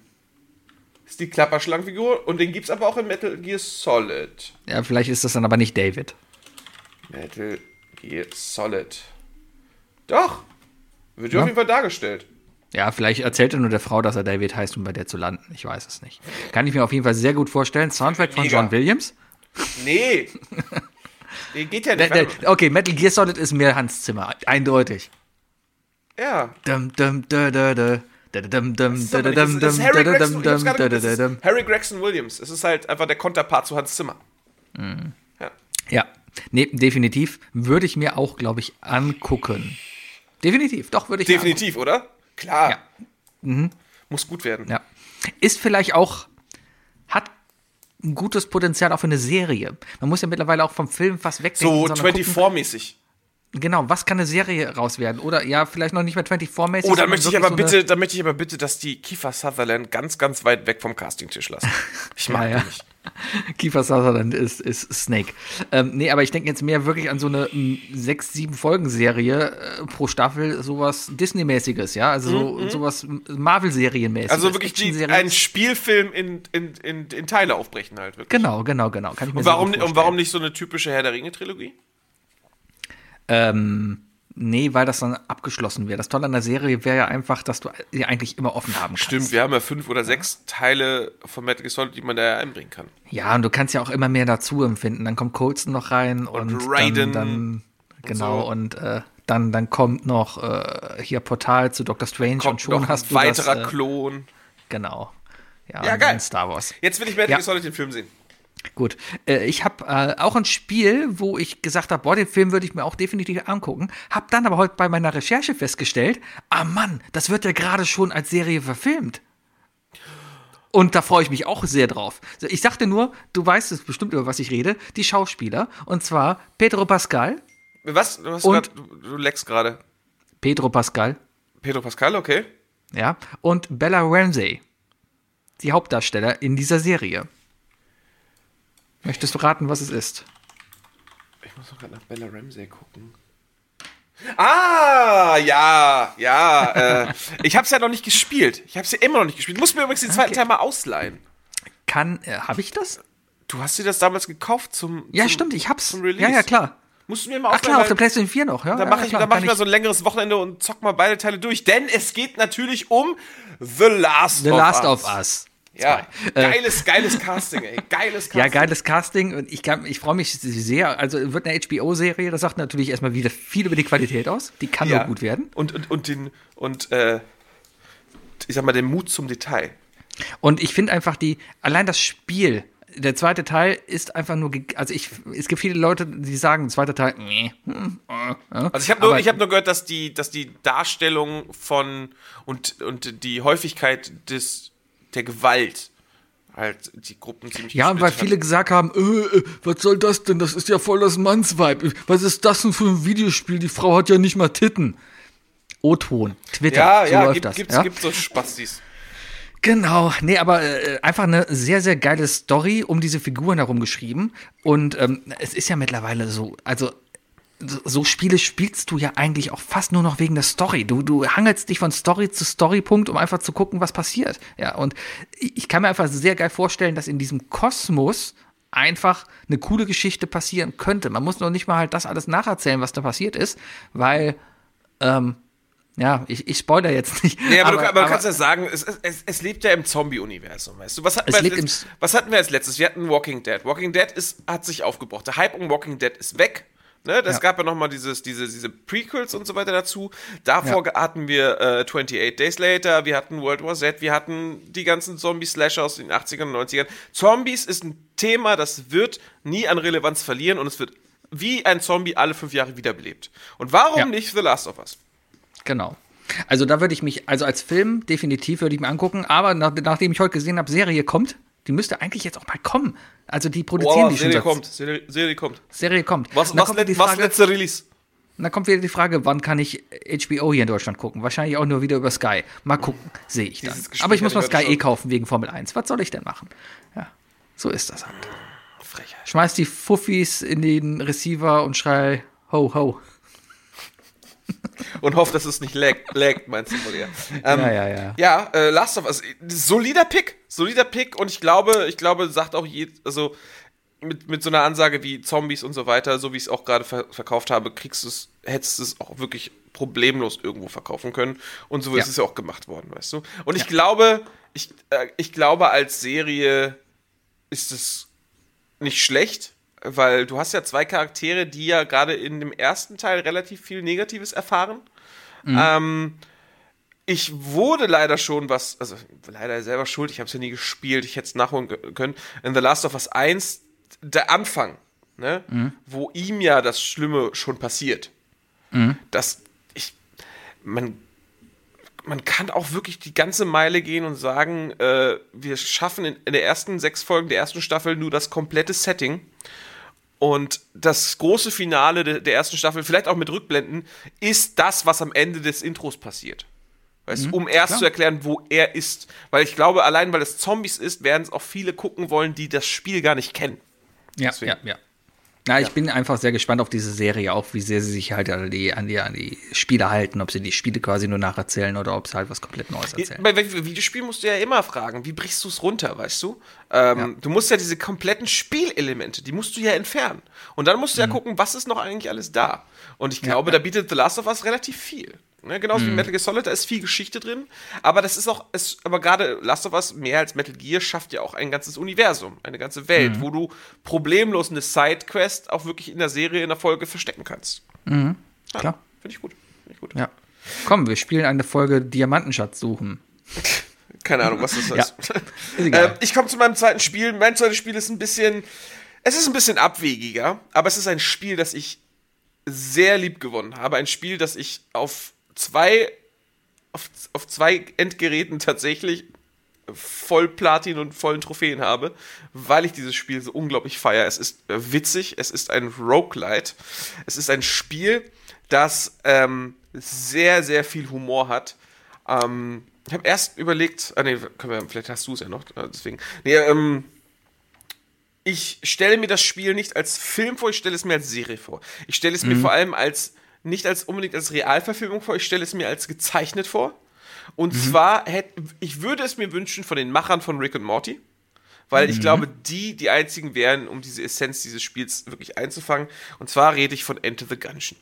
Ist die Klapperschlangenfigur und den gibt's aber auch in Metal Gear Solid. Ja, vielleicht ist das dann aber nicht David. Metal Gear Solid. Doch. Wird Ja. auf jeden Fall dargestellt. Ja, vielleicht erzählt er nur der Frau, dass er David heißt, um bei der zu landen. Ich weiß es nicht. Kann ich mir auf jeden Fall sehr gut vorstellen. Soundtrack von Mega. John Williams. Nee. nee, geht ja Der, nicht. der, okay, Metal Gear Solid ist mehr Hans Zimmer. Eindeutig. ja. Dum, dum, da, da, da. Harry Gregson- Williams. Es ist halt einfach der Konterpart zu Hans Zimmer. Ja. Ja, nee, definitiv. Würde ich mir auch, glaube ich, angucken. Definitiv, doch, würde ich mir Definitiv, oder? Klar. Ja. Mhm. Muss gut werden. Ja. Ist vielleicht auch, hat ein gutes Potenzial auch für eine Serie. Man muss ja mittlerweile auch vom Film fast wegdenken. So sondern gucken, 24-mäßig. Genau, was kann eine Serie raus werden? Oder ja, vielleicht noch nicht mehr 24-mäßig. Oh, da möchte ich aber so bitte, da möchte ich aber bitte, dass die Kiefer Sutherland ganz, ganz weit weg vom Castingtisch lassen. Ich mag Ja, ja. nicht. Kiefer Sutherland ist, ist Snake. Ähm, nee, aber ich denke jetzt mehr wirklich an so eine m, sechs, sieben Folgen-Serie äh, pro Staffel, sowas Disney-mäßiges, ja? Also so, sowas Marvel-Serienmäßiges. Mhm, Also wirklich die, einen Spielfilm in, in, in, in Teile aufbrechen halt. Wirklich. Genau, genau, genau. Kann ich mir Und warum, und warum nicht so eine typische Herr der Ringe-Trilogie? Ähm, nee, weil das dann abgeschlossen wäre. Das Tolle an der Serie wäre ja einfach, dass du die eigentlich immer offen haben kannst. Stimmt, wir haben ja fünf oder sechs Teile von Metal Gear Solid, die man da einbringen kann. Ja, und du kannst ja auch immer mehr dazu empfinden. Dann kommt Colson noch rein und, Raiden dann, dann genau so. und äh, dann dann kommt noch äh, hier Portal zu Doctor Strange und Kommt schon noch hast ein du weiterer das, äh, Klon. genau. Ja, Ja, und geil. Star Wars. Jetzt will ich Metal Ja. Gear Solid den Film sehen. Gut. Äh, ich habe äh, auch ein Spiel, wo ich gesagt habe, boah, den Film würde ich mir auch definitiv angucken. Hab dann aber heute bei meiner Recherche festgestellt, ah Mann, das wird ja gerade schon als Serie verfilmt. Und da freue ich mich auch sehr drauf. Ich sagte nur, du weißt es bestimmt, über was ich rede, die Schauspieler. Und zwar Pedro Pascal. Was? Du, hast Und- grad, du leckst gerade. Pedro Pascal, Pedro Pascal, okay. ja. Und Bella Ramsey. Die Hauptdarsteller in dieser Serie. Möchtest du raten, was es ist? Ich muss noch gerade nach Bella Ramsey gucken. Ah, ja, ja. äh, ich habe es ja noch nicht gespielt. Ich habe es ja immer noch nicht gespielt. Du musst mir übrigens den zweiten Okay. Teil mal ausleihen. Kann, äh, habe ich das? Du hast dir das damals gekauft zum. Ja, zum, stimmt, ich hab's. Zum Release. Ja, ja, klar. Musst du mir mal Ach klar, auf der PlayStation 4 noch, ja. Dann ja, mache ich, klar, dann mach ich mal so ein längeres Wochenende und zock mal beide Teile durch. Denn es geht natürlich um The Last The of Last Us. of Us. Ja. Äh, geiles, geiles Casting, ey. Geiles Casting. Ja, geiles Casting und ich, kann- ich freue mich sehr. Also wird eine HBO-Serie, das sagt natürlich erstmal wieder viel über die Qualität aus. Die kann Ja. nur gut werden. Und, und, und den, und, äh, ich sag mal, den Mut zum Detail. Und ich finde einfach die, allein das Spiel, der zweite Teil ist einfach nur, also ich, es gibt viele Leute, die sagen, zweiter Teil, nee. hm, äh, äh. Also ich habe nur, ich hab nur gehört, dass die, dass die Darstellung von und, und die Häufigkeit des, der Gewalt halt die Gruppen ziemlich Ja, weil viele gesagt haben, äh, äh, was soll das denn? Das ist ja voll das Mannsvibe. Was ist das denn für ein Videospiel? Die Frau hat ja nicht mal Titten. O-Ton, Twitter. Ja, so ja, läuft gibt, das. gibt's, ja? gibt so Spastis. Genau, nee, aber äh, einfach eine sehr, sehr geile Story um diese Figuren herum geschrieben. Und ähm, es ist ja mittlerweile so, also so, Spiele spielst du ja eigentlich auch fast nur noch wegen der Story. Du, du hangelst dich von Story zu Storypunkt, um einfach zu gucken, was passiert. Ja, und ich kann mir einfach sehr geil vorstellen, dass in diesem Kosmos einfach eine coole Geschichte passieren könnte. Man muss noch nicht mal halt das alles nacherzählen, was da passiert ist, weil, ähm, ja, ich, ich spoiler jetzt nicht. Nee, aber, du, aber du kannst ja sagen, es, es, es lebt ja im Zombie-Universum, weißt du? Was hatten, wir als letztes, was hatten wir als letztes? Wir hatten Walking Dead. Walking Dead ist, hat sich aufgebraucht. Der Hype um Walking Dead ist weg. Ne? Das Ja. gab ja nochmal dieses, diese, diese Prequels und so weiter dazu. Davor hatten wir äh, 28 Days Later, wir hatten World War Z, wir hatten die ganzen Zombie-Slasher aus den 80ern und 90ern. Zombies ist ein Thema, das wird nie an Relevanz verlieren und es wird wie ein Zombie alle fünf Jahre wiederbelebt. Und warum Ja. nicht The Last of Us? Genau. Also da würde ich mich, also als Film definitiv würde ich mir angucken, aber nach, nachdem ich heute gesehen habe, Serie kommt, die müsste eigentlich jetzt auch mal kommen. Also die produzieren die schon. Oh, Serie seit- kommt, Serie, Serie kommt. Serie kommt. Was, Und was, kommt die was Frage, letzte Release? dann kommt wieder die Frage, wann kann ich HBO hier in Deutschland gucken? Wahrscheinlich auch nur wieder über Sky. Mal gucken, sehe ich dann. Aber ich muss mal Sky eh schon. kaufen wegen Formel 1. Was soll ich denn machen? Ja, so ist das halt. Frechheit. Schmeiß die Fuffis in den Receiver und schrei ho ho. Und hoffe, dass es nicht laggt, laggt meinst du wohl eher. Ähm, Ja, ja, ja. Ja, äh, Last of Us, solider Pick, solider Pick und ich glaube, ich glaube, sagt auch je, also mit, mit so einer Ansage wie Zombies und so weiter, so wie ich es auch gerade ver verkauft habe, kriegst du es, hättest du es auch wirklich problemlos irgendwo verkaufen können und so ist Ja. es ja auch gemacht worden, weißt du? Und ich glaube, ich, äh, ich glaube, als Serie ist es nicht schlecht, weil du hast ja zwei Charaktere, die ja gerade in dem ersten Teil relativ viel Negatives erfahren. Ähm, ich wurde leider schon was, also leider selber schuld, ich habe es ja nie gespielt, ich hätte es nachholen können. In The Last of Us 1, der Anfang, ne, wo ihm ja das Schlimme schon passiert. Das, ich, man, man kann auch wirklich die ganze Meile gehen und sagen, äh, wir schaffen in, in der ersten sechs Folgen der ersten Staffel nur das komplette Setting. Und das große Finale de, der ersten Staffel, vielleicht auch mit Rückblenden, ist das, was am Ende des Intros passiert. Weißt, du, um erst klar. zu erklären, wo er ist. Weil ich glaube, allein weil es Zombies ist, werden es auch viele gucken wollen, die das Spiel gar nicht kennen. Ja, Deswegen. ja, ja. Na, ich bin einfach sehr gespannt auf diese Serie, auch wie sehr sie sich halt an die, an die, an die Spiele halten, ob sie die Spiele quasi nur nacherzählen oder ob sie halt was komplett Neues erzählen. Bei Videospielen musst du ja immer fragen, wie brichst du es runter, weißt du? Ähm, Du musst ja diese kompletten Spielelemente, die musst du ja entfernen. Und dann musst du ja gucken, was ist noch eigentlich alles da. Und ich glaube, da bietet The Last of Us relativ viel. Ne? Genauso wie Metal Gear Solid, da ist viel Geschichte drin. Aber das ist auch, es, aber gerade Last of Us, mehr als Metal Gear, schafft ja auch ein ganzes Universum, eine ganze Welt, wo du problemlos eine Sidequest auch wirklich in der Serie, in der Folge verstecken kannst. Ja, Klar. Finde ich gut. Find ich gut. Ja. Komm, wir spielen eine Folge Diamantenschatz suchen. Keine Ahnung, was das Ja. ist. Ist egal. Ähm, ich komme zu meinem zweiten Spiel. Mein zweites Spiel ist ein bisschen, es ist ein bisschen abwegiger, aber es ist ein Spiel, das ich sehr lieb gewonnen habe. Ein Spiel, das ich auf zwei, auf, auf zwei Endgeräten tatsächlich voll Platin und vollen Trophäen habe, weil ich dieses Spiel so unglaublich feiere. Es ist äh, witzig, es ist ein Roguelite, es ist ein Spiel, das ähm, sehr, sehr viel Humor hat. Ähm, ich habe erst überlegt, ah nee, können wir, vielleicht hast du es ja noch, äh, deswegen. Nee, ähm, ich stelle mir das Spiel nicht als Film vor, ich stelle es mir als Serie vor. Ich stelle es mir vor allem als, nicht als unbedingt als Realverfilmung vor, ich stelle es mir als gezeichnet vor. Und zwar hätte, ich würde es mir wünschen von den Machern von Rick und Morty, weil ich glaube, die die einzigen wären, um diese Essenz dieses Spiels wirklich einzufangen. Und zwar rede ich von Enter the Gungeon.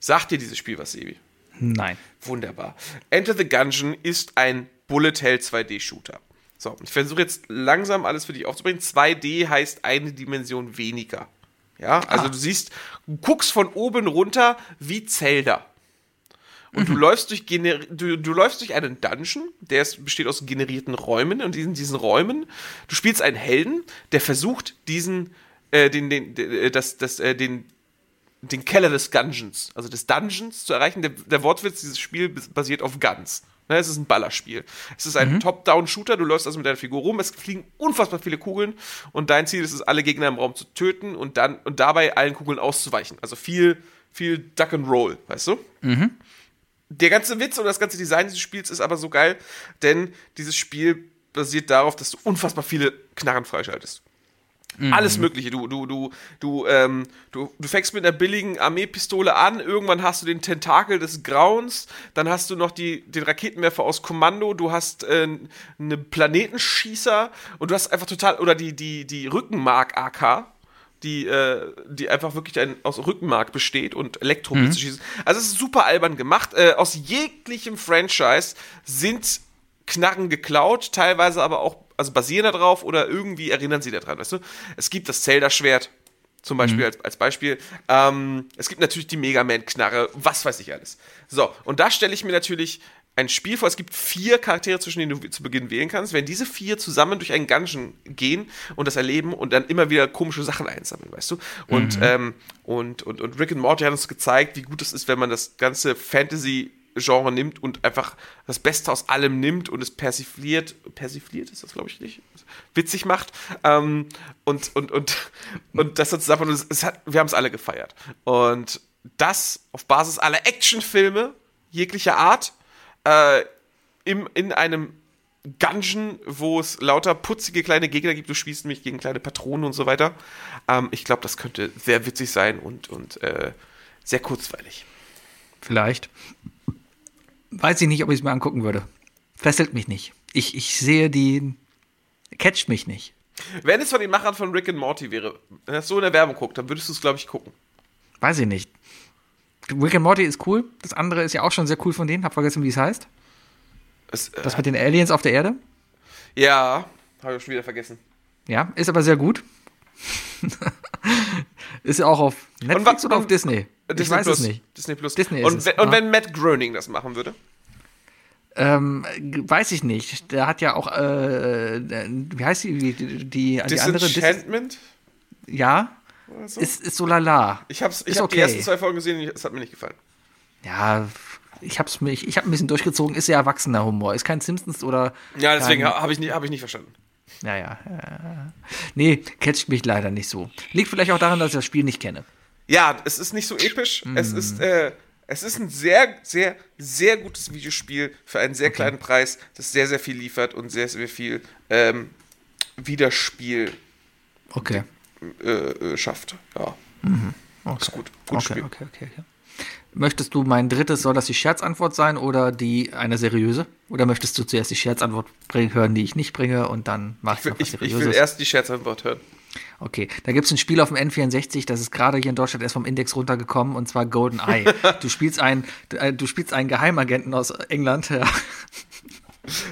Sagt dir dieses Spiel was, Sebi? Nein. Wunderbar. Enter the Gungeon ist ein Bullet Hell 2D-Shooter. So, ich versuche jetzt langsam alles für dich aufzubringen. 2D heißt eine Dimension weniger. Ja, also du siehst, du guckst von oben runter wie Zelda. Und du läufst durch gener du, du läufst durch einen Dungeon, der ist, besteht aus generierten Räumen und in diesen Räumen, du spielst einen Helden, der versucht diesen äh, den den äh, das das äh, den den Keller des Dungeons, also des Dungeons zu erreichen. Der, der Wortwitz dieses Spiels basiert auf Guns. Ne, es ist ein Ballerspiel. Es ist ein Top-Down-Shooter. Du läufst also mit deiner Figur rum. Es fliegen unfassbar viele Kugeln und dein Ziel ist es, alle Gegner im Raum zu töten und dann und dabei allen Kugeln auszuweichen. Also viel, viel Duck and Roll, weißt du? der ganze Witz und das ganze Design dieses Spiels ist aber so geil, denn dieses Spiel basiert darauf, dass du unfassbar viele Knarren freischaltest. Alles Mögliche. Du, du, du, du, ähm, du, du fängst mit einer billigen Armeepistole an, irgendwann hast du den Tentakel des Grauens, dann hast du noch die, den Raketenwerfer aus Kommando, du hast äh, einen Planetenschießer und du hast einfach total, oder die, die, die Rückenmark-AK, die, äh, die einfach wirklich ein, aus Rückenmark besteht und Elektroblitze schießen. Also es ist super albern gemacht. Äh, aus jeglichem Franchise sind Knarren geklaut, teilweise aber auch, also basieren darauf oder irgendwie erinnern sie daran, weißt du? Es gibt das Zelda-Schwert, zum Beispiel als, als Beispiel. Ähm, es gibt natürlich die Mega Man-Knarre, was weiß ich alles. So, und da stelle ich mir natürlich ein Spiel vor. Es gibt vier Charaktere, zwischen denen du zu Beginn wählen kannst. Wenn diese vier zusammen durch einen Dungeon gehen und das erleben und dann immer wieder komische Sachen einsammeln, weißt du? Und, ähm, und, und, und Rick and Morty hat uns gezeigt, wie gut es ist, wenn man das ganze Fantasy Genre nimmt und einfach das Beste aus allem nimmt und es persifliert, persifliert ist das, glaube ich, nicht, witzig macht. Ähm, und, und, und, und das hat zusammen, es hat, wir haben es alle gefeiert. Und das auf Basis aller Actionfilme jeglicher Art äh, im, in einem Dungeon, wo es lauter putzige kleine Gegner gibt. Du spielst nämlich gegen kleine Patronen und so weiter. Ähm, ich glaube, das könnte sehr witzig sein und, und äh, sehr kurzweilig. Vielleicht. Weiß ich nicht, ob ich es mir angucken würde. Fesselt mich nicht. Ich, ich sehe die. Catcht mich nicht. Wenn es von den Machern von Rick and Morty wäre, wenn das so in der Werbung guckt, dann würdest du es, glaube ich, gucken. Weiß ich nicht. Rick and Morty ist cool. Das andere ist ja auch schon sehr cool von denen. Hab vergessen, wie es heißt. Es, äh, Das mit den Aliens auf der Erde. ja, habe ich schon wieder vergessen. Ja, ist aber sehr gut. ist ja auch auf Netflix wa- oder auf und- Disney? Disney ich weiß Plus. es nicht. Disney Plus. Disney ist und, wenn, und wenn Matt Groening das machen würde? Ähm, weiß ich nicht. Der hat ja auch, äh, äh, wie heißt die, die, die, die andere? Dis Disenchantment? ja, so? ist, ist so lala. ich habe ich ist hab okay. die ersten zwei Folgen gesehen, es hat mir nicht gefallen. Ja, ich hab's mich, ich hab ein bisschen durchgezogen, ist ja erwachsener Humor, ist kein Simpsons oder. Ja, deswegen habe ich, nicht- hab ich nicht verstanden. Ja, ja. ja. Nee, catcht mich leider nicht so. Liegt vielleicht auch daran, dass ich das Spiel nicht kenne. Ja, es ist nicht so episch. Mm. Es ist, äh, es ist ein sehr, sehr, sehr gutes Videospiel für einen sehr kleinen Preis, das sehr, sehr viel liefert und sehr, sehr viel ähm, Wiederspiel Okay. äh, äh, schafft. Ja. okay. Ist gut. Gutes okay, Spiel. okay, okay, okay. Möchtest du mein drittes, soll das die Scherzantwort sein oder die eine seriöse? Oder möchtest du zuerst die Scherzantwort bringen, hören, die ich nicht bringe und dann mach Ich will, noch was ich, ich will erst die Scherzantwort hören. Okay, da gibt es ein Spiel auf dem N64, das ist gerade hier in Deutschland erst vom Index runtergekommen, und zwar GoldenEye. du spielst einen, du, äh, du spielst einen Geheimagenten aus England, ja.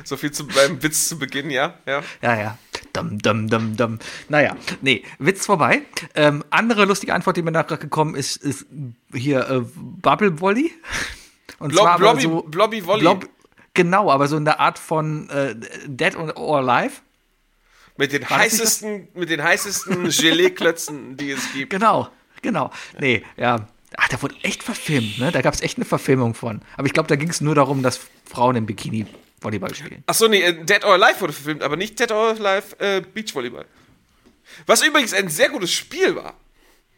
So viel zu meinem Witz zu Beginn, ja? Ja. Ja, ja. Dum, dum, dum, dum. Naja, nee, Witz vorbei. Ähm, andere lustige Antwort, die mir nachher gekommen ist, ist hier äh, Bubble Volley. Und Blob, zwar Blobby, so, Blobby Volley. Blob, genau, aber so in der Art von äh, Dead or Alive. Mit den nicht heißesten, mit den heißesten Gelee-Klötzen, die es gibt. Genau, genau. Nee, ja. Ach, da wurde echt verfilmt, ne? Da gab es echt eine Verfilmung von. Aber ich glaube, da ging es nur darum, dass Frauen im Bikini Volleyball spielen. Achso, nee, äh, Dead or Alive wurde verfilmt, aber nicht Dead or Alive äh, Beachvolleyball. Was übrigens ein sehr gutes Spiel war,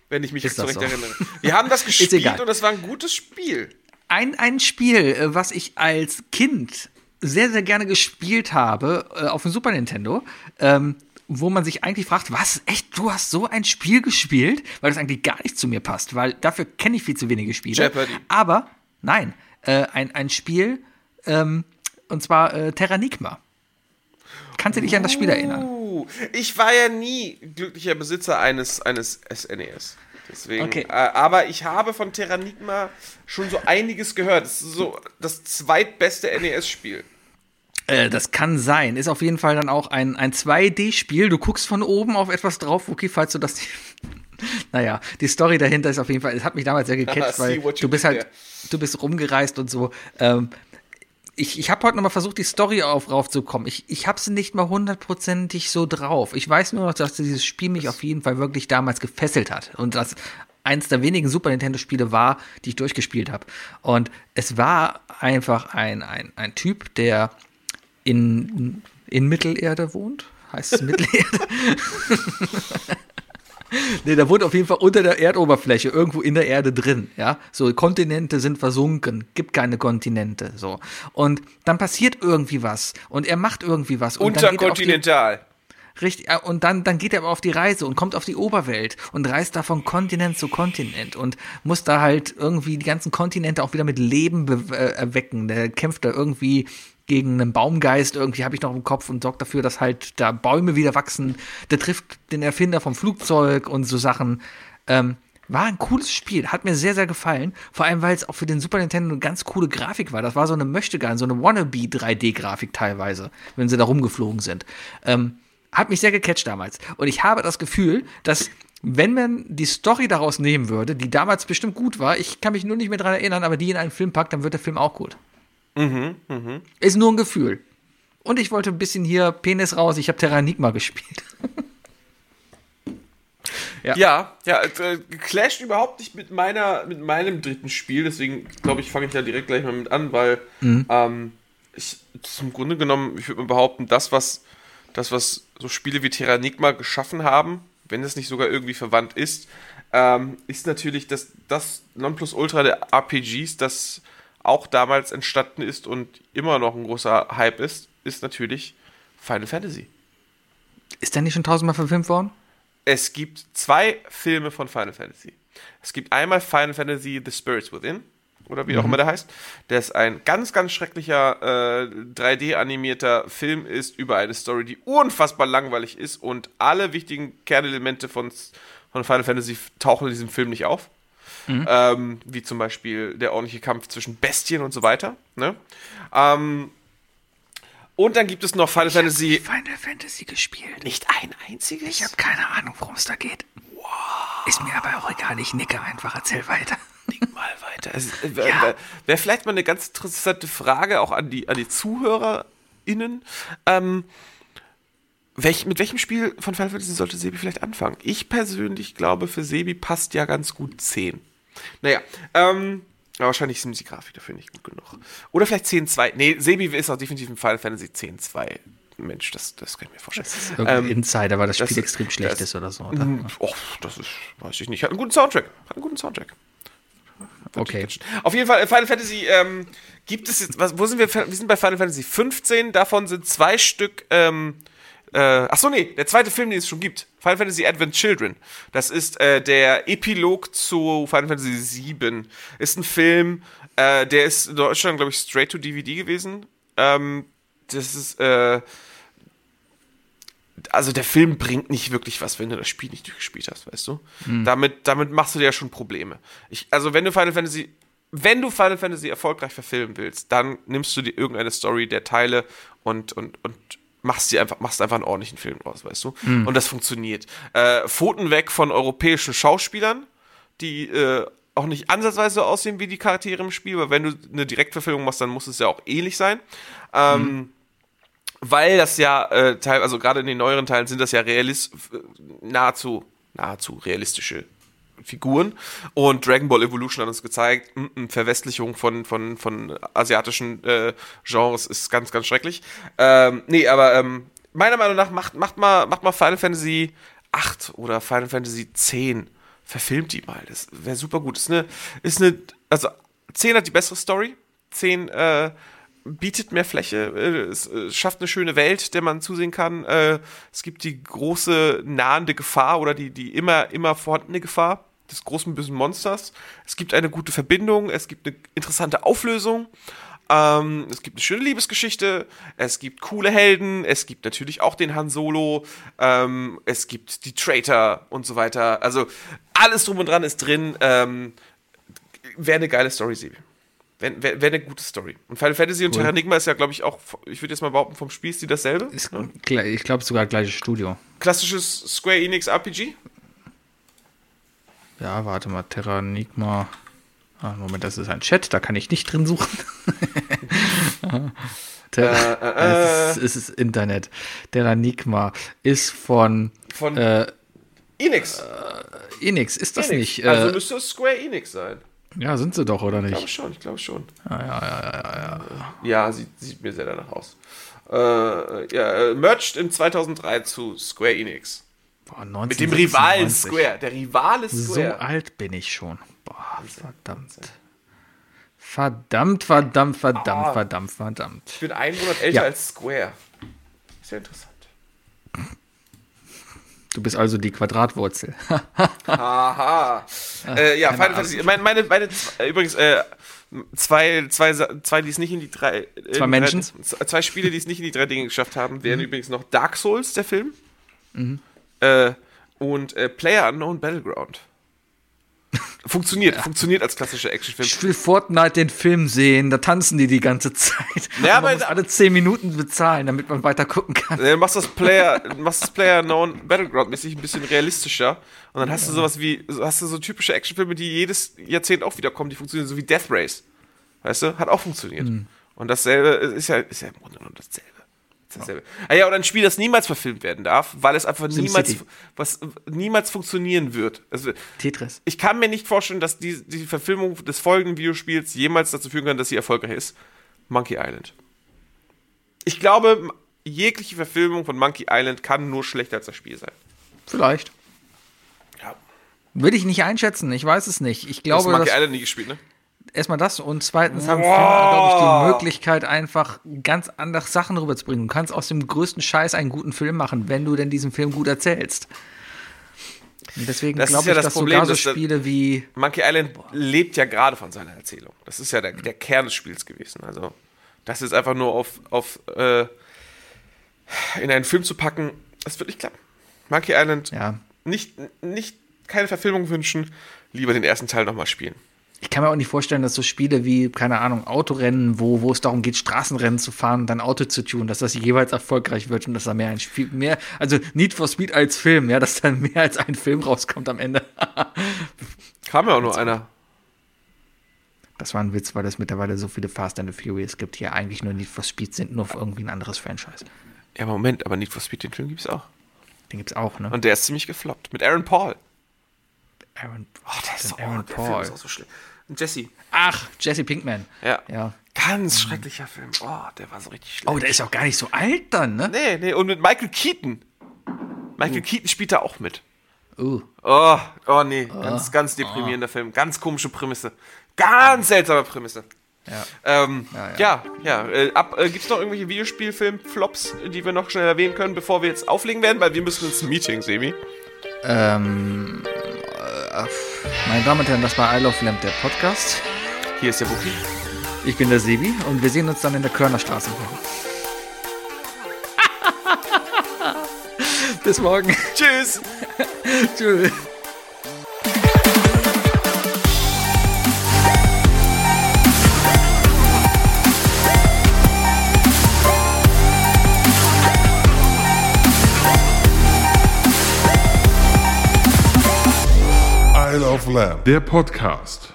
wenn ich mich Ist jetzt zurecht so? erinnere. Wir haben das gespielt und es war ein gutes Spiel. Ein, ein Spiel, äh, was ich als Kind sehr, sehr gerne gespielt habe, äh, auf dem Super Nintendo, ähm, wo man sich eigentlich fragt, was, echt, du hast so ein Spiel gespielt? Weil das eigentlich gar nicht zu mir passt, weil dafür kenne ich viel zu wenige Spiele. Jeopardy. Aber, nein, äh, ein, ein Spiel, ähm, und zwar äh, Terranigma. Kannst du dich an das Spiel erinnern? Uh, ich war ja nie glücklicher Besitzer eines, eines SNES. Deswegen, Okay. äh, aber ich habe von Terranigma schon so einiges gehört. Es ist so das zweitbeste NES-Spiel. Äh, das kann sein. Ist auf jeden Fall dann auch ein, ein 2D-Spiel. Du guckst von oben auf etwas drauf, okay, falls du das. naja, die Story dahinter ist auf jeden Fall, es hat mich damals sehr gecatcht, weil du bist halt, du bist rumgereist und so. Ähm, ich ich habe heute noch mal versucht, die Story auf raufzukommen. Ich, ich habe sie nicht mal hundertprozentig so drauf. Ich weiß nur noch, dass dieses Spiel mich auf jeden Fall wirklich damals gefesselt hat. Und das eins der wenigen Super Nintendo-Spiele war, die ich durchgespielt habe. Und es war einfach ein, ein, ein Typ, der in, in Mittelerde wohnt. Heißt es Mittelerde? Nee, da wohnt auf jeden Fall unter der Erdoberfläche, irgendwo in der Erde drin, ja. So, Kontinente sind versunken, gibt keine Kontinente, so. Und dann passiert irgendwie was und er macht irgendwie was. Und er Unterkontinental. Richtig, ja, und dann, dann geht er aber auf die Reise und kommt auf die Oberwelt und reist da von Kontinent zu Kontinent und muss da halt irgendwie die ganzen Kontinente auch wieder mit Leben be- äh, erwecken. Der kämpft da irgendwie gegen einen Baumgeist, irgendwie habe ich noch im Kopf und sorgt dafür, dass halt da Bäume wieder wachsen. Der trifft den Erfinder vom Flugzeug und so Sachen. Ähm, war ein cooles Spiel, hat mir sehr, sehr gefallen. Vor allem, weil es auch für den Super Nintendo eine ganz coole Grafik war. Das war so eine Möchtegern, so eine Wannabe 3D-Grafik teilweise, wenn sie da rumgeflogen sind. Ähm, hat mich sehr gecatcht damals. Und ich habe das Gefühl, dass wenn man die Story daraus nehmen würde, die damals bestimmt gut war, ich kann mich nur nicht mehr dran erinnern, aber die in einen Film packt, dann wird der Film auch gut. Ist nur ein Gefühl. Und ich wollte ein bisschen hier Penis raus, ich habe Terranigma gespielt. Ja, ja, äh, clasht überhaupt nicht mit meiner, mit meinem dritten Spiel, deswegen glaube ich, fange ich da direkt gleich mal mit an, weil ähm, ich zum Grunde genommen, ich würde mal behaupten, das, was das, was so Spiele wie Terranigma geschaffen haben, wenn es nicht sogar irgendwie verwandt ist, ähm, ist natürlich das, das Nonplusultra der RPGs, das auch damals entstanden ist und immer noch ein großer Hype ist, ist natürlich Final Fantasy. Ist der nicht schon tausendmal verfilmt worden? Es gibt zwei Filme von Final Fantasy. Es gibt einmal Final Fantasy The Spirits Within, oder wie auch immer der heißt, der ist ein ganz, ganz schrecklicher äh, 3D-animierter Film ist über eine Story, die unfassbar langweilig ist und alle wichtigen Kernelemente von, von Final Fantasy tauchen in diesem Film nicht auf. Ähm, wie zum Beispiel der ordentliche Kampf zwischen Bestien und so weiter. Ne? Ähm, und dann gibt es noch Final Fantasy. Final Fantasy gespielt. Nicht ein einziges? Ich habe keine Ahnung, worum es da geht. Ist mir aber auch egal, ich nicke einfach, erzähl weiter. mal weiter. Es wäre wär vielleicht mal eine ganz interessante Frage auch an die, an die ZuhörerInnen. Ähm, welch, mit welchem Spiel von Final Fantasy sollte Sebi vielleicht anfangen? Ich persönlich glaube, für Sebi passt ja ganz gut 10. Naja, ähm, aber wahrscheinlich sind die Grafik dafür nicht gut genug. Oder vielleicht 10.2. Nee, Sebi ist auch definitiv ein Final Fantasy 10.2. Mensch, das, das kann ich mir vorstellen. Irgendein Ähm, Insider, weil das Spiel das- extrem schlecht das- ist oder so. Oder? Och, das ist, weiß ich nicht. Hat einen guten Soundtrack. Hat einen guten Soundtrack. Okay. Auf jeden Fall, äh, Final Fantasy ähm, gibt es jetzt, was, wo sind wir? Wir sind bei Final Fantasy 15, davon sind zwei Stück, ähm, äh, ach so, nee, der zweite Film, den es schon gibt. Final Fantasy Advent Children. Das ist äh, der Epilog zu Final Fantasy 7. Ist ein Film, äh, der ist in Deutschland, glaube ich, straight to DVD gewesen. Ähm, das ist, äh, also der Film bringt nicht wirklich was, wenn du das Spiel nicht durchgespielt hast, weißt du? Damit, damit machst du dir ja schon Probleme. Ich, also wenn du Final Fantasy, wenn du Final Fantasy erfolgreich verfilmen willst, dann nimmst du dir irgendeine Story der Teile und, und, und machst dir einfach, machst einfach einen ordentlichen Film draus, weißt du? Und das funktioniert. Äh, Pfoten weg von europäischen Schauspielern, die äh, auch nicht ansatzweise so aussehen wie die Charaktere im Spiel, weil wenn du eine Direktverfilmung machst, dann muss es ja auch ähnlich sein. Ähm, weil das ja äh, Teil, also gerade in den neueren Teilen sind das ja realist, äh, nahezu, nahezu realistische Figuren. Und Dragon Ball Evolution hat uns gezeigt, m -m, Verwestlichung von, von, von asiatischen äh, Genres ist ganz, ganz schrecklich. Ähm, nee, aber ähm, meiner Meinung nach macht, macht, mal, macht mal Final Fantasy 8 oder Final Fantasy 10. Verfilmt die mal. Das wäre super gut. Ist eine, ist eine, also 10 hat die bessere Story. 10 äh, bietet mehr Fläche, äh, es äh, schafft eine schöne Welt, der man zusehen kann. Äh, es gibt die große nahende Gefahr oder die, die immer, immer vorhandene Gefahr des großen bösen Monsters. Es gibt eine gute Verbindung, es gibt eine interessante Auflösung. Ähm, es gibt eine schöne Liebesgeschichte, es gibt coole Helden, es gibt natürlich auch den Han Solo, ähm, es gibt die Traitor und so weiter. Also alles drum und dran ist drin. Ähm, Wäre eine geile Story, Sebi. Wäre wär, wär eine gute Story. Und Final Fantasy und Terranigma ist ja, glaube ich, auch, ich würde jetzt mal behaupten, vom Spielstil dasselbe. Ist, ne? ich glaube sogar gleiches Studio. Klassisches Square Enix RPG. Ja, warte mal, Terranigma. Ah, Moment, das ist ein Chat, da kann ich nicht drin suchen. Ter es, ist, es ist Internet. Terranigma ist von Von äh, Enix. Enix, ist das Enix. nicht? also Äh, müsste es Square Enix sein. ja, sind sie doch, oder Ich glaube nicht? schon, ich glaube schon. Ja, ja, ja, ja, ja. Ja, sieht, sieht mir sehr danach aus. Äh, ja, äh, merged in 2003 zu Square Enix. Boah, Mit dem Rivalen 1996. Square. Der Rivale So Square. alt bin ich schon. Boah, verdammt. Verdammt, verdammt, verdammt, Ah. verdammt, verdammt. Ich bin einen Monat älter Ja. als Square. Ist ja interessant. Du bist also die Quadratwurzel. Aha. äh, ja, Final Fantasy. Meine, meine, meine zwei, übrigens, äh, zwei, zwei, zwei, die es nicht in die drei. äh, Zwei die Menschen? Drei, zwei Spiele, die es nicht in die drei Dinge geschafft haben, wären übrigens noch Dark Souls, der Film. Mhm. Äh, und äh, Player Unknown Battleground. Funktioniert, funktioniert als klassischer Actionfilm. Ich will Fortnite den Film sehen, da tanzen die die ganze Zeit. Ja, Und man aber- muss alle 10 Minuten bezahlen, damit man weiter gucken kann. Äh, machst das Player, machst das Player Known Battleground mäßig ein bisschen realistischer und dann hast du sowas wie, so- hast du so typische Actionfilme, die jedes Jahrzehnt auch wiederkommen, die funktionieren, so wie Death Race. Weißt du? Hat auch funktioniert. Und dasselbe ist ja, ist ja im Grunde genommen dasselbe. Dasselbe. Ah ja, oder ein Spiel, das niemals verfilmt werden darf, weil es einfach niemals, was, niemals funktionieren wird. Also, Tetris. ich kann mir nicht vorstellen, dass die, die Verfilmung des folgenden Videospiels jemals dazu führen kann, dass sie erfolgreich ist. Monkey Island. Ich glaube, jegliche Verfilmung von Monkey Island kann nur schlechter als das Spiel sein. Vielleicht. Ja. Würde ich nicht einschätzen, ich weiß es nicht. Ich Du hast glaube, Monkey Island nie gespielt, ne? Erstmal das und zweitens haben Filme, glaube ich, die Möglichkeit, einfach ganz andere Sachen rüberzubringen. Du kannst aus dem größten Scheiß einen guten Film machen, wenn du denn diesen Film gut erzählst. Und deswegen glaube ja ich, das dass Problem, sogar so Spiele wie Monkey Island lebt ja gerade von seiner Erzählung. Das ist ja der, der Kern des Spiels gewesen. Also, das ist einfach nur auf, auf äh, in einen Film zu packen, das wird nicht klappen. Monkey Island ja, nicht, nicht keine Verfilmung wünschen, lieber den ersten Teil nochmal spielen. Ich kann mir auch nicht vorstellen, dass so Spiele wie, keine Ahnung, Autorennen, wo, wo es darum geht, Straßenrennen zu fahren und dann Auto zu tun, dass das jeweils erfolgreich wird und dass da mehr ein Spiel, mehr, also Need for Speed als Film, ja, dass dann mehr als ein Film rauskommt am Ende. Kam ja auch nur einer. Das war ein Witz, weil es mittlerweile so viele Fast and the Furious gibt, die ja eigentlich nur Need for Speed sind, nur für irgendwie ein anderes Franchise. Ja, Moment, aber Need for Speed, den Film gibt's auch. Den gibt's auch, ne? Und der ist ziemlich gefloppt. Mit Aaron Paul. Aaron, Oh, der ist so, Aaron der Film Paul. ist auch so schlimm. Jesse. Ach, Jesse Pinkman. Ja. Ja. Ganz schrecklicher Film. Oh, der war so richtig schlimm. Oh, der ist auch gar nicht so alt dann, ne? Nee, nee, und mit Michael Keaton. Michael Keaton spielt da auch mit. Uh. Oh, oh nee, ganz, ganz deprimierender Film. Ganz komische Prämisse. Ganz seltsame Prämisse. Ja. Ähm, Ja, ja, ja. äh, ab, äh, Gibt es noch irgendwelche Videospielfilm-Flops, die wir noch schnell erwähnen können, bevor wir jetzt auflegen werden? Weil wir müssen ins Meeting, Semi. Ähm, äh, meine Damen und Herren, das war I Love Lamp, der Podcast. Hier ist der Wookie. Ich bin der Sebi und wir sehen uns dann in der Körnerstraße. Bis morgen. Tschüss. Tschüss. Love Lab, der Podcast.